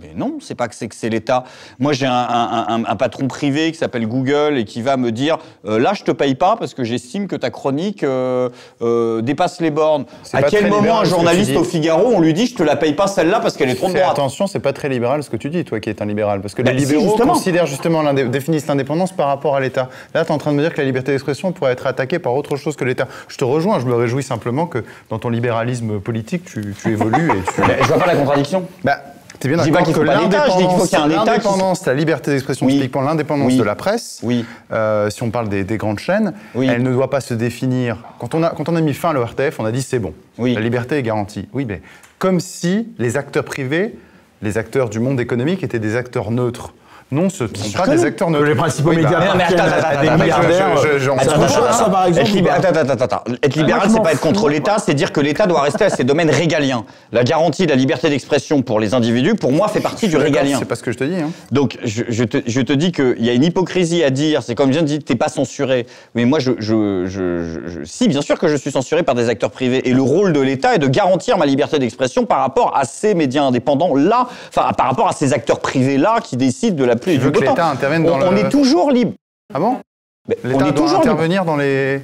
Mais non, c'est pas que c'est que c'est l'État. Moi, j'ai un, un- un- un patron privé qui s'appelle Google et qui va me dire euh, là, je te paye pas parce que j'estime que ta chronique euh, euh, dépasse les bornes. À quel moment un journaliste au Figaro, on lui dit je te la paye pas celle-là parce qu'elle est trop de droite attention, c'est pas très libéral ce que tu dis, toi qui es un libéral. Parce que Bah, les si, libéraux justement. considèrent justement, définissent l'indépendance par rapport à l'État. Là, tu es en train de me dire que la liberté d'expression pourrait être attaquée par autre chose que l'État. Je te rejoins, je me réjouis simplement que dans ton libéralisme politique, tu, tu évolues et tu. *laughs* Je vois pas la contradiction. Bah, T'es bien d'accord qu'il que faut l'indépendance, la liberté d'expression, Oui. l'indépendance Oui. de la presse, Oui. euh, si on parle des, des grandes chaînes, Oui. elle ne doit pas se définir. Quand on a, quand on a mis fin à l'ORTF, on a dit c'est bon, Oui. la liberté est garantie. Oui, mais comme si les acteurs privés, les acteurs du monde économique étaient des acteurs neutres. Non, ce ne sont pas des acteurs neutres. Les principaux Oui, bah, médias mais non, mais appartiennent attends, attends, à attends, des attends, milliardaires. j'en Ça par Être, exemple. libé- ou pas attends, attends, attends, attends. Être libéral, je c'est pas être contre l'État, c'est dire que l'État doit rester à ses domaines régaliens. La garantie de la liberté d'expression pour les individus, pour moi, fait partie du régalien. C'est pas ce que je te dis. hein. Donc, je, te, je te dis qu'il y a une hypocrisie à dire. C'est comme je viens de dire, t'es pas censuré. Mais moi, je, je, je- je- je- si, bien sûr que je suis censuré par des acteurs privés. Et le rôle de l'État est de garantir ma liberté d'expression par rapport à ces médias indépendants là, enfin, par rapport à ces acteurs privés là qui décident de la pluie et du veux que beau temps. l'État intervienne On, dans on le- est toujours libre. Ah bon Mais On L'État est doit toujours libre. intervenir dans les.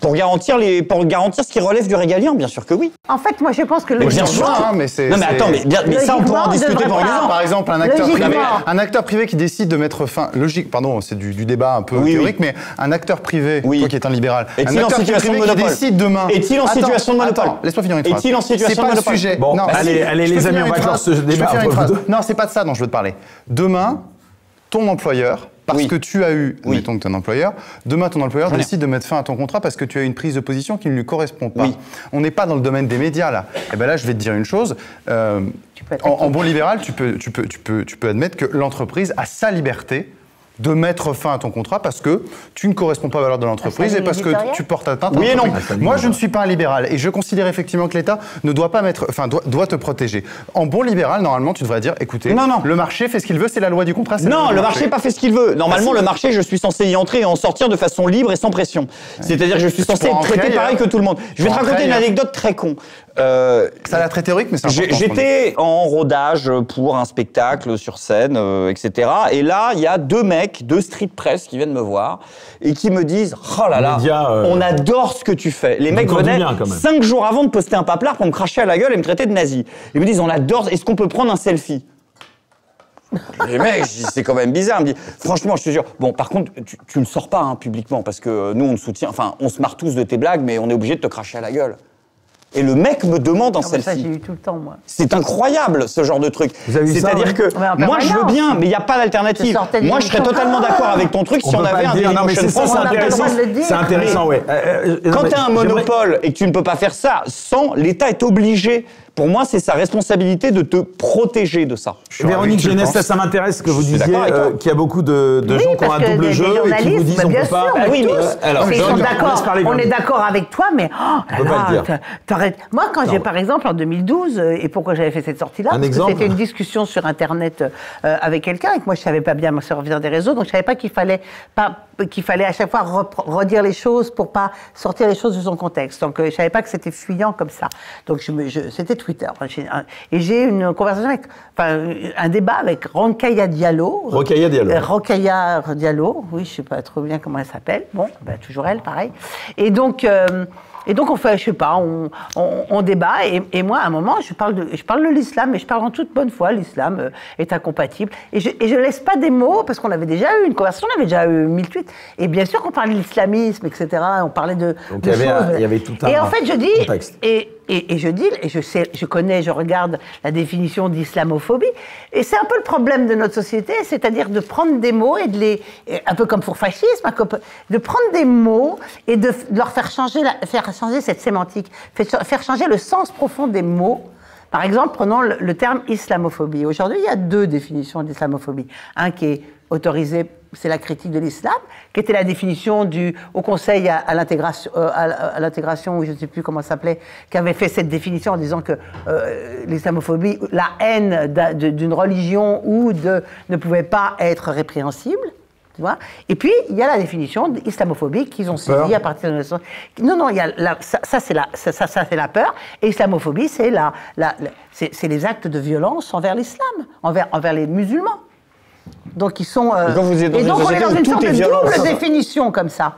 Pour garantir, les, pour garantir ce qui relève du régalien, bien sûr que oui. En fait, moi, je pense que le Mais bien sûr. hein, mais c'est. Non mais c'est- attends, mais, bien- mais ça on pourra en discuter dix ans. Par exemple, un acteur, privé, un acteur privé qui décide de mettre fin, logique, pardon, c'est du, du débat un peu Oui, théorique, oui. mais un acteur privé, Oui. toi qui es un libéral, Est-il en acteur situation de qui monopole décide demain. Est-il en Attends, situation de monopole Laisse-moi finir une phrase. Est-il en situation C'est de pas le monopole sujet. Bon, non, allez, si, allez, les amis, on va clore ce débat. Non, c'est pas de ça dont je veux te parler. Demain, ton employeur, parce Oui. que tu as eu, Oui. mettons que tu es un employeur, demain ton employeur décide de mettre fin à ton contrat parce que tu as une prise de position qui ne lui correspond pas. Oui. On n'est pas dans le domaine des médias là. Et ben là, je vais te dire une chose. euh, en, bon libéral, tu peux, tu peux, tu peux, tu peux admettre que l'entreprise a sa liberté de mettre fin à ton contrat parce que tu ne corresponds pas aux valeurs de l'entreprise et parce que tu portes atteinte à Oui et non. Moi, je ne suis pas un libéral et je considère effectivement que l'État ne doit pas mettre, enfin, doit, doit te protéger. En bon libéral, normalement, tu devrais dire, écoutez, Non, non. le marché fait ce qu'il veut, c'est la loi du contrat. Non, le marché n'a pas fait ce qu'il veut. Normalement, le marché, je suis censé y entrer et en sortir de façon libre et sans pression. C'est-à-dire que je suis censé être traité pareil ailleurs. que tout le monde. Je vais te raconter une ailleurs. anecdote très con. Euh, Ça a l'air très théorique, mais c'est. J'étais en rodage pour un spectacle sur scène, euh, etc. Et là, il y a deux mecs, deux street press qui viennent me voir et qui me disent Oh là là, Média, euh, on adore ce que tu fais. Les mecs venaient bien, cinq jours avant de poster un paplard pour me cracher à la gueule et me traiter de nazi. Ils me disent On adore, est-ce qu'on peut prendre un selfie? Les mecs, c'est quand même bizarre. Ils me dit, franchement, je te jure. Bon, par contre, tu, tu le sors pas hein, publiquement parce que euh, nous, on te soutient. Enfin, on se marre tous de tes blagues, mais on est obligé de te cracher à la gueule. Et le mec me demande Ah, ça, j'ai eu tout le temps, moi. C'est incroyable ce genre de truc. Vous avez vu ça, C'est-à-dire que en moi je veux bien, mais il n'y a pas d'alternative. Moi je serais totalement d'accord avec ton truc si on, avait un. Non, mais c'est ça, c'est intéressant. C'est intéressant, ouais. Euh, euh, non, Quand tu as un monopole et que tu ne peux pas faire ça sans, l'État est obligé. Pour moi, c'est sa responsabilité de te protéger de ça. Véronique penses. ça, ça m'intéresse que vous disiez euh, qu'il y a beaucoup de, de Oui, gens qui ont un double des- jeu des et qui vous disent bah, on bien peut pas. sûr, Ah oui, euh, alors, Ils John, sont on d'accord, est d'accord avec toi, mais oh là pas là, t'arrêtes. Moi, quand j'ai, par exemple, en 2012, euh, et pourquoi j'avais fait cette sortie-là Un Parce exemple que c'était une discussion sur Internet euh, avec quelqu'un, et que moi, je savais pas bien me servir des réseaux, donc je savais pas qu'il fallait pas qu'il fallait à chaque fois redire les choses pour pas sortir les choses de son contexte. Donc, euh, je savais pas que c'était fuyant comme ça. Donc, je me, je- c'était Twitter. Et j'ai une conversation avec, enfin, un débat avec Ronkaya Diallo. Rokhaya Diallo. Euh, Rokhaya Diallo, oui, je sais pas trop bien comment elle s'appelle. Bon, bah, toujours elle, pareil. Et donc, euh, et donc on fait, je sais pas, on, on, on débat. Et, et moi, à un moment, je parle de, je parle de l'islam, mais je parle en toute bonne foi. L'islam euh, est incompatible. Et je, et je laisse pas des mots parce qu'on avait déjà eu une conversation, on avait déjà eu mille tweets. Et bien sûr qu'on parlait de l'islamisme, etc. On parlait de, Donc, il y avait un- choses. il y avait tout un Et en fait, je dis, contexte. et Et, je dis, et je sais, je connais, je regarde la définition d'islamophobie, et c'est un peu le problème de notre société, c'est-à-dire de prendre des mots et de les, un peu comme pour fascisme, de prendre des mots et de, leur faire changer, faire changer cette sémantique, faire changer le sens profond des mots. Par exemple, prenons le, terme islamophobie. Aujourd'hui, il y a deux définitions d'islamophobie. Un qui autorisé, c'est la critique de l'islam, qui était la définition du Haut Conseil à, à l'intégration, euh, à, à l'intégration, ou je ne sais plus comment ça s'appelait, qui avait fait cette définition en disant que euh, l'islamophobie, la haine d'une religion ou de ne pouvait pas être répréhensible. Tu vois Et puis, il y a la définition d'islamophobie qu'ils ont saisie à partir de 1900. Non, non, il y a la- ça, ça, c'est la, ça, ça, la peur. Et islamophobie, c'est la, la, la- c'est, c'est les actes de violence envers l'islam, envers, envers les musulmans. Donc, ils sont. euh, Et quand vous êtes dans et une donc, on est dans une sorte de double définition comme ça.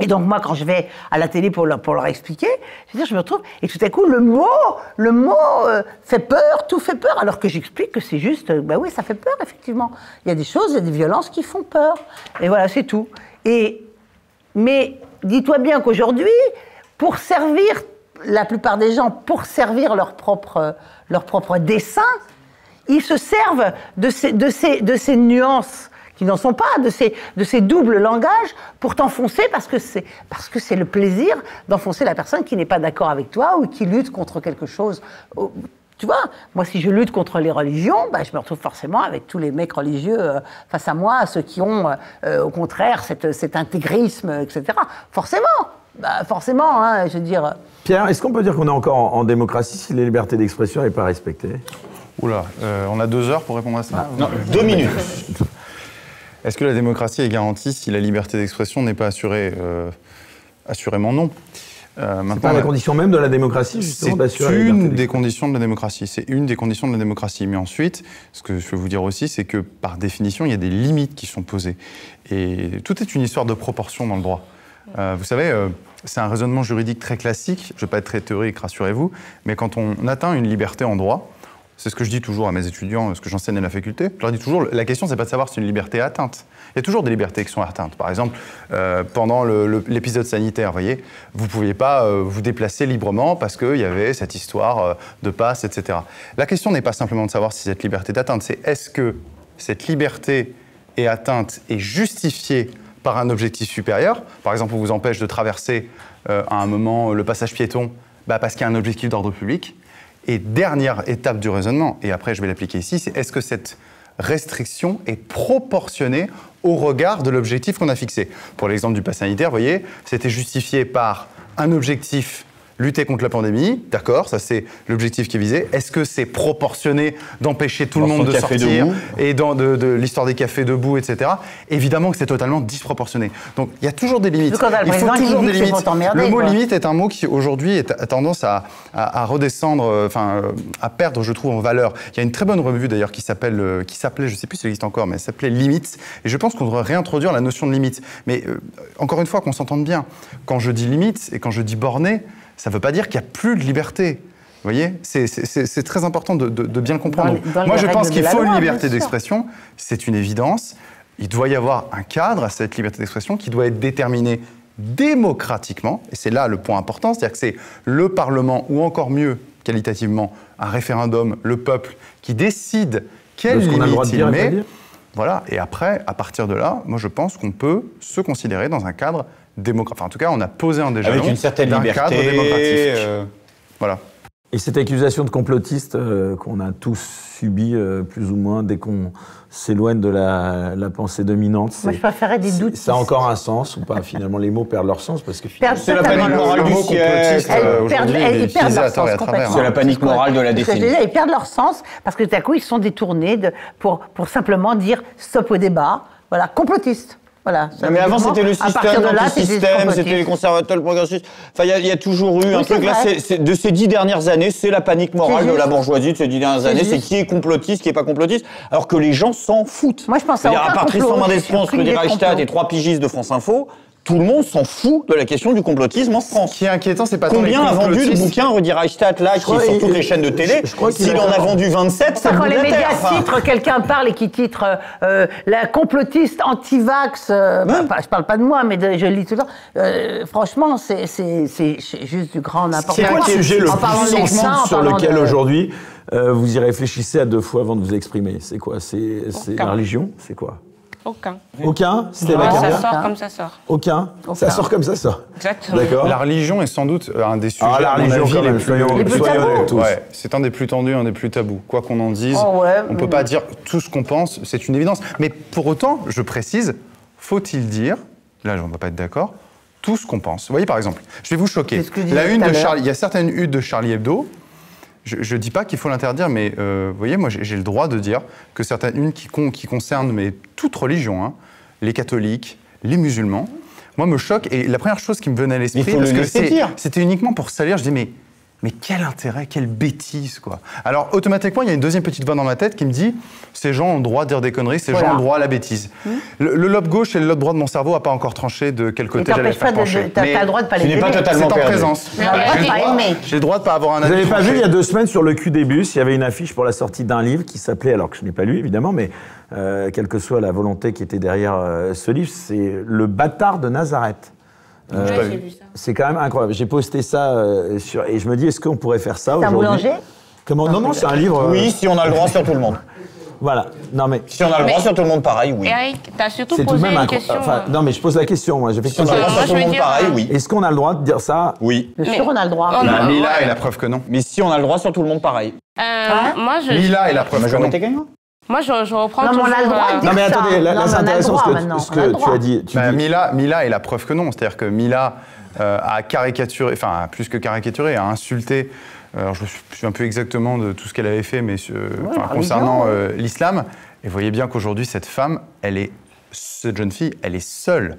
Et donc, moi, quand je vais à la télé pour leur, pour leur expliquer, je, veux dire, je me retrouve, et tout à coup, le mot, le mot euh, fait peur, tout fait peur, alors que j'explique que c'est juste, euh, ben oui, ça fait peur, effectivement. Il y a des choses, il y a des violences qui font peur. Et voilà, c'est tout. Et, mais dis-toi bien qu'aujourd'hui, pour servir, la plupart des gens, pour servir leur propre, leur propre dessin, ils se servent de ces, nuances qui n'en sont pas, de ces, doubles langages pour t'enfoncer parce que c'est le plaisir d'enfoncer la personne qui n'est pas d'accord avec toi ou qui lutte contre quelque chose. Oh, Tu vois, moi si je lutte contre les religions, bah, je me retrouve forcément avec tous les mecs religieux euh, face à moi, ceux qui ont euh, au contraire cet intégrisme, etc. Forcément, bah, forcément, hein, je veux dire. Pierre, est-ce qu'on peut dire qu'on est encore en, en démocratie si la liberté d'expression n'est pas respectée? Oula, euh, on a deux heures pour répondre à ça. Non, deux minutes. *laughs* Est-ce que la démocratie est garantie si la liberté d'expression n'est pas assurée Euh, Assurément non? Euh, C'est pas la condition même de la démocratie, justement, C'est d'assurer une des conditions de la démocratie. C'est une des conditions de la démocratie. Mais ensuite, ce que je veux vous dire aussi, c'est que par définition, il y a des limites qui sont posées. Et tout est une histoire de proportion dans le droit. Euh, vous savez, euh, c'est un raisonnement juridique très classique. Je ne vais pas être très théorique, rassurez-vous. Mais quand on atteint une liberté en droit, c'est ce que je dis toujours à mes étudiants, ce que j'enseigne à la faculté. Je leur dis toujours, la question, c'est pas de savoir si une liberté est atteinte. Il y a toujours des libertés qui sont atteintes. Par exemple, euh, pendant l'épisode sanitaire, vous voyez, vous ne pouviez pas euh, vous déplacer librement parce qu'il y avait cette histoire euh, de passe, etc. La question n'est pas simplement de savoir si cette liberté est atteinte, c'est est-ce que cette liberté est atteinte et justifiée par un objectif supérieur? Par exemple, on vous empêche de traverser à un moment le passage piéton bah, parce qu'il y a un objectif d'ordre public. Et dernière étape du raisonnement, et après je vais l'appliquer ici, c'est est-ce que cette restriction est proportionnée au regard de l'objectif qu'on a fixé? Pour l'exemple du pass sanitaire, vous voyez, c'était justifié par un objectif lutter contre la pandémie, d'accord, ça c'est l'objectif qui est visé. Est-ce que c'est proportionné d'empêcher tout le monde de café sortir debout. et dans de, de l'histoire des cafés debout, etc. Évidemment que c'est totalement disproportionné. Donc il y a toujours des limites. Il faut toujours des limites. Le mot quoi. limite est un mot qui aujourd'hui a tendance à, à- à redescendre, euh, enfin euh, à perdre, je trouve, en valeur. Il y a une très bonne revue d'ailleurs qui s'appelle, euh, qui s'appelait, je sais plus si elle existe encore, mais elle s'appelait Limite. Et je pense qu'on devrait réintroduire la notion de limite. Mais euh, encore une fois, qu'on s'entende bien. Quand je dis limite et quand je dis borné, ça ne veut pas dire qu'il n'y a plus de liberté. Vous voyez, c'est- très important de, de- de bien comprendre. Dans les- dans Moi, je pense qu'il faut loi, une liberté d'expression, c'est une évidence. Il doit y avoir un cadre à cette liberté d'expression qui doit être déterminé démocratiquement, et c'est là le point important, c'est-à-dire que c'est le Parlement, ou encore mieux, qualitativement, un référendum, le peuple, qui décide quelle limite il dire met. dire. Voilà, et après, à partir de là, moi je pense qu'on peut se considérer dans un cadre démocratique. Enfin, en tout cas, on a posé un déjà Avec une certaine d'un liberté. cadre démocratique. euh, Voilà. Et cette accusation de complotiste euh, qu'on a tous subi euh, plus ou moins dès qu'on s'éloigne de la, la pensée dominante, Moi, je préférais des doutes. ça a encore un sens ou pas? Finalement, les mots perdent leur sens parce que finalement, Perdent C'est la panique morale du siècle. Perdent, ils perdent leur sens complètement. C'est la panique morale de la décennie. ils perdent leur sens parce que tout à coup, ils sont détournés de, pour, pour simplement dire stop au débat. Voilà, complotiste. Voilà. Non, mais avant, c'était le système, l'antisystème, c'était les conservateurs, le progressistes. Enfin, il y a- il y, a toujours eu un truc là, de ces dix dernières années, c'est la panique morale de la bourgeoisie de ces dix dernières années, c'est qui est complotiste, qui est pas complotiste, alors que les gens s'en foutent. Moi, je pense à à part Tristan des Reichstag complots. et trois pigistes de France Info, tout le monde s'en fout de la question du complotisme en Ce France. qui est inquiétant, c'est pas tant les Combien a vendu de bouquins Rudi Reichstadt là, qui est sur toutes les chaînes de télé je- je crois qu'il S'il en a vendu 27, c'est Enfin, quand le les médias terre, enfin. titrent, quelqu'un parle et qui titre euh, euh, la complotiste anti-vax, euh, bah, pas- je parle pas de moi, mais de- je le lis tout le temps. Euh, franchement, c'est c'est- c'est juste du grand n'importe C'est quoi. quoi le sujet le plus sensible en sur lequel aujourd'hui euh, vous y réfléchissez à deux fois avant de vous exprimer? C'est quoi? C'est la religion? C'est quoi? Aucun. Aucun C'était la ça carrière sort comme ça sort. Aucun Ça sort comme ça sort. Exactement. D'accord La religion est sans doute un des sujets Ah, la religion, quand les même, plus, soyons- Les plus soyons tabous. honnêtes tous. Ouais, c'est un des plus tendus, un des plus tabous. Quoi qu'on en dise, Oh ouais, on mais peut pas dire tout ce qu'on pense, c'est une évidence. Mais pour autant, je précise, faut-il dire, là on ne va pas être d'accord, tout ce qu'on pense. Vous voyez par exemple, je vais vous choquer. La une de. Charlie, il y a certaines unes de Charlie Hebdo. Je ne dis pas qu'il faut l'interdire, mais euh, vous voyez, moi j'ai le droit de dire que certaines unes qui, con- qui concernent mais toute religion, hein, les catholiques, les musulmans, moi me choquent. Et la première chose qui me venait à l'esprit, c'était uniquement pour salir, je dis mais mais quel intérêt, quelle bêtise, quoi. Alors, automatiquement, il y a une deuxième petite voix dans ma tête qui me dit ces gens ont le droit de dire des conneries, ces Voilà. gens ont le droit à la bêtise. Le, le lobe gauche et le lobe droit de mon cerveau n'a pas encore tranché de quel côté j'allais pas faire de. pencher. de- T'as Mais t'as le droit de pas tu les n'es pas totalement c'est en perdu. présence. J'ai le pas droit- aimer. J'ai le droit de pas avoir un Vous avis n'avez pas vu, il y a deux semaines, sur le cul des bus, il y avait une affiche pour la sortie d'un livre qui s'appelait, alors que je n'ai pas lu évidemment, mais euh, quelle que soit la volonté qui était derrière euh, ce livre, c'est Le bâtard de Nazareth. Euh, Ouais, j'ai vu ça. C'est quand même incroyable. J'ai posté ça euh, sur, et je me dis, est-ce qu'on pourrait faire ça C'est un aujourd'hui boulanger Comment Non, non, c'est un livre. euh, Oui, si on a le droit sur tout le monde. *laughs* Voilà. Non, mais Si on a le droit Mais- sur tout le monde, pareil, oui. Eric, t'as surtout c'est tout de posé même une incroyable. question. Enfin, euh, non, mais je pose la question, moi. Si on a le droit sur tout le monde, dire, pareil, euh, oui. Est-ce qu'on a le droit de dire ça Oui. Bien Mais- sûr, on a le droit. Oh, non, Mila ouais. est la preuve que non. Mais si on a le droit sur tout le monde, pareil. euh, moi, je, Mila est la preuve que non. Moi, je, je reprends Non, mais on a le toujours, droit de euh, dire Non, mais ça. attendez, là, là, c'est intéressant ce que, ce tu as dit. Tu Bah, dis- Mila, Mila est la preuve que non. C'est-à-dire que Mila euh, a caricaturé, enfin plus que caricaturé, a insulté. euh, Alors je me souviens un peu exactement de tout ce qu'elle avait fait, mais euh, enfin, la concernant euh, l'islam. Et vous voyez bien qu'aujourd'hui cette femme, elle est cette jeune fille, elle est seule.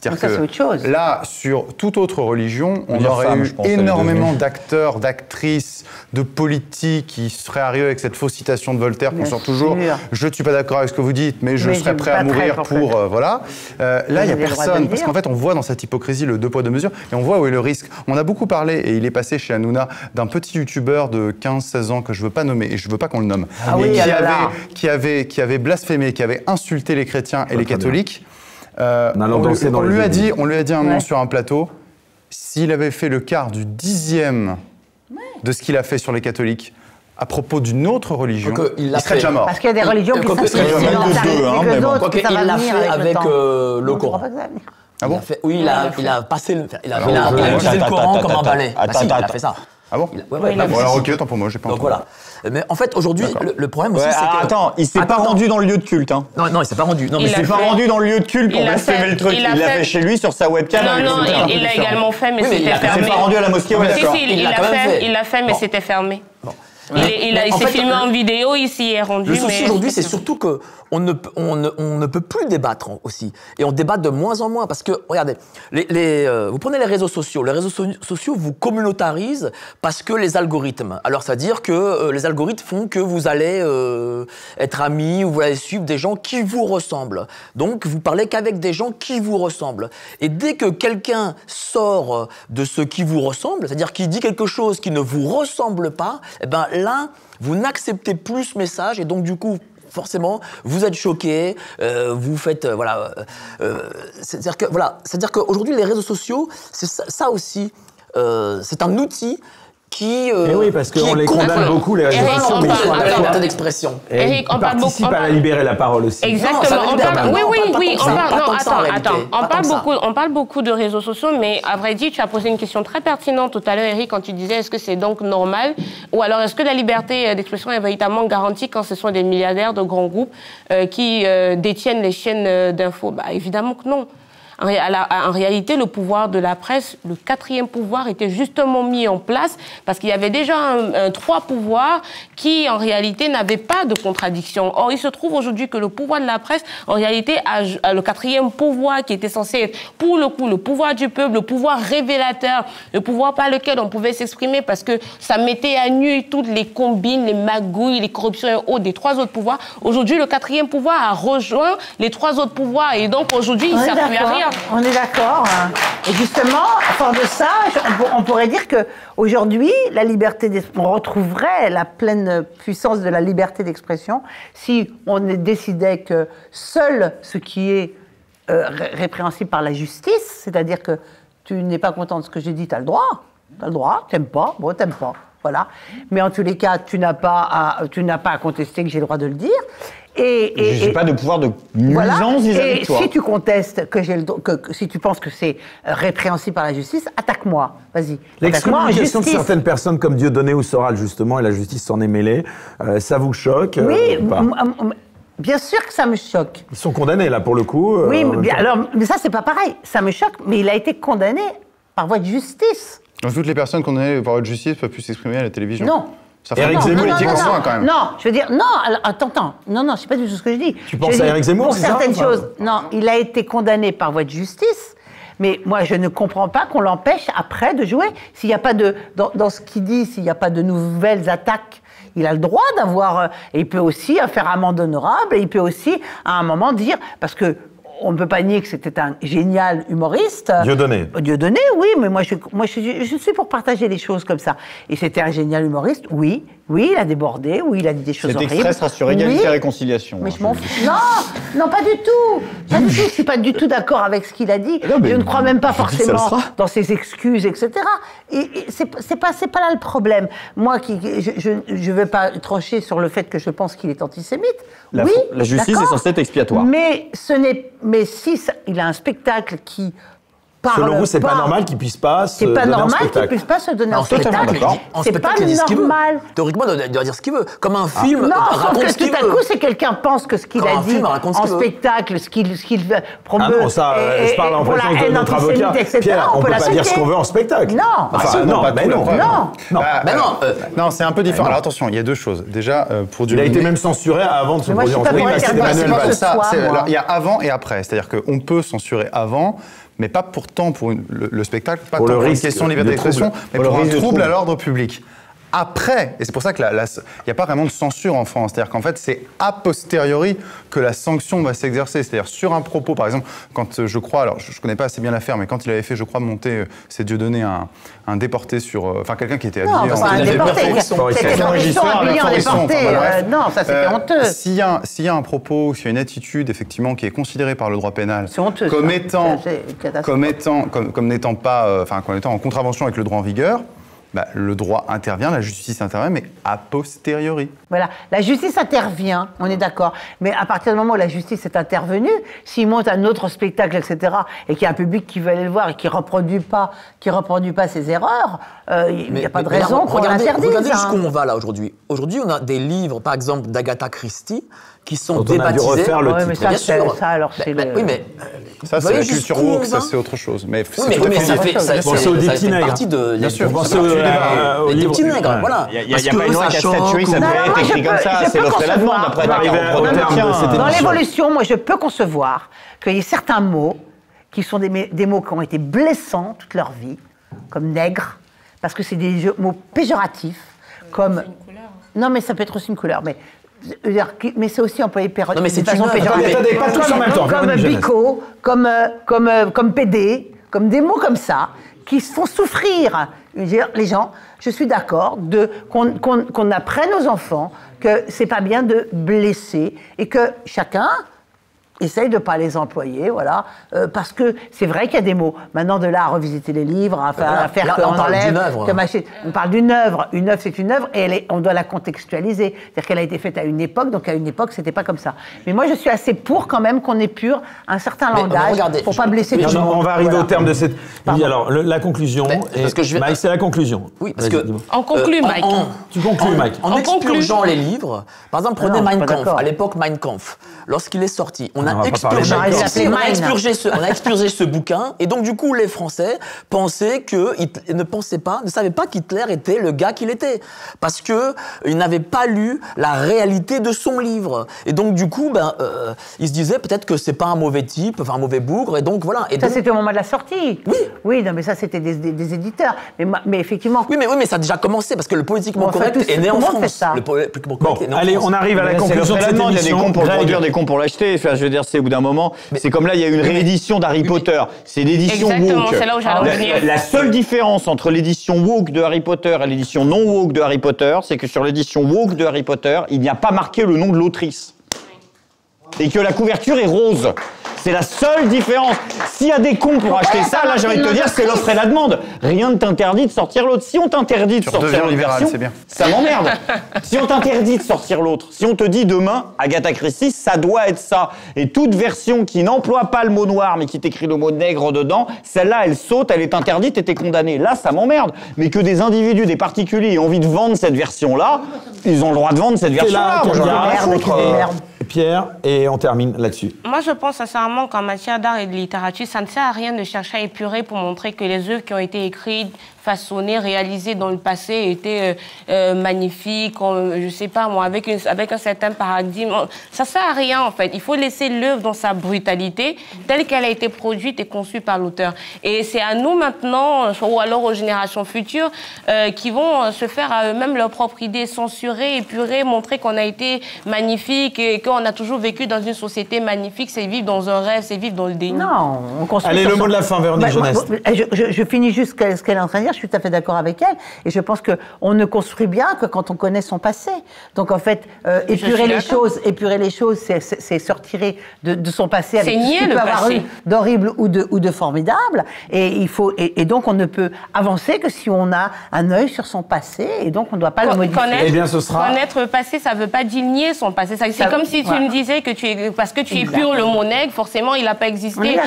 C'est-à-dire c'est autre chose. là, sur toute autre religion, on aurait femme, eu pense, énormément d'acteurs, d'actrices, de politiques qui seraient arrivés avec cette fausse citation de Voltaire qu'on sort toujours. Je ne suis pas d'accord avec ce que vous dites, mais je Mais serais prêt à mourir pour pour que- euh, voilà. Euh, là, il n'y a personne parce qu'en fait, on voit dans cette hypocrisie le deux poids deux mesures et on voit où est le risque. On a beaucoup parlé et il est passé chez Hanouna d'un petit youtubeur de 15-16 ans que je veux pas nommer et je veux pas qu'on le nomme, Ah mais oui, qui, ah avait, qui avait qui avait blasphémé, qui avait insulté les chrétiens et les bien. Euh, on, lui- danser dans on les lui a dit, on lui a dit un nom Ouais. sur un plateau. S'il avait fait le quart du dixième de ce qu'il a fait sur les catholiques à propos d'une autre religion, Quoique, il serait fait. déjà mort. Parce qu'il y a des religions qui sont plus hein, que il l'a fait avec euh, le crois Coran. Ah Il bon oui, il a, il a passé le, il a, Alors, il a, attends, il a attends, utilisé le attends, Coran comme un balai. Bah il a attends. fait ça. Ah bon Il a- ouais, ouais, il a Bon fait alors ok, autant pour moi, j'ai pas Donc entendu. voilà. Mais en fait, aujourd'hui, le, le problème aussi, Ouais, c'est que... attends, il s'est pas rendu dans le lieu de culte. Hein. Non, non, il s'est pas rendu. Non, mais Il s'est pas fait- rendu dans le lieu de culte pour blasphémer le truc. il l'a fait- fait chez lui sur sa webcam. Non, non, il l'a également fait, mais Oui, c'était fait- Il s'est fermé. pas rendu à la mosquée, ouais, d'accord. si, il l'a fait, fait. il l'a fait, mais c'était fermé. Il, il s'est filmé le- en vidéo, il s'y est rendu. Le souci aujourd'hui, c'est surtout que on ne, peut- on, ne, on ne peut plus débattre aussi. Et on débat de moins en moins. Parce que, regardez, les, les, euh, vous prenez les réseaux sociaux. Les réseaux so- sociaux vous communautarisent parce que les algorithmes. Alors, c'est-à-dire que euh, les algorithmes font que vous allez euh, être amis ou vous allez suivre des gens qui vous ressemblent. Donc, vous parlez qu'avec des gens qui vous ressemblent. Et dès que quelqu'un sort de ce qui vous ressemble, c'est-à-dire qu'il dit quelque chose qui ne vous ressemble pas, eh ben là, vous n'acceptez plus ce message et donc du coup, forcément, vous êtes choqué, euh, vous faites euh, voilà, euh, c'est-à-dire que voilà, qu'aujourd'hui les réseaux sociaux, c'est ça, aussi, c'est un outil qui euh, Eh oui, parce qu'on les condamne beaucoup, les réseaux sociaux, mais ils parle- sont à la liberté d'expression. Eric, on ils parle beaucoup- à libérer la parole aussi. Exactement. On parle, oui, oui, oui. On parle, non, attends, On parle beaucoup, on parle beaucoup de réseaux sociaux, mais à vrai dire, tu as posé une question très pertinente tout à l'heure, Eric, quand tu disais est-ce que c'est donc normal? Ou alors est-ce que la liberté euh, d'expression est véritablement garantie quand ce sont des milliardaires de grands groupes euh, qui euh, détiennent les chaînes d'infos? Bah évidemment que non. En, ré- à la- en réalité, le pouvoir de la presse, le quatrième pouvoir, était justement mis en place parce qu'il y avait déjà un- un trois pouvoirs qui, en réalité, n'avaient pas de contradiction. Or, il se trouve aujourd'hui que le pouvoir de la presse, en réalité, a, a le quatrième pouvoir qui était censé être, pour le coup, le pouvoir du peuple, le pouvoir révélateur, le pouvoir par lequel on pouvait s'exprimer parce que ça mettait à nu toutes les combines, les magouilles, les corruptions et autres des trois autres pouvoirs. Aujourd'hui, le quatrième pouvoir a rejoint les trois autres pouvoirs et donc aujourd'hui, il ne sert plus à rien. On est d'accord. hein. Et justement, fort de ça, on, pour- on pourrait dire que aujourd'hui, la liberté, on retrouverait la pleine puissance de la liberté d'expression si on décidait que seul ce qui est euh, ré- répréhensible par la justice, c'est-à-dire que tu n'es pas content de ce que j'ai dit, tu as le droit. Tu as le droit, t'aimes pas, bon, t'aimes pas. Voilà. Mais en tous les cas, tu n'as pas tu n'as pas à contester que j'ai le droit de le dire. Et, et- Je n'ai pas de pouvoir de voilà. nuisance vis-à-vis Et de toi. si tu contestes que j'ai le que, que- si tu penses que c'est euh, répréhensible par la justice, attaque-moi. Vas-y. L'excommunication de justice. certaines personnes comme Dieudonné ou Soral, justement, et la justice s'en est mêlée, euh, ça vous choque euh, Oui, pas bien sûr que ça me choque. Ils sont condamnés, là, pour le coup. euh, oui, mais, alors, mais ça, c'est pas pareil. Ça me choque, mais il a été condamné par voie de justice. Donc toutes les personnes condamnées par votre justice peuvent plus s'exprimer à la télévision? Non. Ça fait Éric un Zemmour, non, non, soi, quand même. Non, je veux dire, non, alors, attends, attends. Non, non, c'est pas du tout ce que je dis. Tu Je penses dis, à Éric Zemmour, Pour ça certaines Enfin, choses, non, il a été condamné par voie de justice. Mais moi, je ne comprends pas qu'on l'empêche après de jouer. S'il n'y a pas de, dans, dans ce qu'il dit, s'il n'y a pas de nouvelles attaques, il a le droit d'avoir. euh, Et il peut aussi euh, faire amende honorable. Et il peut aussi, à un moment, dire, parce que on ne peut pas nier que c'était un génial humoriste. Dieudonné. Dieudonné, oui, mais moi, je, moi je, je suis pour partager les choses comme ça. Et c'était un génial humoriste, oui, oui, il a débordé, oui, il a dit des choses Cet horribles. extrait sera sur Oui, égalité et réconciliation. mais hein, je m'en fous. Non, non, pas du tout. Pas du tout. Je suis pas du tout d'accord avec ce qu'il a dit. Non, je ne crois même pas forcément dans ses excuses, etc. Et, et c'est pas, c'est pas là le problème. Moi, qui, je, je vais pas trancher sur le fait que je pense qu'il est antisémite. La- oui, la justice est censée être expiatoire. Mais ce n'est, mais si ça- il a un spectacle qui parle Selon vous, c'est pas pas normal qu'il puisse pas se c'est pas donner un normal qu'il spectacle. puisse pas se donner En un spectacle, C'est pas spectacle, il dit ce qu'il veut. normal. Théoriquement, il doit, dire ce qu'il veut. Comme un film Non, sauf que ce qu'il tout à coup, c'est quelqu'un pense que ce qu'il a un dit film raconte ce en spectacle, ce qu'il ce qu'il promeut. Ah non, ça, euh, et- je parle en pour la présence de haine notre antisémite, avocat. etc., Pierre, on peut pas dire ce qu'on veut en spectacle. Non. Non, mais non. Non. Euh, c'est un peu différent. Alors attention, il y a deux choses. Déjà, euh, pour Il a été même censuré avant de se produire en il y a avant et après. C'est-à-dire qu'on peut censurer avant, mais pas pourtant pour une- le, le spectacle, pas Pour tant le pour une question de liberté d'expression, mais Pour pour un trouble. à l'ordre public. Après, et c'est pour ça qu'il n'y a pas vraiment de censure en France, c'est-à-dire qu'en fait, c'est a posteriori que la sanction va s'exercer. C'est-à-dire sur un propos, par exemple, quand euh, je crois, alors je ne connais pas assez bien l'affaire, mais quand il avait fait, je crois, monter, euh, c'est Dieu donné un, un déporté sur. euh, Enfin, quelqu'un qui était Non, habillé parce en. déporté. C'était Forisson, déporté. euh. Non, ça c'était Euh, honteux. S'il y, a- s'il y a un propos, s'il y a une attitude, effectivement, qui est considérée par le droit pénal C'est honteux, comme ça. étant, comme étant, comme, comme n'étant pas, euh, enfin, comme étant en contravention avec le droit en vigueur, bah, le droit intervient, la justice intervient, mais a posteriori. Voilà, la justice intervient, on est d'accord. Mais à partir du moment où la justice est intervenue, s'il monte un autre spectacle, etc., et qu'il y a un public qui veut aller le voir et qui reproduit pas, qui reproduit pas ses erreurs, euh, il n'y a pas de mais raison qu'on regardez- l'interdise. Regardez hein. jusqu'où on va là aujourd'hui? Aujourd'hui, on a des livres, par exemple, d'Agatha Christie, qui sont Dont on a dû débaptisés. refaire le Ouais, mais titre. ça, Bien c'est- sûr. ça, alors, c'est Ben, le- Oui, mais. Ça, c'est la culture woke, ça, c'est autre chose. Mais c'est Oui, mais, mais ça fait, ça, ça- aux ça dix fait petits nègres. partie de. Bien sûr. Pensez Ça, au- c'est du débat. à- au Des petits nègres, voilà. Il n'y a, pas une loi ça qui a statué, ça devait être écrit comme ça, c'est l'offre et la demande. Après, On va d'accord, arriver on au terme de cette Dans l'évolution, moi, je peux concevoir qu'il y ait certains mots qui sont des, des mots qui ont été blessants toute leur vie, comme nègre, parce que c'est des mots péjoratifs, comme. Non, mais ça peut être aussi une couleur, mais. Mais c'est aussi employé péro- Non, mais c'est façon une œuvre. péjorative. Pas tous en même temps, Comme bico, comme, euh, comme, euh, comme PD, comme des mots comme ça, qui font souffrir je veux dire, les gens. Je suis d'accord de qu'on qu'on- qu'on apprenne aux enfants que c'est pas bien de blesser et que chacun essaye de ne pas les employer, voilà, euh, parce que c'est vrai qu'il y a des mots. Maintenant, de là à revisiter les livres, à faire, à faire là, qu'on on parle enlève, d'une œuvre. que machin- on parle d'une œuvre. Une œuvre, c'est une œuvre, et elle est- on doit la contextualiser. C'est-à-dire qu'elle a été faite à une époque, donc à une époque, c'était pas comme ça. Mais moi, je suis assez pour quand même qu'on épure un certain Mais- langage mais regardez, pour pas blesser tout le monde. on va arriver Voilà. au terme de cette. Pardon. Oui, alors le- la conclusion. Mais- et- parce que je vais- Mike, c'est la conclusion. Oui, parce que. On conclut, en- Mike. en- Tu conclus, en- Mike. En On expurgeant les livres, par exemple, prenez Mein Kampf, à l'époque Mein Kampf, lorsqu'il est sorti, on on a expurgé, ce, on a expurgé ce bouquin, et donc du coup, les Français pensaient que Hitler- ne pensaient pas, ne savaient pas qu'Hitler était le gars qu'il était, parce que ils n'avaient pas lu la réalité de son livre, et donc du coup, ben, euh, ils se disaient peut-être que c'est pas un mauvais type, enfin un mauvais bougre, et donc voilà. Et Ça, donc- c'était au moment de la sortie. Oui. Oui, non, mais ça, c'était des, des- des éditeurs. Mais, ma- mais effectivement, Oui, mais, oui, mais ça a déjà commencé parce que le politiquement Bon, correct est né en France. Le politiquement Bon, correct est né en allez, France. on arrive à la conclusion de cette la demande, Il y a des émission. cons pour produire, des cons pour l'acheter. Enfin, je veux dire, au bout d'un moment, c'est comme là, il y a une réédition d'Harry Potter. C'est l'édition Exactement, woke. c'est là où j'allais en La-. La seule différence entre l'édition woke de Harry Potter et l'édition non woke de Harry Potter, c'est que sur l'édition woke de Harry Potter, il n'y a pas marqué le nom de l'autrice. Et que la couverture est rose. C'est la seule différence. S'il y a des cons pour acheter ça, là, j'ai envie de te dire, c'est l'offre et la demande. Rien ne t'interdit de sortir l'autre. Si on t'interdit de Tu sortir l'autre libéral, version, c'est bien. ça m'emmerde. si on t'interdit de sortir l'autre, si on te dit demain, Agatha Christie, ça doit être ça. Et toute version qui n'emploie pas le mot noir, mais qui t'écrit le mot nègre dedans, celle-là, elle saute, elle est interdite et t'es condamné. Là, ça m'emmerde. Mais que des individus, des particuliers aient envie de vendre cette version-là, ils ont le droit de vendre cette C'est version-là. Pierre, et on termine là-dessus. Moi, je pense sincèrement qu'en matière d'art et de littérature, ça ne sert à rien de chercher à épurer pour montrer que les œuvres qui ont été écrites, façonnées, réalisées dans le passé étaient euh, euh, magnifiques, en- je sais pas moi, avec, une- avec un certain paradigme. Ça sert à rien, en fait. Il faut laisser l'œuvre dans sa brutalité, telle qu'elle a été produite et conçue par l'auteur. Et c'est à nous maintenant, ou alors aux générations futures, euh, qui vont se faire à eux-mêmes leur propre idée, censurer, épurer, montrer qu'on a été magnifique et qu'on a toujours vécu dans une société magnifique. C'est vivre dans un rêve, c'est vivre dans le déni. Non, on construit. Allez, le mot de la fin, Véronique moi, je, je- je finis juste ce qu'elle est en train de dire. Je suis tout à fait d'accord avec elle. Et je pense qu'on ne construit bien que quand on connaît son passé. Donc en fait, euh, épurer les choses, épurer les choses, c'est- se retirer de, de son passé avec ce nier qu'il le peut avoir eu d'horrible ou de, ou de formidable. Et, il faut, et, et donc on ne peut avancer que si on a un œil sur son passé. Et donc on ne doit pas le Con- modifier. Connaître, Eh bien, ce sera- connaître le passé, ça ne veut pas dire nier son passé. C'est comme si tu voilà. me disais que tu es, parce que tu es Exact. pur le mot nègre, forcément, il n'a pas existé.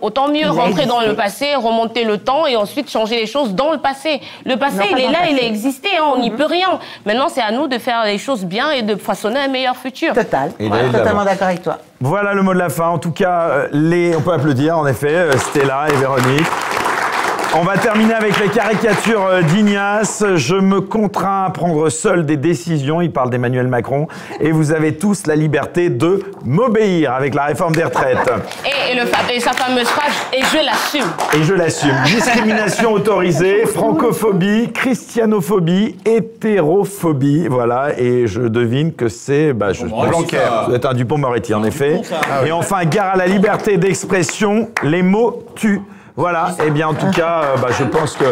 Autant mieux rentrer dans le passé, remonter le temps et ensuite changer les choses dans le passé. Le passé, Non, pas il est là, il a existé, hein, on n'y peut rien. Maintenant, c'est à nous de faire les choses bien et de façonner un meilleur futur. Total. Et de totalement d'accord avec toi. Voilà le mot de la fin. En tout cas, euh, les... on peut applaudir, en effet, euh, Stella et Véronique. On va terminer avec les caricatures euh, d'Ignace. Je me contrains à prendre seul des décisions. Il parle d'Emmanuel Macron. Et vous avez tous la liberté de m'obéir avec la réforme des retraites. Et, et le fa- et sa fameuse phrase, et je l'assume. Et je l'assume. Discrimination autorisée, *laughs* francophobie, christianophobie, hétérophobie. Voilà. Et je devine que c'est. Bah, je, doit être un Dupont-Moretti, en effet. Et enfin, gare à la liberté d'expression, les mots tuent. Voilà. Eh bien, en tout cas, euh, bah, je pense que.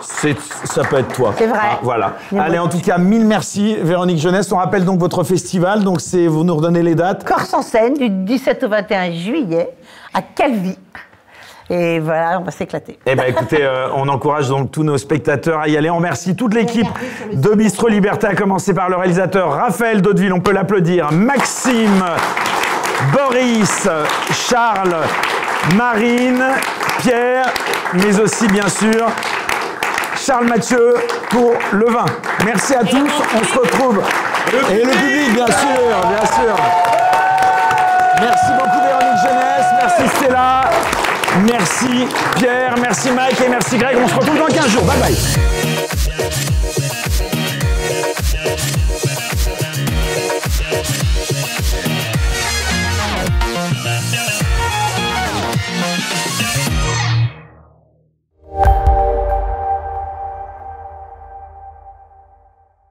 c'est- Ça peut être toi. C'est vrai. Ah, voilà. Allez, en tout cas, mille merci, Véronique Jeunesse. On rappelle donc votre festival. Donc, c'est vous nous redonnez les dates. Corse en scène du 17 au 21 juillet à Calvi. Et voilà, on va s'éclater. Eh ben écoutez, euh, on encourage donc tous nos spectateurs à y aller. On remercie toute l'équipe de Bistro Liberté, à commencer par le réalisateur Raphaël Daudeville, on peut l'applaudir, Maxime, Boris, Charles, Marine, Pierre, mais aussi bien sûr Charles Mathieu pour le vin. Merci à tous, on se retrouve. Et le public, bien sûr, bien sûr. Merci beaucoup Véronique Jeunesse, merci Stella, merci Pierre, merci Mike et merci Greg. On se retrouve dans 15 jours. Bye bye.